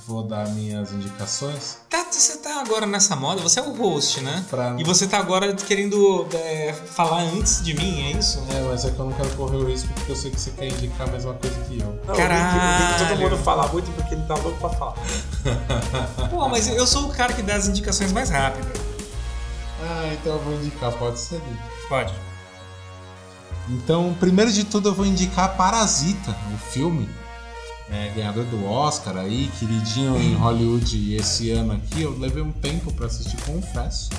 vou dar minhas indicações. Tá, você tá agora nessa moda, você é o host, né? Pra- E você tá agora querendo é, falar antes de mim, é isso? É, mas é que eu não quero correr o risco porque eu sei que você quer indicar a mesma coisa que eu. Não, Caralho. o Rick todo mundo fala muito porque ele tá louco pra falar. (laughs) (laughs) Pô, mas eu sou o cara que dá as indicações mais rápidas. Ah, então eu vou indicar, pode ser. Pode. Então, primeiro de tudo, eu vou indicar Parasita, o filme. É, ganhador do Oscar aí, queridinho em Hollywood esse ano aqui. Eu levei um tempo pra assistir, confesso.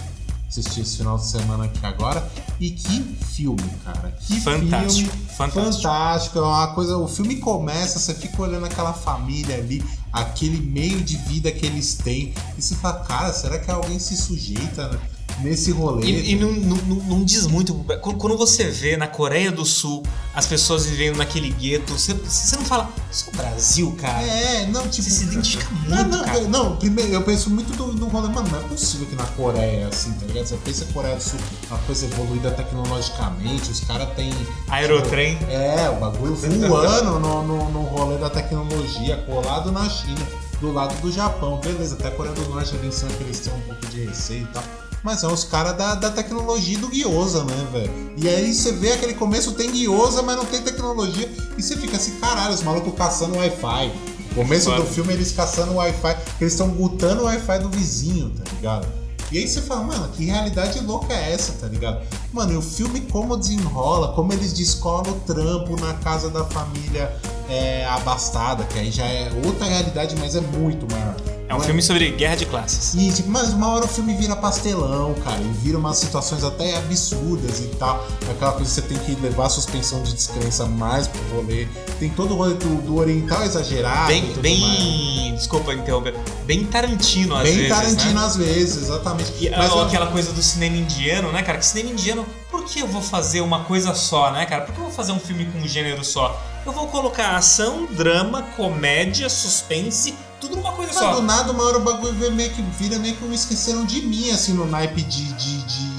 Assisti esse final de semana aqui agora. E que filme, cara. Que Fantástico, filme fantástico. fantástico. É uma coisa. O filme começa, você fica olhando aquela família ali, aquele meio de vida que eles têm. E você fala, cara, será que alguém se sujeita nesse rolê. E, e não, não- não- diz muito. Quando você vê na Coreia do Sul as pessoas vivendo naquele gueto, você, você não fala, isso é o Brasil, cara. É, não, tipo. Você se identifica muito, Não, não, cara. não, primeiro eu penso muito do, no rolê, mano, não é possível que na Coreia é assim, tá ligado? Você pensa que a Coreia do Sul é uma coisa evoluída tecnologicamente, os caras têm. Aerotrem. É, o bagulho voando no, no, no rolê da tecnologia, colado na China, do lado do Japão. Beleza, até a Coreia do Norte ali em cima que eles têm um pouco de receio e tal. Mas são os caras da, da tecnologia do guiosa, né, velho? E aí você vê aquele começo, tem guiosa, mas não tem tecnologia. E você fica assim, caralho, os malucos caçando Wi-Fi. O começo Foda. do filme eles caçando Wi-Fi, que eles estão gutando o Wi-Fi do vizinho, tá ligado? E aí você fala, mano, que realidade louca é essa, tá ligado? Mano, e o filme como desenrola, como eles descolam o trampo na casa da família é, abastada, que aí já é outra realidade, mas é muito maior. É um Não filme sobre guerra de classes. e, tipo, mas uma hora o filme vira pastelão, cara, e vira umas situações até absurdas e tal. Aquela coisa que você tem que levar a suspensão de descrença mais pro rolê. Tem todo o rolê do, do oriental exagerado. Bem, bem. mais. Desculpa interromper. Bem Tarantino, às Bem vezes. Tarantino Né? às vezes, exatamente. E, Mas ou eu- aquela coisa do cinema indiano, né, cara? Que cinema indiano, por que eu vou fazer uma coisa só, né, cara? Por que eu vou fazer um filme com um gênero só? Eu vou colocar ação, drama, comédia, suspense, tudo numa coisa Mas só. do nada, uma hora o bagulho meio que vira meio que um esqueceram de mim, assim, no naipe de, de, de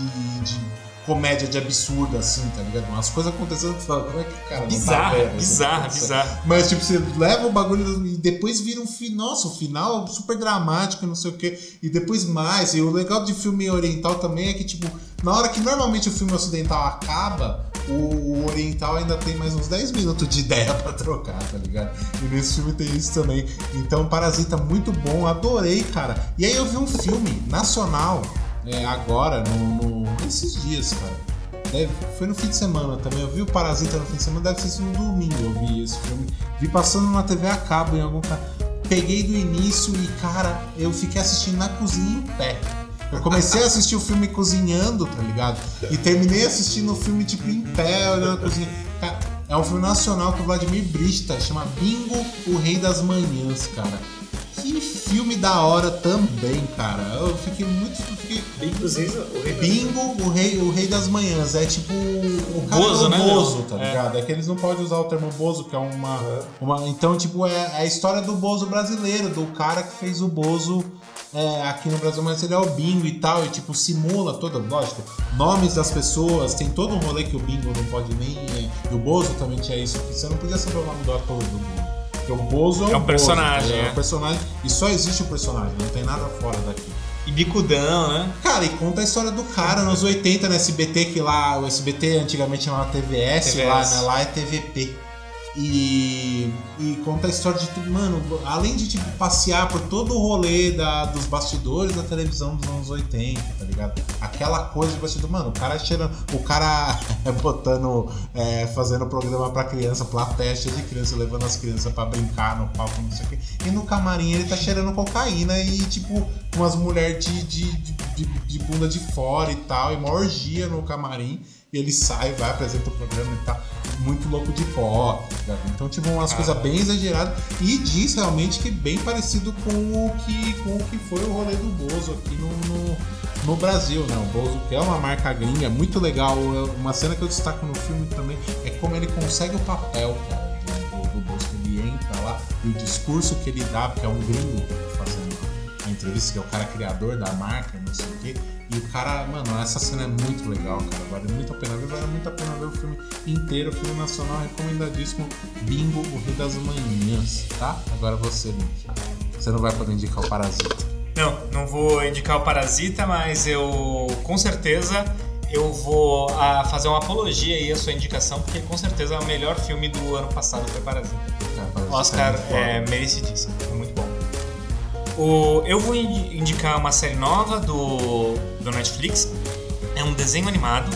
comédia de absurdo, assim, tá ligado? Umas coisas acontecendo que fala, como é que o cara não tá Bizarra, isso bizarra, acontecendo? bizarra. Mas, tipo, você leva o bagulho e depois vira um final. Nossa, o final super dramático e não sei o quê. E depois mais. E o legal de filme oriental também é que, tipo, na hora que normalmente o filme ocidental acaba, o, o oriental ainda tem mais uns 10 minutos de ideia (laughs) pra trocar, tá ligado? E nesse filme tem isso também. Então, Parasita, muito bom. Adorei, cara. E aí eu vi um filme nacional, é, agora, no, no- dias, cara. Deve- foi no fim de semana também. Eu vi o Parasita no fim de semana, deve ter sido no domingo. Eu vi esse filme. Vi passando na TV a cabo em algum. Peguei do início e, cara, eu fiquei assistindo na cozinha em pé. Eu comecei a assistir o filme cozinhando, tá ligado? E terminei assistindo o filme, tipo, em pé, olhando a cozinha. Cara, é um filme nacional com o Vladimir Brista, chama Bingo, o Rei das Manhãs, cara. Que filme da hora também, cara. Eu fiquei muito. Fiquei, Bem que os reis, o rei Bingo, o rei, o rei das manhãs. É tipo o cara Bozo, do né, Bozo, tá É. ligado? É. que eles não podem usar o termo Bozo, que é uma. uma então, tipo, é, é a história do Bozo brasileiro, do cara que fez o Bozo é, aqui no Brasil, mas ele é o bingo e tal, e tipo, simula toda, lógico, nomes das pessoas, tem todo um rolê que o bingo não pode nem. é, e o Bozo também tinha isso, que você não podia saber o nome do ator do bingo. Porque o Bozo é, É um personagem, Bozo, é. é um personagem. E só existe o personagem, não tem nada fora daqui. E bicudão, né? Cara, e conta a história do cara nos 80 no SBT, que lá, o SBT antigamente chamava TVS, TVS. lá, né? Lá é TVP. E, e conta a história de tudo, mano, além de tipo passear por todo o rolê da, dos bastidores da televisão dos anos 80, tá ligado? Aquela coisa de bastidor, mano, o cara cheirando, o cara (laughs) botando, é, fazendo programa pra criança, plateia de criança, levando as crianças pra brincar no palco, não sei o quê. E no camarim ele tá cheirando cocaína e, tipo, umas mulheres de, de, de, de, de bunda de fora e tal, e uma orgia no camarim. E ele sai, vai, apresenta o programa e tal. Muito louco de pó, tá? Então, tipo, umas coisas bem exageradas. E diz realmente que bem parecido com o que, com o que foi o rolê do Bozo aqui no, no, no Brasil, né? O Bozo, que é uma marca gringa, é muito legal. Uma cena que eu destaco no filme também é como ele consegue o papel, cara, do, do, do Bozo. que Ele entra lá e o discurso que ele dá, porque é um gringo fazendo a entrevista, que é o cara criador da marca, não sei o quê. E o cara, mano, essa cena é muito legal, cara. Vale muito a pena ver, vale muito a pena ver o filme inteiro, o filme nacional recomendadíssimo. Bingo, o Rei das Manhãs, tá? Agora você, Link. Você não vai poder indicar o Parasita. Não, não vou indicar o Parasita, mas eu com certeza eu vou ah, fazer uma apologia aí à sua indicação, porque com certeza o melhor filme do ano passado foi Parasita. Parasita Oscar é merecidíssimo, é muito bom. O, eu vou indi- indicar uma série nova do, do Netflix. É um desenho animado,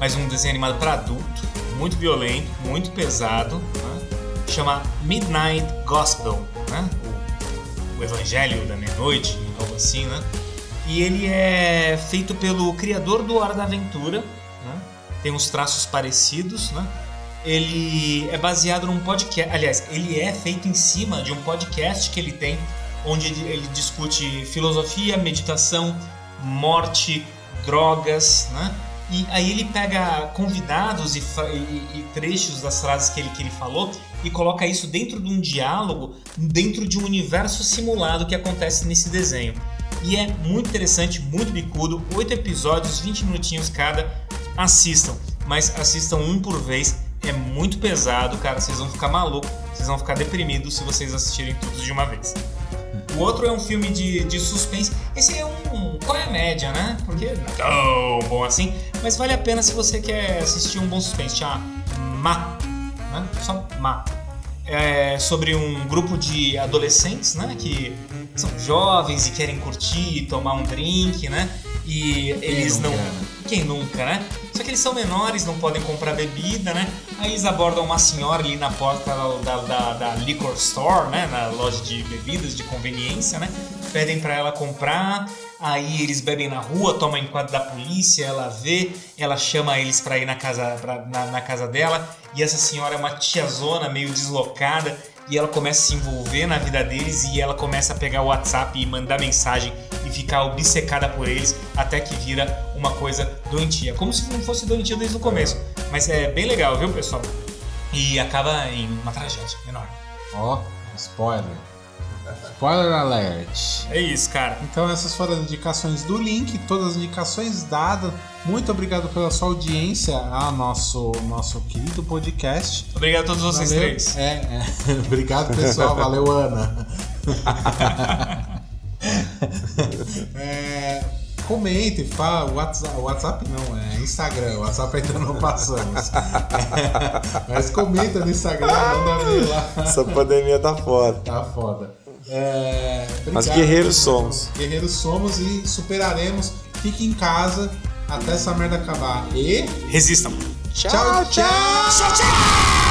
mas um desenho animado para adulto, muito violento, muito pesado. né? Chama Midnight Gospel, né? O, o Evangelho da Meia-Noite, algo assim, né? E ele é feito pelo criador do Hora da Aventura, né? tem uns traços parecidos, né? Ele é baseado num podcast, aliás, ele é feito em cima de um podcast que ele tem, onde ele, ele discute filosofia, meditação, morte, drogas, né? E aí ele pega convidados e, e, e, trechos das frases que ele, que ele falou e coloca isso dentro de um diálogo, dentro de um universo simulado que acontece nesse desenho. E é muito interessante, muito bicudo, oito episódios, 20 minutinhos cada. Assistam, mas assistam um por vez. É muito pesado, cara. Vocês vão ficar malucos, vocês vão ficar deprimidos se vocês assistirem todos de uma vez. O outro é um filme de, de suspense. Esse é um. Qual é a média, né? Porque não é tão bom assim. Mas vale a pena se você quer assistir um bom suspense. Chama Ma. Né? Só Ma. É sobre um grupo de adolescentes, né? Que são jovens e querem curtir, tomar um drink, né? E eles não. Quem nunca, né? Só que eles são menores, não podem comprar bebida, né? Aí eles abordam uma senhora ali na porta da, da, da liquor store, né? Na loja de bebidas de conveniência, né? Pedem para ela comprar, aí eles bebem na rua, tomam enquadro da polícia, ela vê, ela chama eles para ir na casa, pra, na, na casa dela, e essa senhora é uma tiazona meio deslocada, e ela começa a se envolver na vida deles e ela começa a pegar o WhatsApp e mandar mensagem e ficar obcecada por eles até que vira uma coisa doentia. Como se não fosse doentia desde o começo. Mas é bem legal, viu, pessoal? E acaba em uma tragédia enorme. Ó, oh, spoiler. Spoiler alert. É isso, cara. Então essas foram as indicações do link, todas as indicações dadas. Muito obrigado pela sua audiência ao nosso, nosso querido podcast. Obrigado a todos vocês Valeu. três. É, é. (laughs) Obrigado, pessoal. Valeu, Ana. (laughs) é, comente, fala. WhatsApp, WhatsApp não, é Instagram. WhatsApp ainda não passamos. Mas comenta no Instagram, manda ver lá. Essa pandemia tá foda. Tá foda. É, Mas guerreiros somos. Guerreiros somos e superaremos. Fique em casa até essa merda acabar. E. Resistam. tchau! tchau. Tchau, tchau!